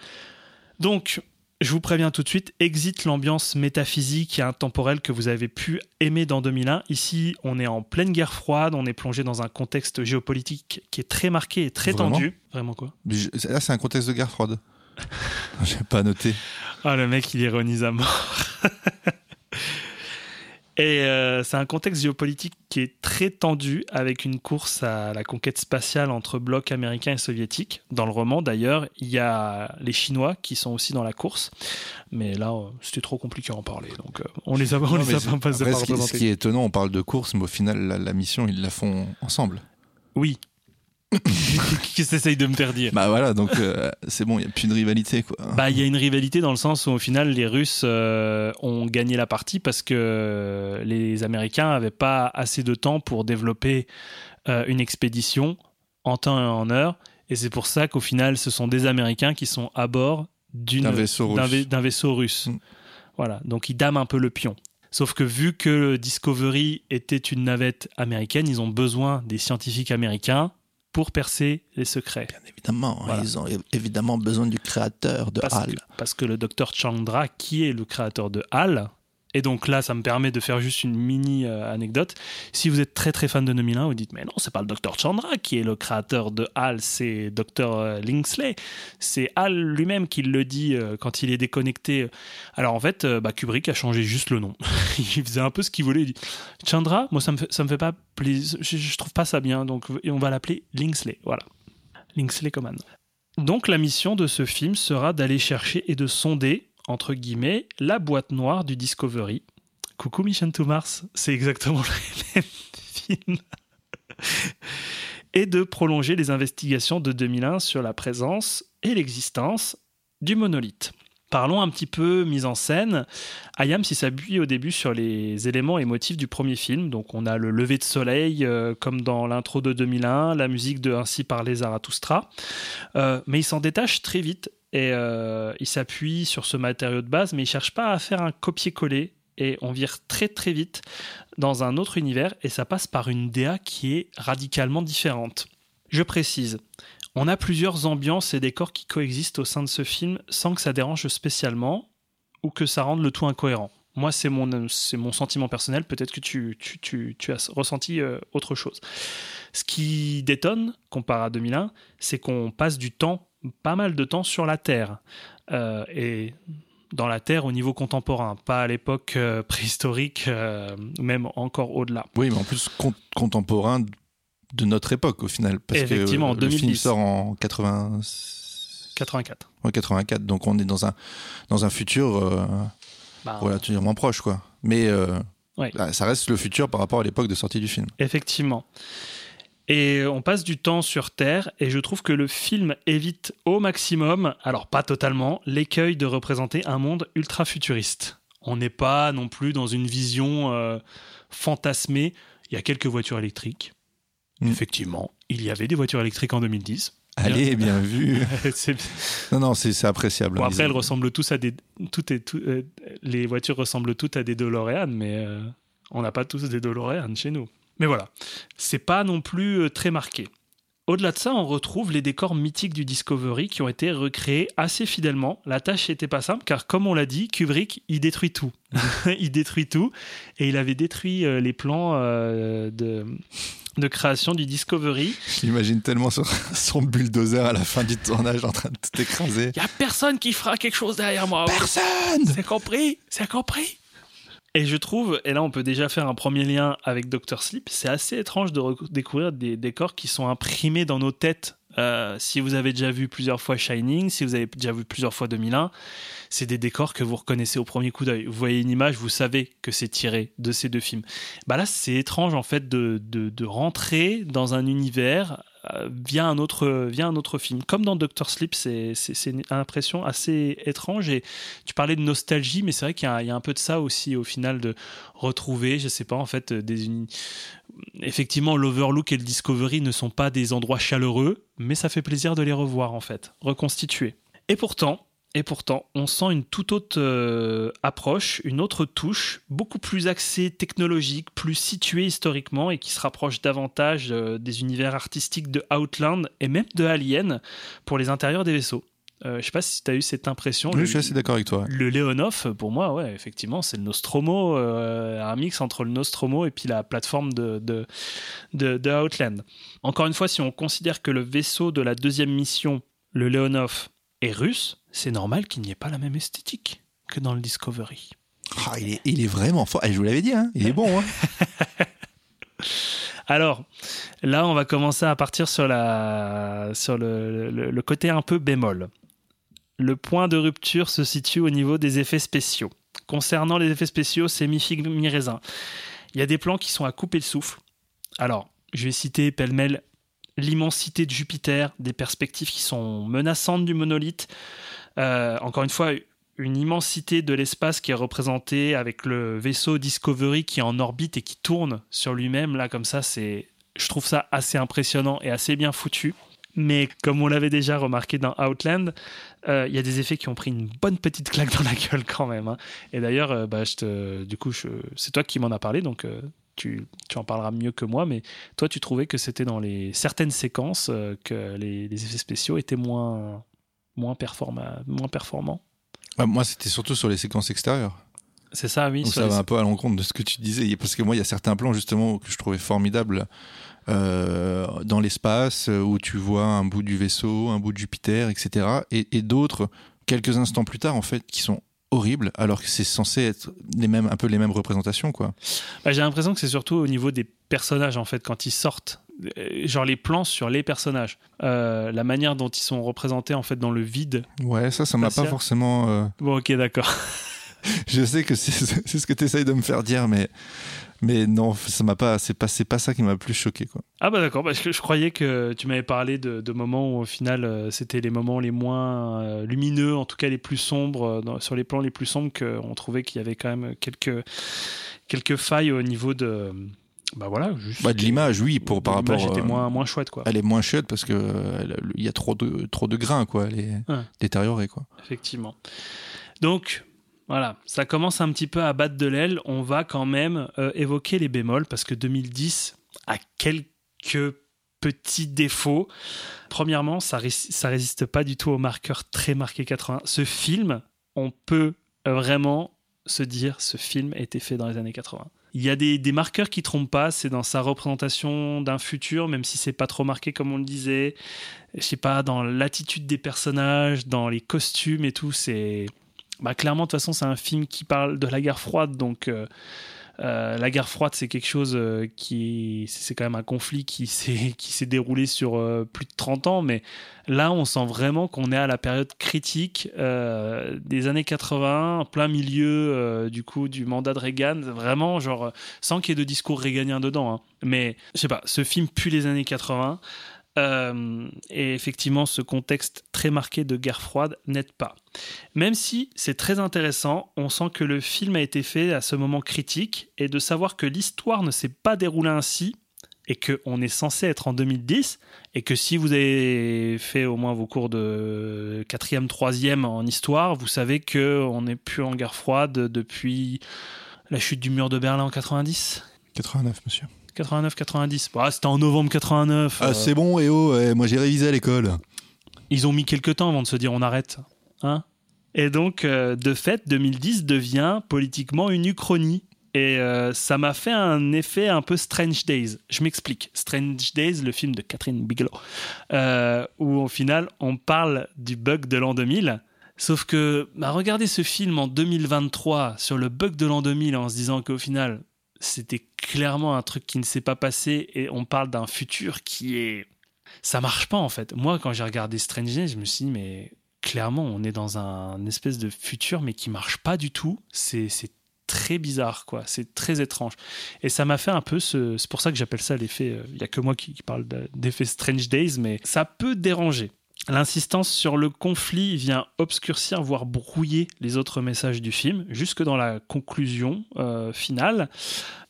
Donc, je vous préviens tout de suite, exit l'ambiance métaphysique et intemporelle que vous avez pu aimer dans 2001. Ici, on est en pleine guerre froide, on est plongé dans un contexte géopolitique qui est très marqué et très Vraiment tendu. Vraiment quoi? Je- Là, c'est un contexte de guerre froide. J'ai pas noté. Ah, le mec, il ironise à mort. Et euh, c'est un contexte géopolitique qui est très tendu avec une course à la conquête spatiale entre blocs américains et soviétiques. Dans le roman, d'ailleurs, il y a les Chinois qui sont aussi dans la course. Mais là, euh, c'était trop compliqué à en parlé. Donc, euh, on les a, on les pas, pas, ce, qui, ce qui est étonnant, on parle de course, mais au final, la, la mission, ils la font ensemble. Oui. Qu'est-ce que t'essayes de me faire dire Bah voilà, donc euh, c'est bon, il n'y a plus de rivalité, quoi. Bah, il y a une rivalité dans le sens où au final les Russes euh, ont gagné la partie parce que les Américains n'avaient pas assez de temps pour développer euh, une expédition en temps et en heure. Et c'est pour ça qu'au final, ce sont des Américains qui sont à bord D'un vaisseau russe. vai- d'un vaisseau russe. Mm. Voilà, donc ils dament un peu le pion. Sauf que vu que le Discovery était une navette américaine, ils ont besoin des scientifiques américains pour percer les secrets. Bien évidemment, Voilà. ils ont évidemment besoin du créateur de parce HAL. Que, parce que le docteur Chandra, qui est le créateur de HAL, et donc là, ça me permet de faire juste une mini euh, anecdote. Si vous êtes très très fan de 2001, vous dites mais non, c'est pas le docteur Chandra qui est le créateur de HAL, c'est docteur euh. C'est HAL lui-même qui le dit euh, quand il est déconnecté. Alors en fait, euh, bah, Kubrick a changé juste le nom. il faisait un peu ce qu'il voulait. Il dit Chandra, moi ça me fait, ça me fait pas plaisir, je, je trouve pas ça bien, donc on va l'appeler Linksley. Voilà. Linksley Command. Donc la mission de ce film sera d'aller chercher et de sonder, entre guillemets, la boîte noire du Discovery. Coucou Mission to Mars, c'est exactement le même film. et de prolonger les investigations de 2001 sur la présence et l'existence du monolithe. Parlons un petit peu mise en scène. Ayam s'appuie au début sur les éléments et motifs du premier film. Donc on a le lever de soleil, euh, comme dans l'intro de 2001, la musique de Ainsi parlait Zarathustra. Euh, mais il s'en détache très vite et euh, il s'appuie sur ce matériau de base, mais il cherche pas à faire un copier-coller. Et on vire très très vite dans un autre univers et ça passe par une DA qui est radicalement différente. Je précise, on a plusieurs ambiances et décors qui coexistent au sein de ce film sans que ça dérange spécialement ou que ça rende le tout incohérent. Moi, c'est mon, mon sentiment personnel. Peut-être que tu, tu, tu, as ressenti euh, autre chose. Ce qui détonne, comparé à 2001, c'est qu'on passe du temps, pas mal de temps sur la Terre. Euh, et dans la Terre au niveau contemporain, pas à l'époque euh, préhistorique, même encore au-delà. Oui, mais en plus con- contemporain de notre époque au final. Parce Effectivement, que le film 2010. sort en 80... 84. ouais, 84, donc on est dans un, dans un futur euh, Bah, relativement proche, quoi. Mais euh, Ouais. bah, ça reste le futur par rapport à l'époque de sortie du film. Effectivement. Et on passe du temps sur Terre, et je trouve que le film évite au maximum, alors pas totalement, l'écueil de représenter un monde ultra futuriste. On n'est pas non plus dans une vision euh, fantasmée. Il y a quelques voitures électriques. Mm. Effectivement, il y avait des voitures électriques en 2010. Allez, bien vu. Non, non, c'est appréciable. Bon, hein, après, elles ressemblent tous à des. Tout est, tout- euh, les voitures ressemblent toutes à des DeLorean, mais euh, on n'a pas tous des DeLorean chez nous. Mais voilà, c'est pas non plus euh, très marqué. Au-delà de ça, on retrouve les décors mythiques du Discovery qui ont été recréés assez fidèlement. La tâche n'était pas simple car, comme on l'a dit, Kubrick, il détruit tout. il détruit tout. Et il avait détruit euh, les plans euh, de, de création du Discovery. J'imagine tellement son, son bulldozer à la fin du tournage en train de tout écraser. Il y a personne qui fera quelque chose derrière moi. Personne C'est compris, c'est compris. Et je trouve, et là on peut déjà faire un premier lien avec Dr. Sleep, c'est assez étrange de découvrir des décors qui sont imprimés dans nos têtes. Euh, si vous avez déjà vu plusieurs fois Shining, si vous avez déjà vu plusieurs fois 2001, c'est des décors que vous reconnaissez au premier coup d'œil. Vous voyez une image, vous savez que c'est tiré de ces deux films. Bah là, c'est étrange en fait de, de, rentrer dans un univers via un autre un autre film. Comme dans Doctor Sleep, c'est une impression assez étrange. Et tu parlais de nostalgie, mais c'est vrai qu'il y, a- un peu de ça aussi au final de retrouver, je sais pas en fait, des effectivement l'Overlook et le Discovery ne sont pas des endroits chaleureux, mais ça fait plaisir de les revoir en fait, reconstituer. Et pourtant. Et pourtant, on sent une toute autre euh, approche, une autre touche, beaucoup plus axée technologique, plus située historiquement et qui se rapproche davantage euh, des univers artistiques de Outland et même de Alien pour les intérieurs des vaisseaux. Euh, je sais pas si tu as eu cette impression. Oui, Le- je suis assez d'accord avec toi. le Leonov, pour moi, ouais, effectivement, c'est le Nostromo, euh, un mix entre le Nostromo et puis la plateforme de, de, de, de Outland. Encore une fois, si on considère que le vaisseau de la deuxième mission, le Leonov, est russe, c'est normal qu'il n'y ait pas la même esthétique que dans le Discovery. Ah, il, est, il est vraiment fort. Eh, je vous l'avais dit, hein, il est bon. Hein. Alors, là, on va commencer à partir sur, la, sur le, le- le côté un peu bémol. Le point de rupture se situe au niveau des effets spéciaux. Concernant les effets spéciaux, c'est mi-figue, mi-raisin. Il y a des plans qui sont à couper le souffle. Alors, je vais citer pêle-mêle l'immensité de Jupiter, des perspectives qui sont menaçantes du monolithe. Euh, encore une fois, une immensité de l'espace qui est représentée avec le vaisseau Discovery qui est en orbite et qui tourne sur lui-même. Là, comme ça, c'est, je trouve ça assez impressionnant et assez bien foutu. Mais comme on l'avait déjà remarqué dans Outland, euh, il y a des effets qui ont pris une bonne petite claque dans la gueule quand même. hein. Et d'ailleurs, euh, bah, je te, du coup, c'est toi qui m'en as parlé, donc tu, tu en parleras mieux que moi. Mais toi, tu trouvais que c'était dans les certaines séquences euh, que les, les effets spéciaux étaient moins, moins, performa- moins performants? Ah, moi, c'était surtout sur les séquences extérieures. C'est ça, oui. Donc ça les- va un peu à l'encontre de ce que tu disais. Parce que moi, il y a certains plans, justement, que je trouvais formidables euh, dans l'espace, euh, où tu vois un bout du vaisseau, un bout de Jupiter, etc. Et, et d'autres, quelques instants plus tard, en fait, qui sont horribles, alors que c'est censé être les mêmes, un peu les mêmes représentations, quoi. Bah, J'ai l'impression que c'est surtout au niveau des personnages, en fait, quand ils sortent. Euh, Genre les plans sur les personnages. Euh, la manière dont ils sont représentés, en fait, dans le vide. Ouais, ça, ça m'a pas forcément... euh, Bon, ok, d'accord. Je sais que c'est c'est ce que tu essayes de me faire dire, mais, mais non, ça m'a pas, c'est pas, pas ça qui m'a le plus choqué, quoi. Ah bah d'accord, parce que je croyais que tu m'avais parlé de, de moments où au final euh, c'était les moments les moins euh, lumineux, en tout cas les plus sombres, euh, dans- sur les plans les plus sombres, qu'on trouvait qu'il y avait quand même quelques, quelques failles au niveau de... Bah voilà, juste... Bah, de l'image, oui, pour, par L'image rapport... était moins, moins chouette, quoi. Elle est moins chaude parce que il y a trop de, trop de grains, quoi. Elle est Ouais. détériorée, quoi. Effectivement. Donc, voilà, ça commence un petit peu à battre de l'aile. On va quand même euh, évoquer les bémols parce que 2010 a quelques petits défauts. Premièrement, ça, ré- résiste pas du tout au marqueur très marqué 80. Ce film, on peut vraiment se dire ce film a été fait dans les années 80. Il y a des, des marqueurs qui trompent pas, c'est dans sa représentation d'un futur, même si c'est pas trop marqué comme on le disait. Je sais pas, dans l'attitude des personnages, dans les costumes et tout, c'est. Bah, clairement, de toute façon, c'est un film qui parle de la guerre froide, donc. euh, euh, la guerre froide, c'est quelque chose euh, qui. C'est quand même un conflit qui s'est déroulé sur plus de 30 ans, mais là, on sent vraiment qu'on est à la période critique des années 80, en plein milieu du coup du mandat de Reagan, vraiment, genre, sans qu'il y ait de discours réganien dedans. hein. Mais je sais pas, ce film pue les années 80. Euh, et effectivement, ce contexte très marqué de guerre froide n'aide pas. Même si c'est très intéressant, on sent que le film a été fait à ce moment critique et de savoir que l'histoire ne s'est pas déroulée ainsi et qu'on est censé être en 2010 et que si vous avez fait au moins vos cours de quatrième, troisième en histoire, vous savez que on n'est plus en guerre froide depuis la chute du mur de Berlin en 90 89, monsieur. 89-90. Bah, C'était en novembre 89. Ah, euh, c'est bon, et oh, ouais, moi j'ai révisé à l'école. ils ont mis quelques temps avant de se dire on arrête. Hein et donc, euh, de fait, 2010 devient politiquement une uchronie. Et euh, ça m'a fait un effet un peu Strange Days. Je m'explique. Strange Days, le film de Catherine Bigelow, euh, où au final, on parle du bug de l'an 2000. Sauf que, bah, regardez ce film en 2023 sur le bug de l'an 2000 en se disant qu'au final, c'était clairement un truc qui ne s'est pas passé et on parle d'un futur qui est ça marche pas en fait. Moi, quand j'ai regardé Strange Days, je me suis dit, mais clairement, on est dans un espèce de futur, mais qui marche pas du tout. C'est très bizarre, quoi. C'est très étrange. Et ça m'a fait un peu ce. C'est pour ça que j'appelle ça l'effet. Il y a que moi qui, qui parle de- d'effet Strange Days, mais ça peut déranger. L'insistance sur le conflit vient obscurcir, voire brouiller les autres messages du film, jusque dans la conclusion euh, finale.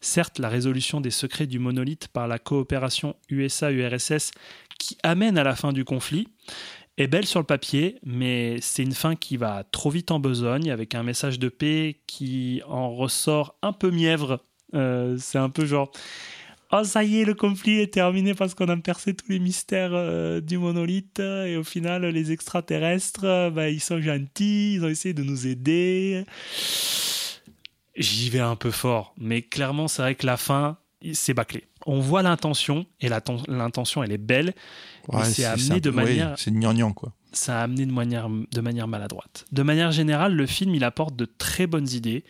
Certes, la résolution des secrets du monolithe par la coopération USA-URSS qui amène à la fin du conflit est belle sur le papier, mais c'est une fin qui va trop vite en besogne, avec un message de paix qui en ressort un peu mièvre. Euh, c'est un peu genre Oh, ça y est, le conflit est terminé parce qu'on a percé tous les mystères euh, du monolithe. Et au final, les extraterrestres, euh, bah, ils sont gentils, ils ont essayé de nous aider. J'y vais un peu fort, mais clairement, c'est vrai que la fin, c'est bâclé. On voit l'intention, et l'intention, elle est belle, mais c'est amené de manière c'est gnangnan, quoi. ça a amené de manière, de manière maladroite. De manière générale, le film il apporte de très bonnes idées,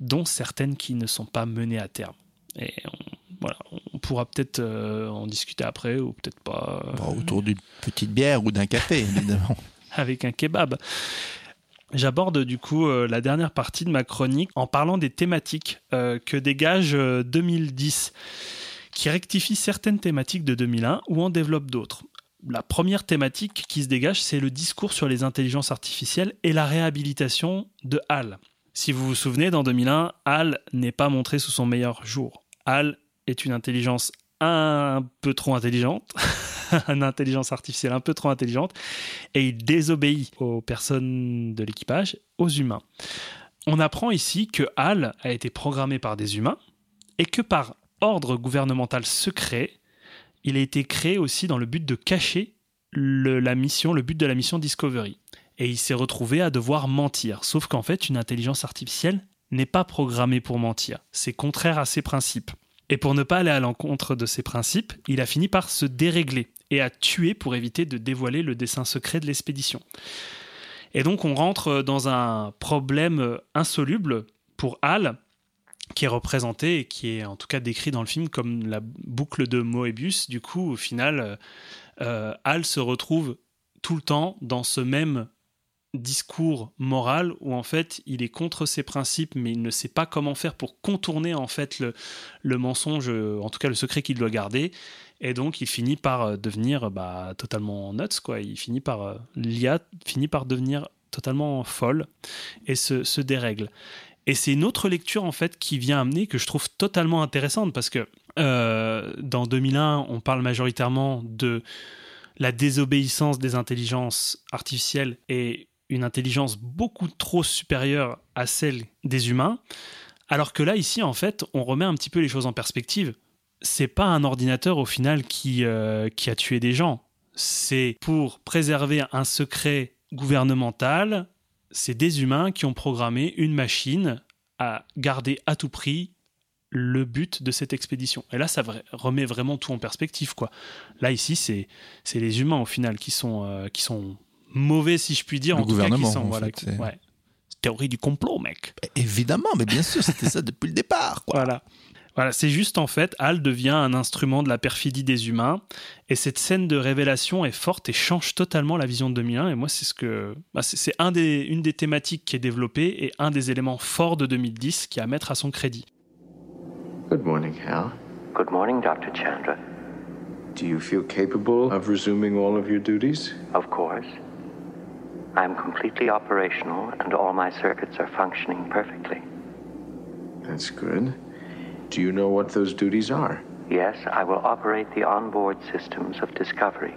dont certaines qui ne sont pas menées à terme. Et on, voilà, on pourra peut-être euh, en discuter après ou peut-être pas euh, Bon, autour d'une petite bière ou d'un café, évidemment. avec un kebab. J'aborde du coup euh, la dernière partie de ma chronique en parlant des thématiques que dégage euh, 2010, qui rectifie certaines thématiques de 2001 ou en développe d'autres. La première thématique qui se dégage, c'est le discours sur les intelligences artificielles et la réhabilitation de HAL. Si vous vous souvenez, dans 2001, HAL n'est pas montré sous son meilleur jour. HAL est une intelligence un peu trop intelligente, une intelligence artificielle un peu trop intelligente, et il désobéit aux personnes de l'équipage, aux humains. On apprend ici que HAL a été programmé par des humains et que par ordre gouvernemental secret, il a été créé aussi dans le but de cacher le, la mission, le but de la mission Discovery. Et il s'est retrouvé à devoir mentir. Sauf qu'en fait, une intelligence artificielle n'est pas programmée pour mentir. C'est contraire à ses principes. Et pour ne pas aller à l'encontre de ses principes, il a fini par se dérégler et à tuer pour éviter de dévoiler le dessin secret de l'expédition. Et donc on rentre dans un problème insoluble pour Hal, qui est représenté et qui est en tout cas décrit dans le film comme la boucle de Moebius. Du coup, au final, euh, Hal se retrouve tout le temps dans ce même discours moral où en fait il est contre ses principes mais il ne sait pas comment faire pour contourner en fait le, le mensonge en tout cas le secret qu'il doit garder. Et donc il finit par devenir bah, totalement nuts quoi. Il finit par l'IA finit par devenir totalement folle. Et se, se dérègle. Et c'est une autre lecture en fait qui vient amener que je trouve totalement intéressante parce que euh, dans 2001 on parle majoritairement de la désobéissance des intelligences artificielles et une intelligence beaucoup trop supérieure à celle des humains, alors que là, ici, en fait, on remet un petit peu les choses en perspective. C'est pas un ordinateur, au final, qui, euh, qui a tué des gens. C'est pour préserver un secret gouvernemental, c'est des humains qui ont programmé une machine à garder à tout prix le but de cette expédition. Et là, ça remet vraiment tout en perspective, quoi. Là, ici, c'est c'est les humains, au final, qui sont, euh, qui sont mauvais, si je puis dire. Le en tout cas, qui gouvernement, sont, en voilà, fait, c'est- ouais. Théorie du complot, mec. Évidemment, mais bien sûr, c'était ça depuis le départ. Quoi. Voilà. Voilà, c'est juste en fait, Hal devient un instrument de la perfidie des humains, et cette scène de révélation est forte et change totalement la vision de 2001. Et moi, c'est ce que, bah, c'est c'est un des, une des thématiques qui est développée et un des éléments forts de 2010 qui est à mettre à son crédit. Good morning, Hal. Good morning, Dr. Chandra. Do you feel capable of resuming all of your duties? Of course. I am completely operational and all my circuits are functioning perfectly. That's good. Do you know what those duties are? Yes, I will operate the onboard systems of Discovery.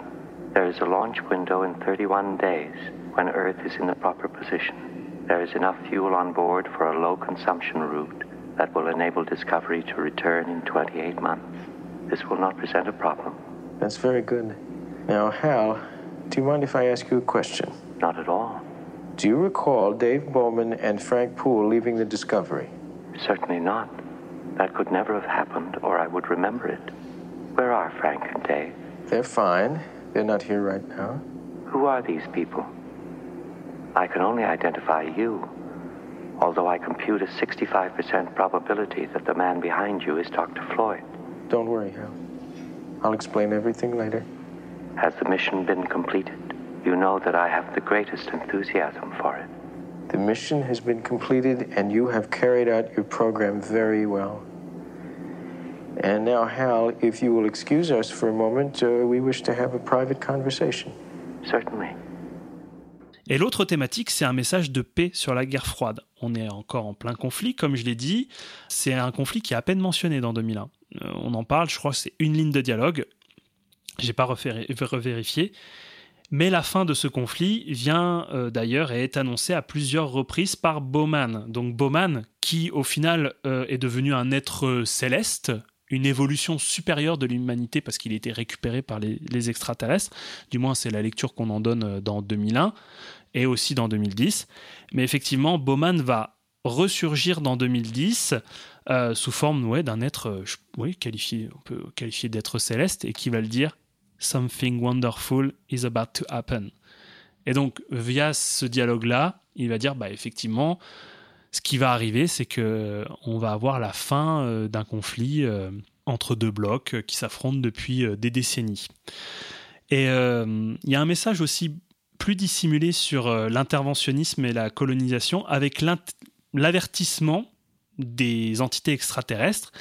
There is a launch window in 31 days when Earth is in the proper position. There is enough fuel on board for a low consumption route that will enable Discovery to return in 28 months. This will not present a problem. That's very good. Now, Hal, do you mind if I ask you a question? Not at all. Do you recall Dave Bowman and Frank Poole leaving the Discovery? Certainly not. That could never have happened, or I would remember it. Where are Frank and Dave? They're fine. They're not here right now. Who are these people? I can only identify you, although I compute a 65% probability that the man behind you is Dr. Floyd. Don't worry, Hal. I'll explain everything later. Has the mission been completed? You know that I have the greatest enthusiasm for it. The mission has been completed, and you have carried out your program very well. And now, Hal, if you will excuse us for a moment, uh, we wish to have a private conversation. Certainly. Et l'autre thématique, c'est un message de paix sur la guerre froide. On est encore en plein conflit, comme je l'ai dit. C'est un conflit qui est à peine mentionné dans 2001. Euh, on en parle, je crois que c'est une ligne de dialogue. J'ai pas refait- revérifié. Mais la fin de ce conflit vient euh, d'ailleurs et est annoncée à plusieurs reprises par Bowman. Donc Bowman, qui au final euh, est devenu un être céleste, une évolution supérieure de l'humanité parce qu'il été récupéré par les, extraterrestres. Du moins, c'est la lecture qu'on en donne euh, dans 2001 et aussi dans 2010. Mais effectivement, Bowman va ressurgir dans 2010 euh, sous forme ouais, d'un être, qualifié, on peut qualifier d'être céleste et qui va le dire Something wonderful is about to happen. Et donc, via ce dialogue-là, il va dire, bah, effectivement, ce qui va arriver, c'est que on va avoir la fin euh, d'un conflit euh, entre deux blocs euh, qui s'affrontent depuis euh, des décennies. Et euh, il y a un message aussi plus dissimulé sur euh, l'interventionnisme et la colonisation avec l'avertissement des entités extraterrestres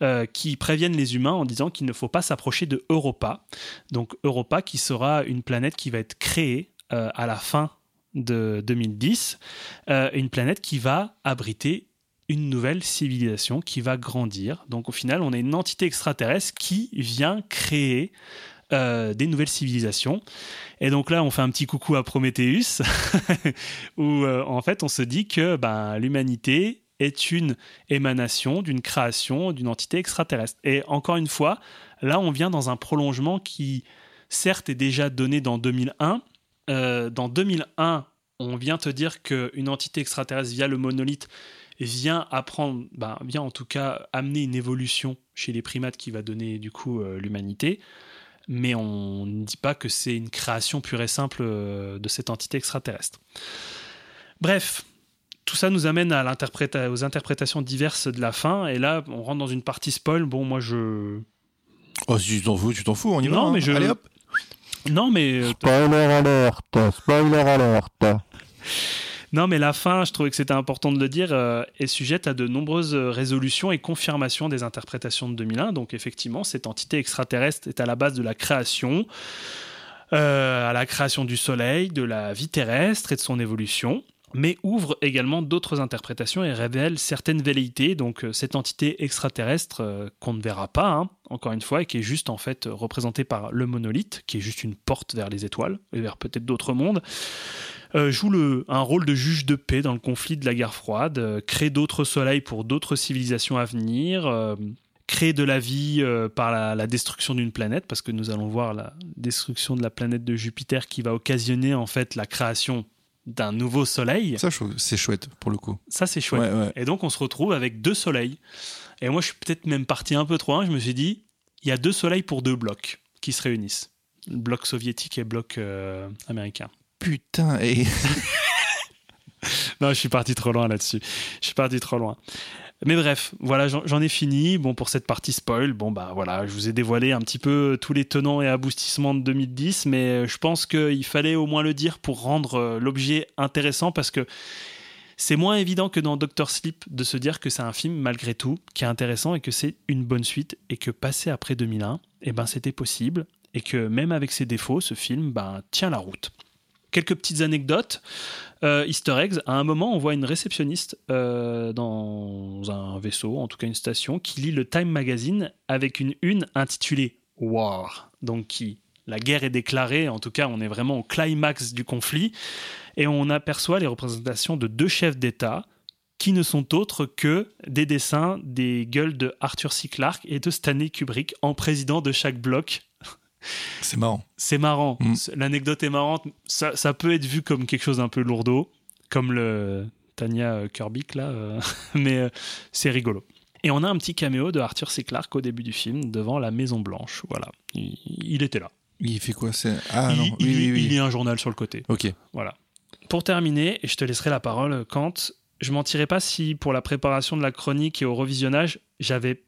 euh, qui préviennent les humains en disant qu'il ne faut pas s'approcher de Europa. Donc Europa qui sera une planète qui va être créée euh, à la fin de 2010, euh, une planète qui va abriter une nouvelle civilisation qui va grandir. Donc au final, on a une entité extraterrestre qui vient créer des nouvelles civilisations. Et donc là, on fait un petit coucou à Prometheus, où en fait, on se dit que ben, l'humanité est une émanation d'une création d'une entité extraterrestre. Et encore une fois, là, on vient dans un prolongement qui, certes, est déjà donné dans 2001. Euh, dans 2001, on vient te dire qu'une entité extraterrestre via le monolithe vient apprendre, ben, vient en tout cas amener une évolution chez les primates qui va donner du coup euh, l'humanité. Mais on ne dit pas que c'est une création pure et simple euh, de cette entité extraterrestre. Bref, tout ça nous amène à l'interpréta- aux interprétations diverses de la fin. Et là, on rentre dans une partie spoil. Bon, moi, je. Oh, si tu t'en fous, tu t'en fous, on y va. Non, hein. mais je- Allez hop. Non, mais. euh, Spoiler alerte, spoiler alerte. Non, mais la fin, je trouvais que c'était important de le dire, euh, est sujette à de nombreuses résolutions et confirmations des interprétations de 2001. Donc, effectivement, cette entité extraterrestre est à la base de la création, euh, à la création du Soleil, de la vie terrestre et de son évolution mais ouvre également d'autres interprétations et révèle certaines velléités. Donc euh, cette entité extraterrestre euh, qu'on ne verra pas, hein, encore une fois, et qui est juste en fait représentée par le monolithe, qui est juste une porte vers les étoiles et vers peut-être d'autres mondes, euh, joue un rôle de juge de paix dans le conflit de la guerre froide, crée d'autres soleils pour d'autres civilisations à venir. créer de la vie par la destruction d'une planète, parce que nous allons voir la destruction de la planète de Jupiter qui va occasionner en fait la création d'un nouveau soleil. Ça, c'est chouette pour le coup. Ça, c'est chouette. Ouais, ouais. Et donc, on se retrouve avec deux soleils. Et moi, je suis peut-être même parti un peu trop loin. Je me suis dit, il y a deux soleils pour deux blocs qui se réunissent. Le bloc soviétique et le bloc euh, américain. Putain, et Non, je suis parti trop loin là-dessus. Je suis parti trop loin. Mais bref, voilà, j'en ai fini. Bon, pour cette partie spoil, bon, bah voilà, je vous ai dévoilé un petit peu tous les tenants et aboutissements de 2010, mais je pense qu'il fallait au moins le dire pour rendre euh, l'objet intéressant parce que c'est moins évident que dans Doctor Sleep de se dire que c'est un film, malgré tout, qui est intéressant et que c'est une bonne suite et que passer après 2001, eh ben, c'était possible et que même avec ses défauts, ce film ben, tient la route. Quelques petites anecdotes. Euh, Easter eggs, à un moment, on voit une réceptionniste euh, dans un vaisseau, en tout cas une station, qui lit le Time Magazine avec une une intitulée War. Donc, la guerre est déclarée, en tout cas, on est vraiment au climax du conflit, et on aperçoit les représentations de deux chefs d'État qui ne sont autres que des dessins des gueules de Arthur C. Clarke et de Stanley Kubrick en président de chaque bloc c'est marrant. c'est marrant. Mm. L'anecdote est marrante. Ça, ça peut être vu comme quelque chose d'un peu lourdeau, comme le Tanya euh, Kirby, là, euh, mais euh, c'est rigolo. Et on a un petit caméo de Arthur C. Clarke au début du film, devant la Maison Blanche. Voilà. Il, il était là. Il fait quoi c'est... Ah il, non, il- oui, oui, il oui. lit un journal sur le côté. Ok. Voilà. Pour terminer, et je te laisserai la parole, Kant, je mentirais pas si pour la préparation de la chronique et au revisionnage, j'avais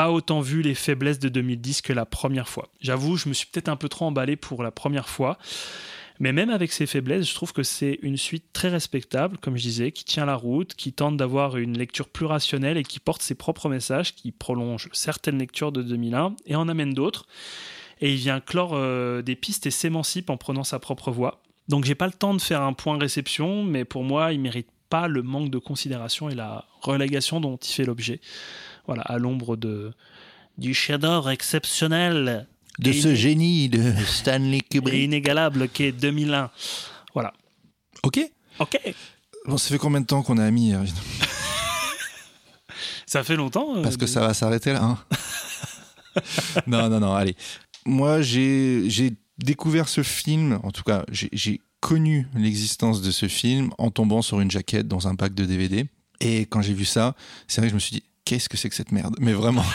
pas autant vu les faiblesses de 2010 que la première fois. J'avoue, je me suis peut-être un peu trop emballé pour la première fois. Mais même avec ces faiblesses, je trouve que c'est une suite très respectable, comme je disais, qui tient la route, qui tente d'avoir une lecture plus rationnelle et qui porte ses propres messages, qui prolonge certaines lectures de 2001 et en amène d'autres. Et il vient clore euh, des pistes et s'émancipe en prenant sa propre voie. Donc j'ai pas le temps de faire un point réception, mais pour moi, il mérite pas le manque de considération et la relégation dont il fait l'objet. Voilà, à l'ombre de du chef-d'œuvre exceptionnel De Et ce génie de Stanley et Kubrick. inégalable qu'est 2001. Voilà. Ok. Ok. Bon, ça fait combien de temps qu'on a mis euh, Ça fait longtemps. euh, Parce que de- ça va s'arrêter là. hein non, non, non, allez. Moi, j'ai j'ai découvert ce film, en tout cas, j'ai- j'ai connu l'existence de ce film en tombant sur une jaquette dans un pack de DVD. Et quand j'ai vu ça, c'est vrai que je me suis dit, qu'est-ce que c'est que cette merde? Mais vraiment.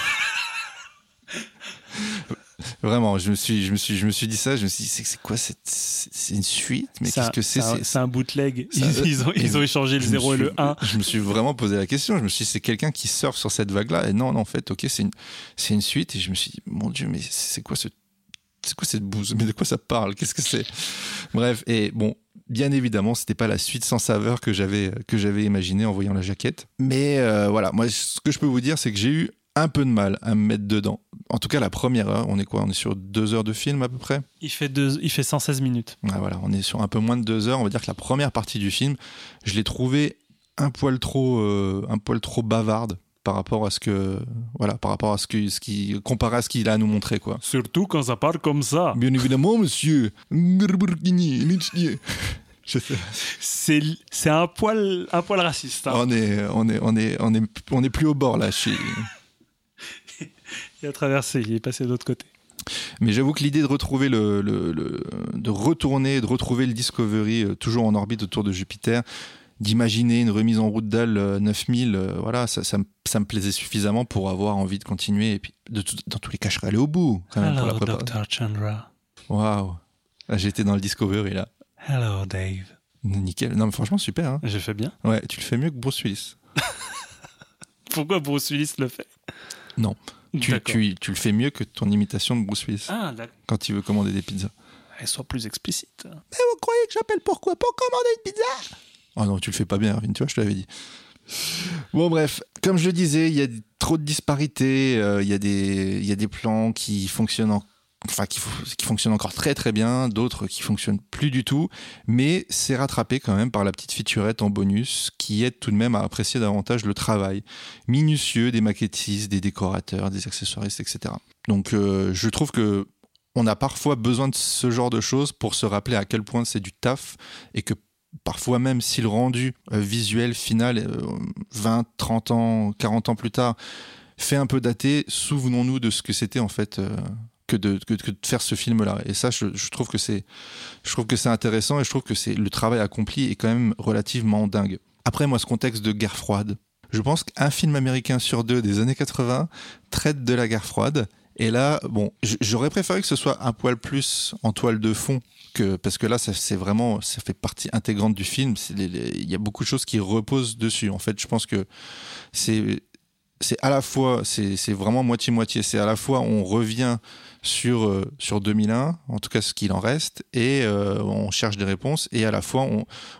Vraiment, je me suis, je me suis, je me suis dit ça. Je me suis dit, c'est quoi cette, c'est une suite? Mais qu'est-ce que c'est? c'est un- bootleg. Ça- Ils, ils ont, ils ont échangé le je me 0 et le 1. Je me suis vraiment posé la question. Je me suis dit, c'est quelqu'un qui surfe sur cette vague-là? Et non, non, en fait, ok, c'est une, c'est une suite. Et je me suis dit, mon Dieu, mais c'est quoi ce, c'est quoi cette bouse? Mais de quoi ça parle? Qu'est-ce que c'est? Bref, et bon, bien évidemment, c'était pas la suite sans saveur que j'avais, que j'avais imaginé en voyant la jaquette. Mais euh, voilà, moi, ce que je peux vous dire, c'est que j'ai eu un peu de mal à me mettre dedans. En tout cas, la première heure, on est quoi? On est sur deux heures de film à peu près? Il fait, deux, il fait 116 minutes. ah, voilà, on est sur un peu moins de deux heures. On va dire que la première partie du film, je l'ai trouvée un poil trop, euh, un poil trop bavarde par rapport à ce que, voilà, par rapport à ce que, ce qui, comparé à ce qu'il a à nous montrer, quoi. Surtout quand ça part comme ça. Bien évidemment, monsieur. C'est c'est un poil, un poil raciste. hein. On est, on est, on est, on est, on est plus au bord là. suis- Il a traversé, il est passé de l'autre côté. Mais j'avoue que l'idée de retrouver le, le- le- de retourner, de retrouver le Discovery euh, toujours en orbite autour de Jupiter, d'imaginer une remise en route d'Al euh, 9000, euh, voilà, ça, ça, me, ça me plaisait suffisamment pour avoir envie de continuer. Et puis, de tout- dans tous les cas, je serais allé au bout. Quand même, pour la Hello. Dr. Chandra. Waouh. Là, J'étais dans le Discovery là. Hello, Dave. Nickel. Non, mais franchement, super. hein. J'ai fait bien. Ouais, tu le fais mieux que Bruce Willis. Pourquoi Bruce Willis le fait? Non. Tu, tu, tu le fais mieux que ton imitation de Bruce Willis Ah, quand il veut commander des pizzas. Elle soit plus explicite. Mais vous croyez que j'appelle pourquoi Pour commander une pizza? Oh non, tu le fais pas bien, Arvin, tu vois, je te l'avais dit. Bon, bref, comme je le disais, il y a trop de disparités, euh, il y, a des- y a des plans qui fonctionnent, en- enfin, qui fonctionnent encore très très bien, d'autres qui fonctionnent plus du tout, mais c'est rattrapé quand même par la petite featurette en bonus qui aide tout de même à apprécier davantage le travail minutieux des maquettistes, des décorateurs, des accessoiristes, etc. Donc euh, je trouve que on a parfois besoin de ce genre de choses pour se rappeler à quel point c'est du taf et que parfois même si le rendu euh, visuel final euh, 20, 30 ans, 40 ans plus tard fait un peu daté, souvenons-nous de ce que c'était en fait euh, que de, faire ce film-là. Et ça, je, je trouve que c'est, je trouve que c'est intéressant et je trouve que c'est le travail accompli est quand même relativement dingue. Après, moi, ce contexte de guerre froide, je pense qu'un film américain sur deux des années 80 traite de la guerre froide. Et là, bon, j'aurais préféré que ce soit un poil plus en toile de fond parce que là, c'est vraiment, ça fait partie intégrante du film. Il y a beaucoup de choses qui reposent dessus. En fait, je pense que c'est à la fois, c'est vraiment moitié moitié. C'est à la fois on revient sur euh, sur 2001, en tout cas ce qu'il en reste, et euh, on cherche des réponses. Et à la fois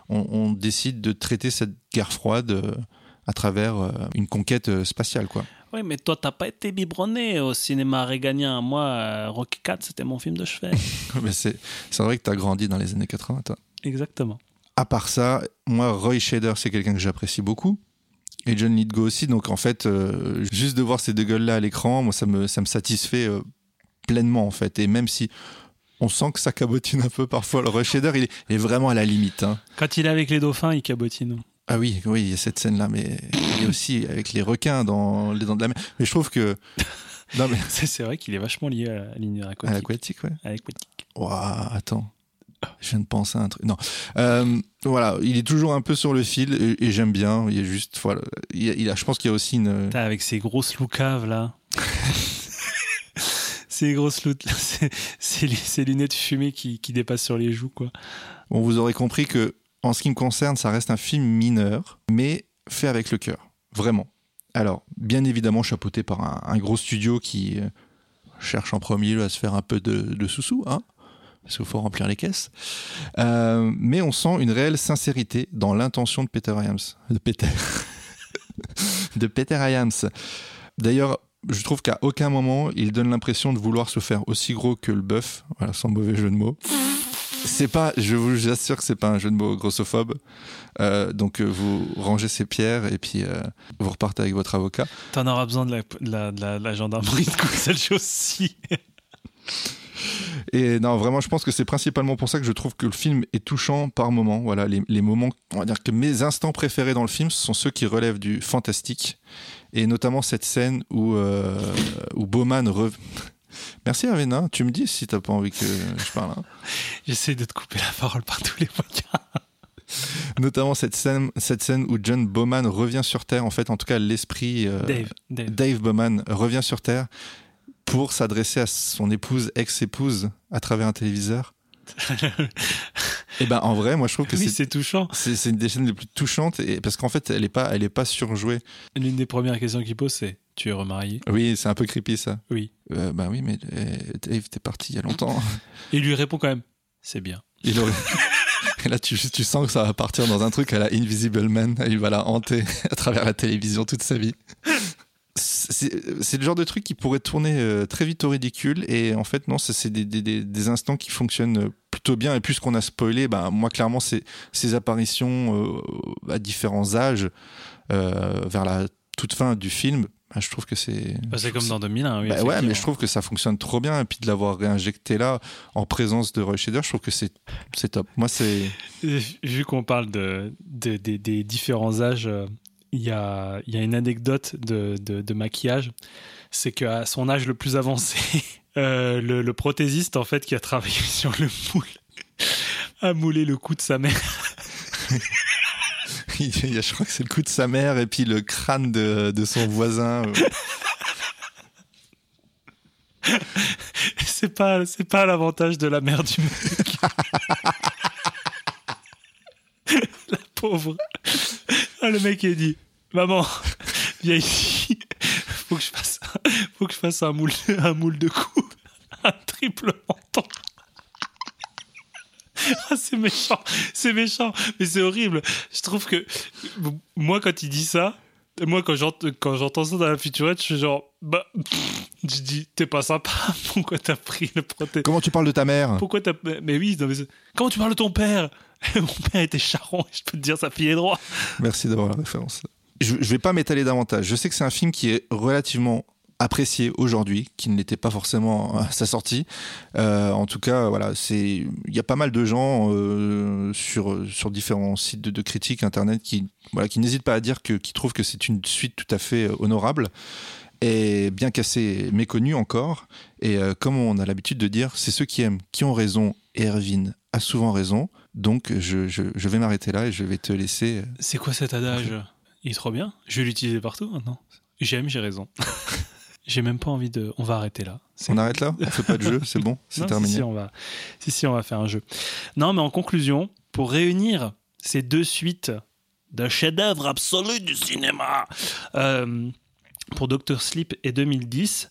on décide de traiter cette guerre froide euh, à travers une conquête spatiale, quoi. Oui, mais toi, t'as pas été biberonné au cinéma réganien. Moi, euh, Rocky 4, c'était mon film de chevet. Mais c'est c'est vrai que tu as grandi dans les années 80, toi. Exactement. À part ça, moi, Roy Shader, c'est quelqu'un que j'apprécie beaucoup. Et John Lithgow aussi. Donc, en fait, euh, juste de voir ces deux gueules-là à l'écran, moi, ça me, ça me satisfait euh, pleinement, en fait. Et même si on sent que ça cabotine un peu parfois, le Roy Shader, il est, il est vraiment à la limite. hein. Quand il est avec les dauphins, il cabotine. Ah oui, oui, il y a cette scène-là, mais il y a aussi avec les requins dans les dents de la mer. Mais je trouve que. Non, mais. C'est vrai qu'il est vachement lié à l'univers À aquatique. l'aquatique, ouais. À l'aquatique. Ouah, attends. Je viens de penser à un truc. Non. Euh, voilà, il est toujours un peu sur le fil et, et j'aime bien. Il y a juste. Voilà. Il a, il a- je pense qu'il y a aussi une. Avec ces grosses loucaves là. ces grosses lou- ces, lunettes fumées qui, qui dépassent sur les joues, quoi. Bon, vous aurez compris que, en ce qui me concerne, ça reste un film mineur, mais fait avec le cœur. Vraiment. Alors, bien évidemment, chapeauté par un, un gros studio qui euh, cherche en premier lieu à se faire un peu de, de sous-sous, hein parce qu'il faut remplir les caisses. Euh, mais on sent une réelle sincérité dans l'intention de Peter Hyams. De Peter. de Peter Hyams. D'ailleurs, je trouve qu'à aucun moment il donne l'impression de vouloir se faire aussi gros que le bœuf, voilà, sans mauvais jeu de mots. C'est pas, je vous assure que c'est pas un jeu de mots grossophobe. Euh, donc euh, vous rangez ces pierres et puis euh, vous repartez avec votre avocat. T'en auras besoin de la, de la, de la, de la gendarmerie de aussi. Et non, vraiment, je pense que c'est principalement pour ça que je trouve que le film est touchant par moments. Voilà, les, les moments, on va dire que mes instants préférés dans le film, ce sont ceux qui relèvent du fantastique. Et notamment cette scène où, euh, où Bowman. Merci Avena, tu me dis si t'as pas envie que je parle. hein. J'essaie de te couper la parole par tous les moyens. Notamment cette scène, cette scène où John Bowman revient sur Terre, en fait, en tout cas l'esprit euh, Dave, Dave. Dave Bowman revient sur Terre pour s'adresser à son épouse, ex-épouse, à travers un téléviseur. Et ben en vrai, moi je trouve que oui, c'est touchant. c'est c'est une des scènes les plus touchantes et parce qu'en fait elle est pas elle est pas surjouée. L'une des premières questions qu'il pose, c'est Tu es remarié Oui, c'est un peu creepy ça. Oui. Euh, bah oui, mais euh, Dave t'es parti il y a longtemps. Et il lui répond quand même C'est bien. Il aurait- Et là tu tu sens que ça va partir dans un truc à la Invisible Man. Il va la hanter à travers la télévision toute sa vie. C'est le genre de truc qui pourrait tourner euh, très vite au ridicule et en fait non, c'est des, des, des, des instants qui fonctionnent euh, plutôt bien et puisqu'on a spoilé, bah, moi clairement c'est ces apparitions euh, à différents âges euh, vers la toute fin du film, bah, je trouve que c'est Bah, c'est comme dans 2001. Oui, bah ouais, mais je trouve que ça fonctionne trop bien et puis de l'avoir réinjecté là en présence de Roy Shader, je trouve que c'est c'est top. Moi c'est Vu qu'on parle de, de- des- des différents âges, euh, il y, a, il y a une anecdote de, de- de maquillage. C'est qu'à son âge le plus avancé, euh, le, le prothésiste en fait qui a travaillé sur le moule a moulé le cou de sa mère. il y a- je crois que c'est le coup de sa mère et puis le crâne de, de son voisin. euh. C'est pas, c'est pas l'avantage de la mère du mec. la pauvre. Ah, le mec il dit Maman, viens ici. Faut que je fasse, faut que je fasse un moule, un moule de cou. Un triple menton. Ah, c'est méchant, c'est méchant, mais c'est horrible. Je trouve que moi, quand il dit ça, moi, quand j'ent- quand j'entends ça dans la futurette, je suis genre, bah, pff, je dis, t'es pas sympa, pourquoi t'as pris le prothèse Comment tu parles de ta mère? Pourquoi t'as. Mais oui, non, mais c'est- comment tu parles de ton père? Mon père était charron, je peux te dire, ça pied droit. Merci d'avoir la référence. Je, je vais pas m'étaler davantage. Je sais que c'est un film qui est relativement apprécié aujourd'hui, qui ne l'était pas forcément à sa sortie. Euh, en tout cas, voilà, c'est il y a pas mal de gens euh, sur sur différents sites de, de critiques internet qui voilà qui n'hésitent pas à dire que qui trouvent que c'est une suite tout à fait euh, honorable. est bien qu'assez méconnu encore. Et euh, comme on a l'habitude de dire, c'est ceux qui aiment qui ont raison. Et Erwin a souvent raison. Donc je, je- je vais m'arrêter là et je vais te laisser. C'est quoi cet adage? Il est trop bien. Je vais l'utiliser partout maintenant. J'aime, j'ai raison. j'ai même pas envie de. On va arrêter là. On arrête là? On fait pas de jeu C'est bon C'est Non, terminé Si, si, on va, si, si, on va faire un jeu. Non, mais en conclusion, pour réunir ces deux suites d'un chef-d'œuvre absolu du cinéma euh, pour Doctor Sleep et 2010,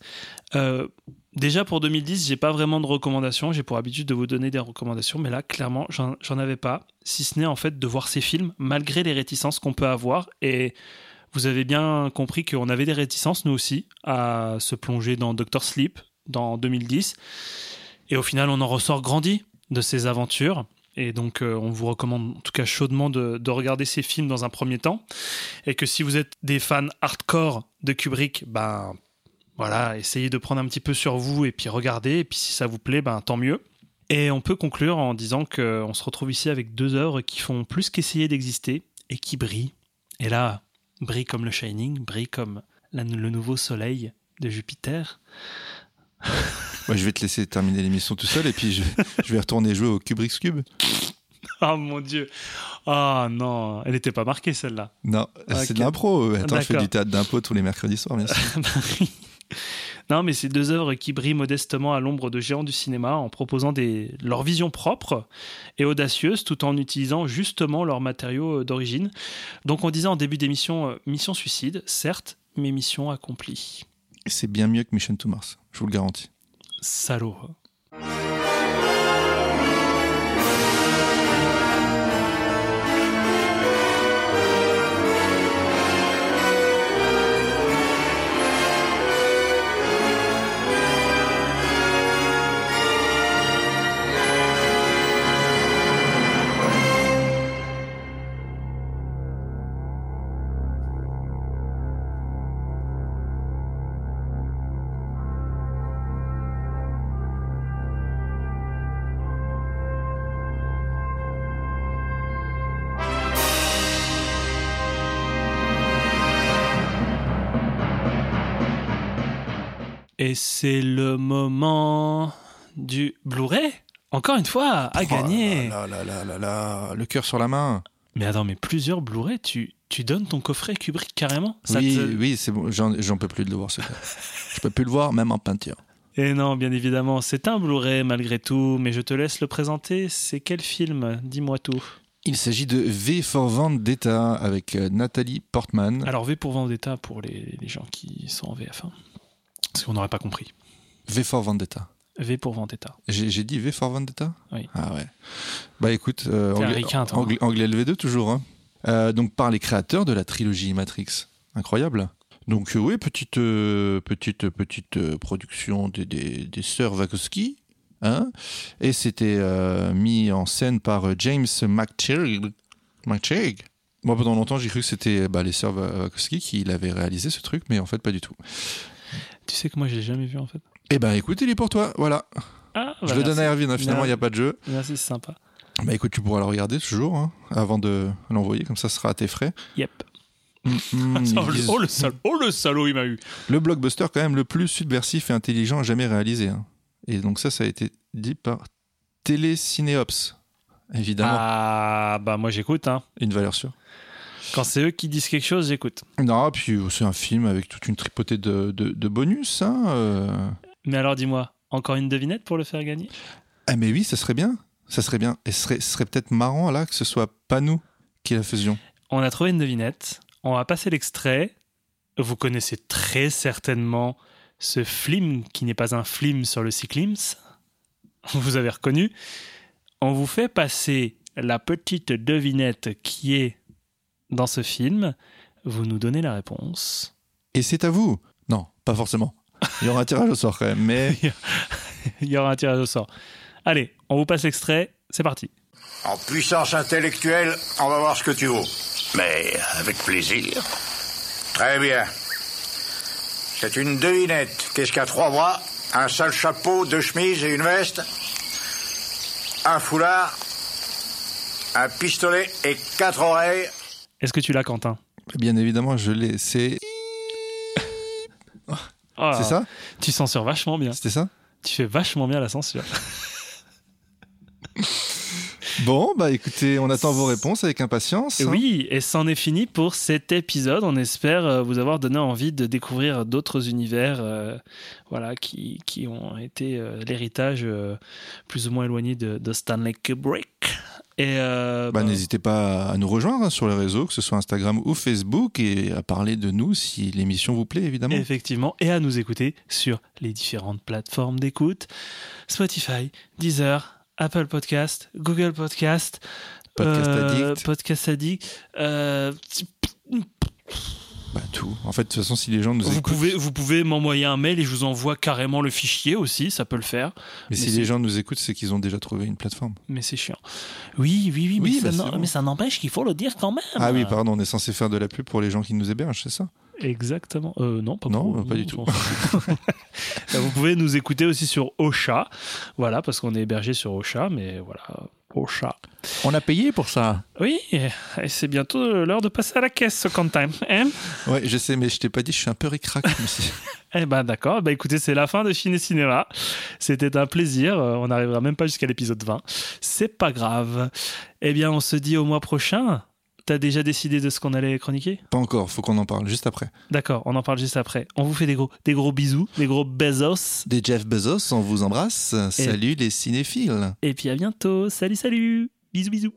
euh, déjà pour 2010, j'ai pas vraiment de recommandations. J'ai pour habitude de vous donner des recommandations, mais là, clairement, j'en j'en avais pas. Si ce n'est en fait de voir ces films, malgré les réticences qu'on peut avoir. Et vous avez bien compris qu'on avait des réticences, nous aussi, à se plonger dans Doctor Sleep dans 2010. Et au final, on en ressort grandi de ces aventures. Et donc, euh, on vous recommande en tout cas chaudement de, de regarder ces films dans un premier temps. Et que si vous êtes des fans hardcore de Kubrick, ben voilà, essayez de prendre un petit peu sur vous et puis regardez. Et puis si ça vous plaît, ben tant mieux. Et on peut conclure en disant qu'on se retrouve ici avec deux œuvres qui font plus qu'essayer d'exister et qui brillent. Et là, brillent comme le Shining, brillent comme la- le nouveau soleil de Jupiter. Ouais, je vais te laisser terminer l'émission tout seul et puis je, je vais retourner jouer au Kubrick's Cube. Oh mon dieu. Ah non, elle n'était pas marquée celle-là. Non, c'est de l'impro. Attends, je fais du théâtre d'impro tous les mercredis soirs, bien sûr. non, mais c'est deux œuvres qui brillent modestement à l'ombre de géants du cinéma en proposant des, leur vision propre et audacieuse tout en utilisant justement leurs matériaux euh, d'origine. Donc on disait en début d'émission, euh, mission suicide, certes, mais mission accomplie. C'est bien mieux que Mission to Mars, je vous le garantis. Salaud. C'est le moment du Blu-ray. Encore une fois, à gagner. Là là là là là, le cœur sur la main. Mais attends, mais plusieurs Blu-ray, tu, tu donnes ton coffret Kubrick carrément? Ça oui, te- oui, c'est bon, j'en peux plus de le voir ce je peux plus le voir, même en peinture. Et non, bien évidemment, c'est un Blu-ray malgré tout, mais je te laisse le présenter. C'est quel film? Dis-moi tout. Il s'agit de V for Vendetta avec euh, Nathalie Portman. Alors V pour Vendetta pour les, les gens qui sont en VF1. Parce qu'on n'aurait pas compris. V for Vendetta. V pour Vendetta. J'ai dit V for Vendetta? Oui. Ah ouais. Bah écoute, euh, anglais, ricain, toi. anglais- anglais LV2 toujours. hein. Euh, donc par les créateurs de la trilogie Matrix. Incroyable. Donc euh, oui, petite, euh, petite, petite production des, des, des sœurs Wachowski. Hein Et c'était mis en scène par James. McTighe. Moi, pendant longtemps, j'ai cru que c'était bah, les sœurs Wachowski qui l'avaient réalisé ce truc, mais en fait, pas du tout. Tu sais que moi, je l'ai jamais vu en fait. Eh ben, écoute, il est pour toi. Voilà. Ah, Je bah, le donne à Erwin. hein, Finalement, il n'y a pas de jeu. Merci, c'est sympa. Bah écoute, tu pourras le regarder toujours hein, avant de l'envoyer, comme ça ce sera à tes frais. Yep. Mm, mm, oh, le, oh, le salaud, oh, le salaud, il m'a eu. le blockbuster quand même le plus subversif et intelligent jamais réalisé. hein. Et donc ça, ça a été dit par Télécinéops, évidemment, Ah, bah moi j'écoute. Hein. une valeur sûre. Quand c'est eux qui disent quelque chose, j'écoute. Non, puis c'est un film avec toute une tripotée de, de- de bonus. Hein, euh. Mais alors dis-moi, encore une devinette pour le faire gagner? Ah mais oui, ça serait bien, ça serait bien. Et ce serait, serait peut-être marrant là que ce soit pas nous qui la faisions. On a trouvé une devinette. On va passer l'extrait. Vous connaissez très certainement ce film qui n'est pas un film sur le cyclisme. Vous avez reconnu. On vous fait passer la petite devinette qui est dans ce film. Vous nous donnez la réponse. Et c'est à vous Non, pas forcément. Il y aura un tirage au sort quand même, mais Il y aura un tirage au sort. Allez, on vous passe l'extrait. C'est parti. En puissance intellectuelle, on va voir ce que tu vaux. Mais avec plaisir. Très bien. C'est une devinette. Qu'est-ce qu'il y a? Trois bras, un seul chapeau, deux chemises et une veste, un foulard, un pistolet et quatre oreilles. Est-ce que tu l'as, Quentin? Bien évidemment, je l'ai. C'est Oh, C'est ça? Tu censures vachement bien. C'était ça? Tu fais vachement bien la censure. Bon, bah écoutez, on attend vos réponses avec impatience. hein. Oui, et c'en est fini pour cet épisode. On espère euh, vous avoir donné envie de découvrir d'autres univers euh, voilà, qui, qui ont été euh, l'héritage euh, plus ou moins éloigné de, de Stanley Kubrick. Et euh, Bah, bah, N'hésitez pas à nous rejoindre sur les réseaux, que ce soit Instagram ou Facebook, et à parler de nous si l'émission vous plaît, évidemment. Effectivement, et à nous écouter sur les différentes plateformes d'écoute Spotify, Deezer, Apple Podcast, Google Podcast, Podcast euh, Addict. Podcast Addict. euh, Bah, tout. En fait, de toute façon, si les gens nous vous écoutent. pouvez, vous pouvez m'envoyer un mail et je vous envoie carrément le fichier aussi, ça peut le faire. Mais si les gens nous écoutent, c'est qu'ils ont déjà trouvé une plateforme. Mais c'est chiant. Oui, oui, oui, mais, Oui, ça, bah, mais ça n'empêche qu'il faut le dire quand même. Ah oui, pardon, on est censé faire de la pub pour les gens qui nous hébergent, c'est ça? Exactement. Euh, non, pas Non, pour- pas du tout. Bah, vous pouvez nous écouter aussi sur Ocha. Voilà, parce qu'on est hébergé sur Ocha, mais voilà, Ocha. On a payé pour ça. Oui, et c'est bientôt l'heure de passer à la caisse, Quentin. Hein? Ouais, je sais, mais je t'ai pas dit, je suis un peu ric-rac. eh ben d'accord, bah écoutez, c'est la fin de Ciné Cinéma. C'était un plaisir, euh, on n'arrivera même pas jusqu'à l'épisode 20. C'est pas grave. Eh bien, on se dit au mois prochain. T'as déjà décidé de ce qu'on allait chroniquer? Pas encore, faut qu'on en parle juste après. D'accord, on en parle juste après. On vous fait des gros, des gros bisous, des gros bezos. Des Jeff Bezos, on vous embrasse. Salut les cinéphiles. Et puis à bientôt. Salut, salut. Bisous, bisous.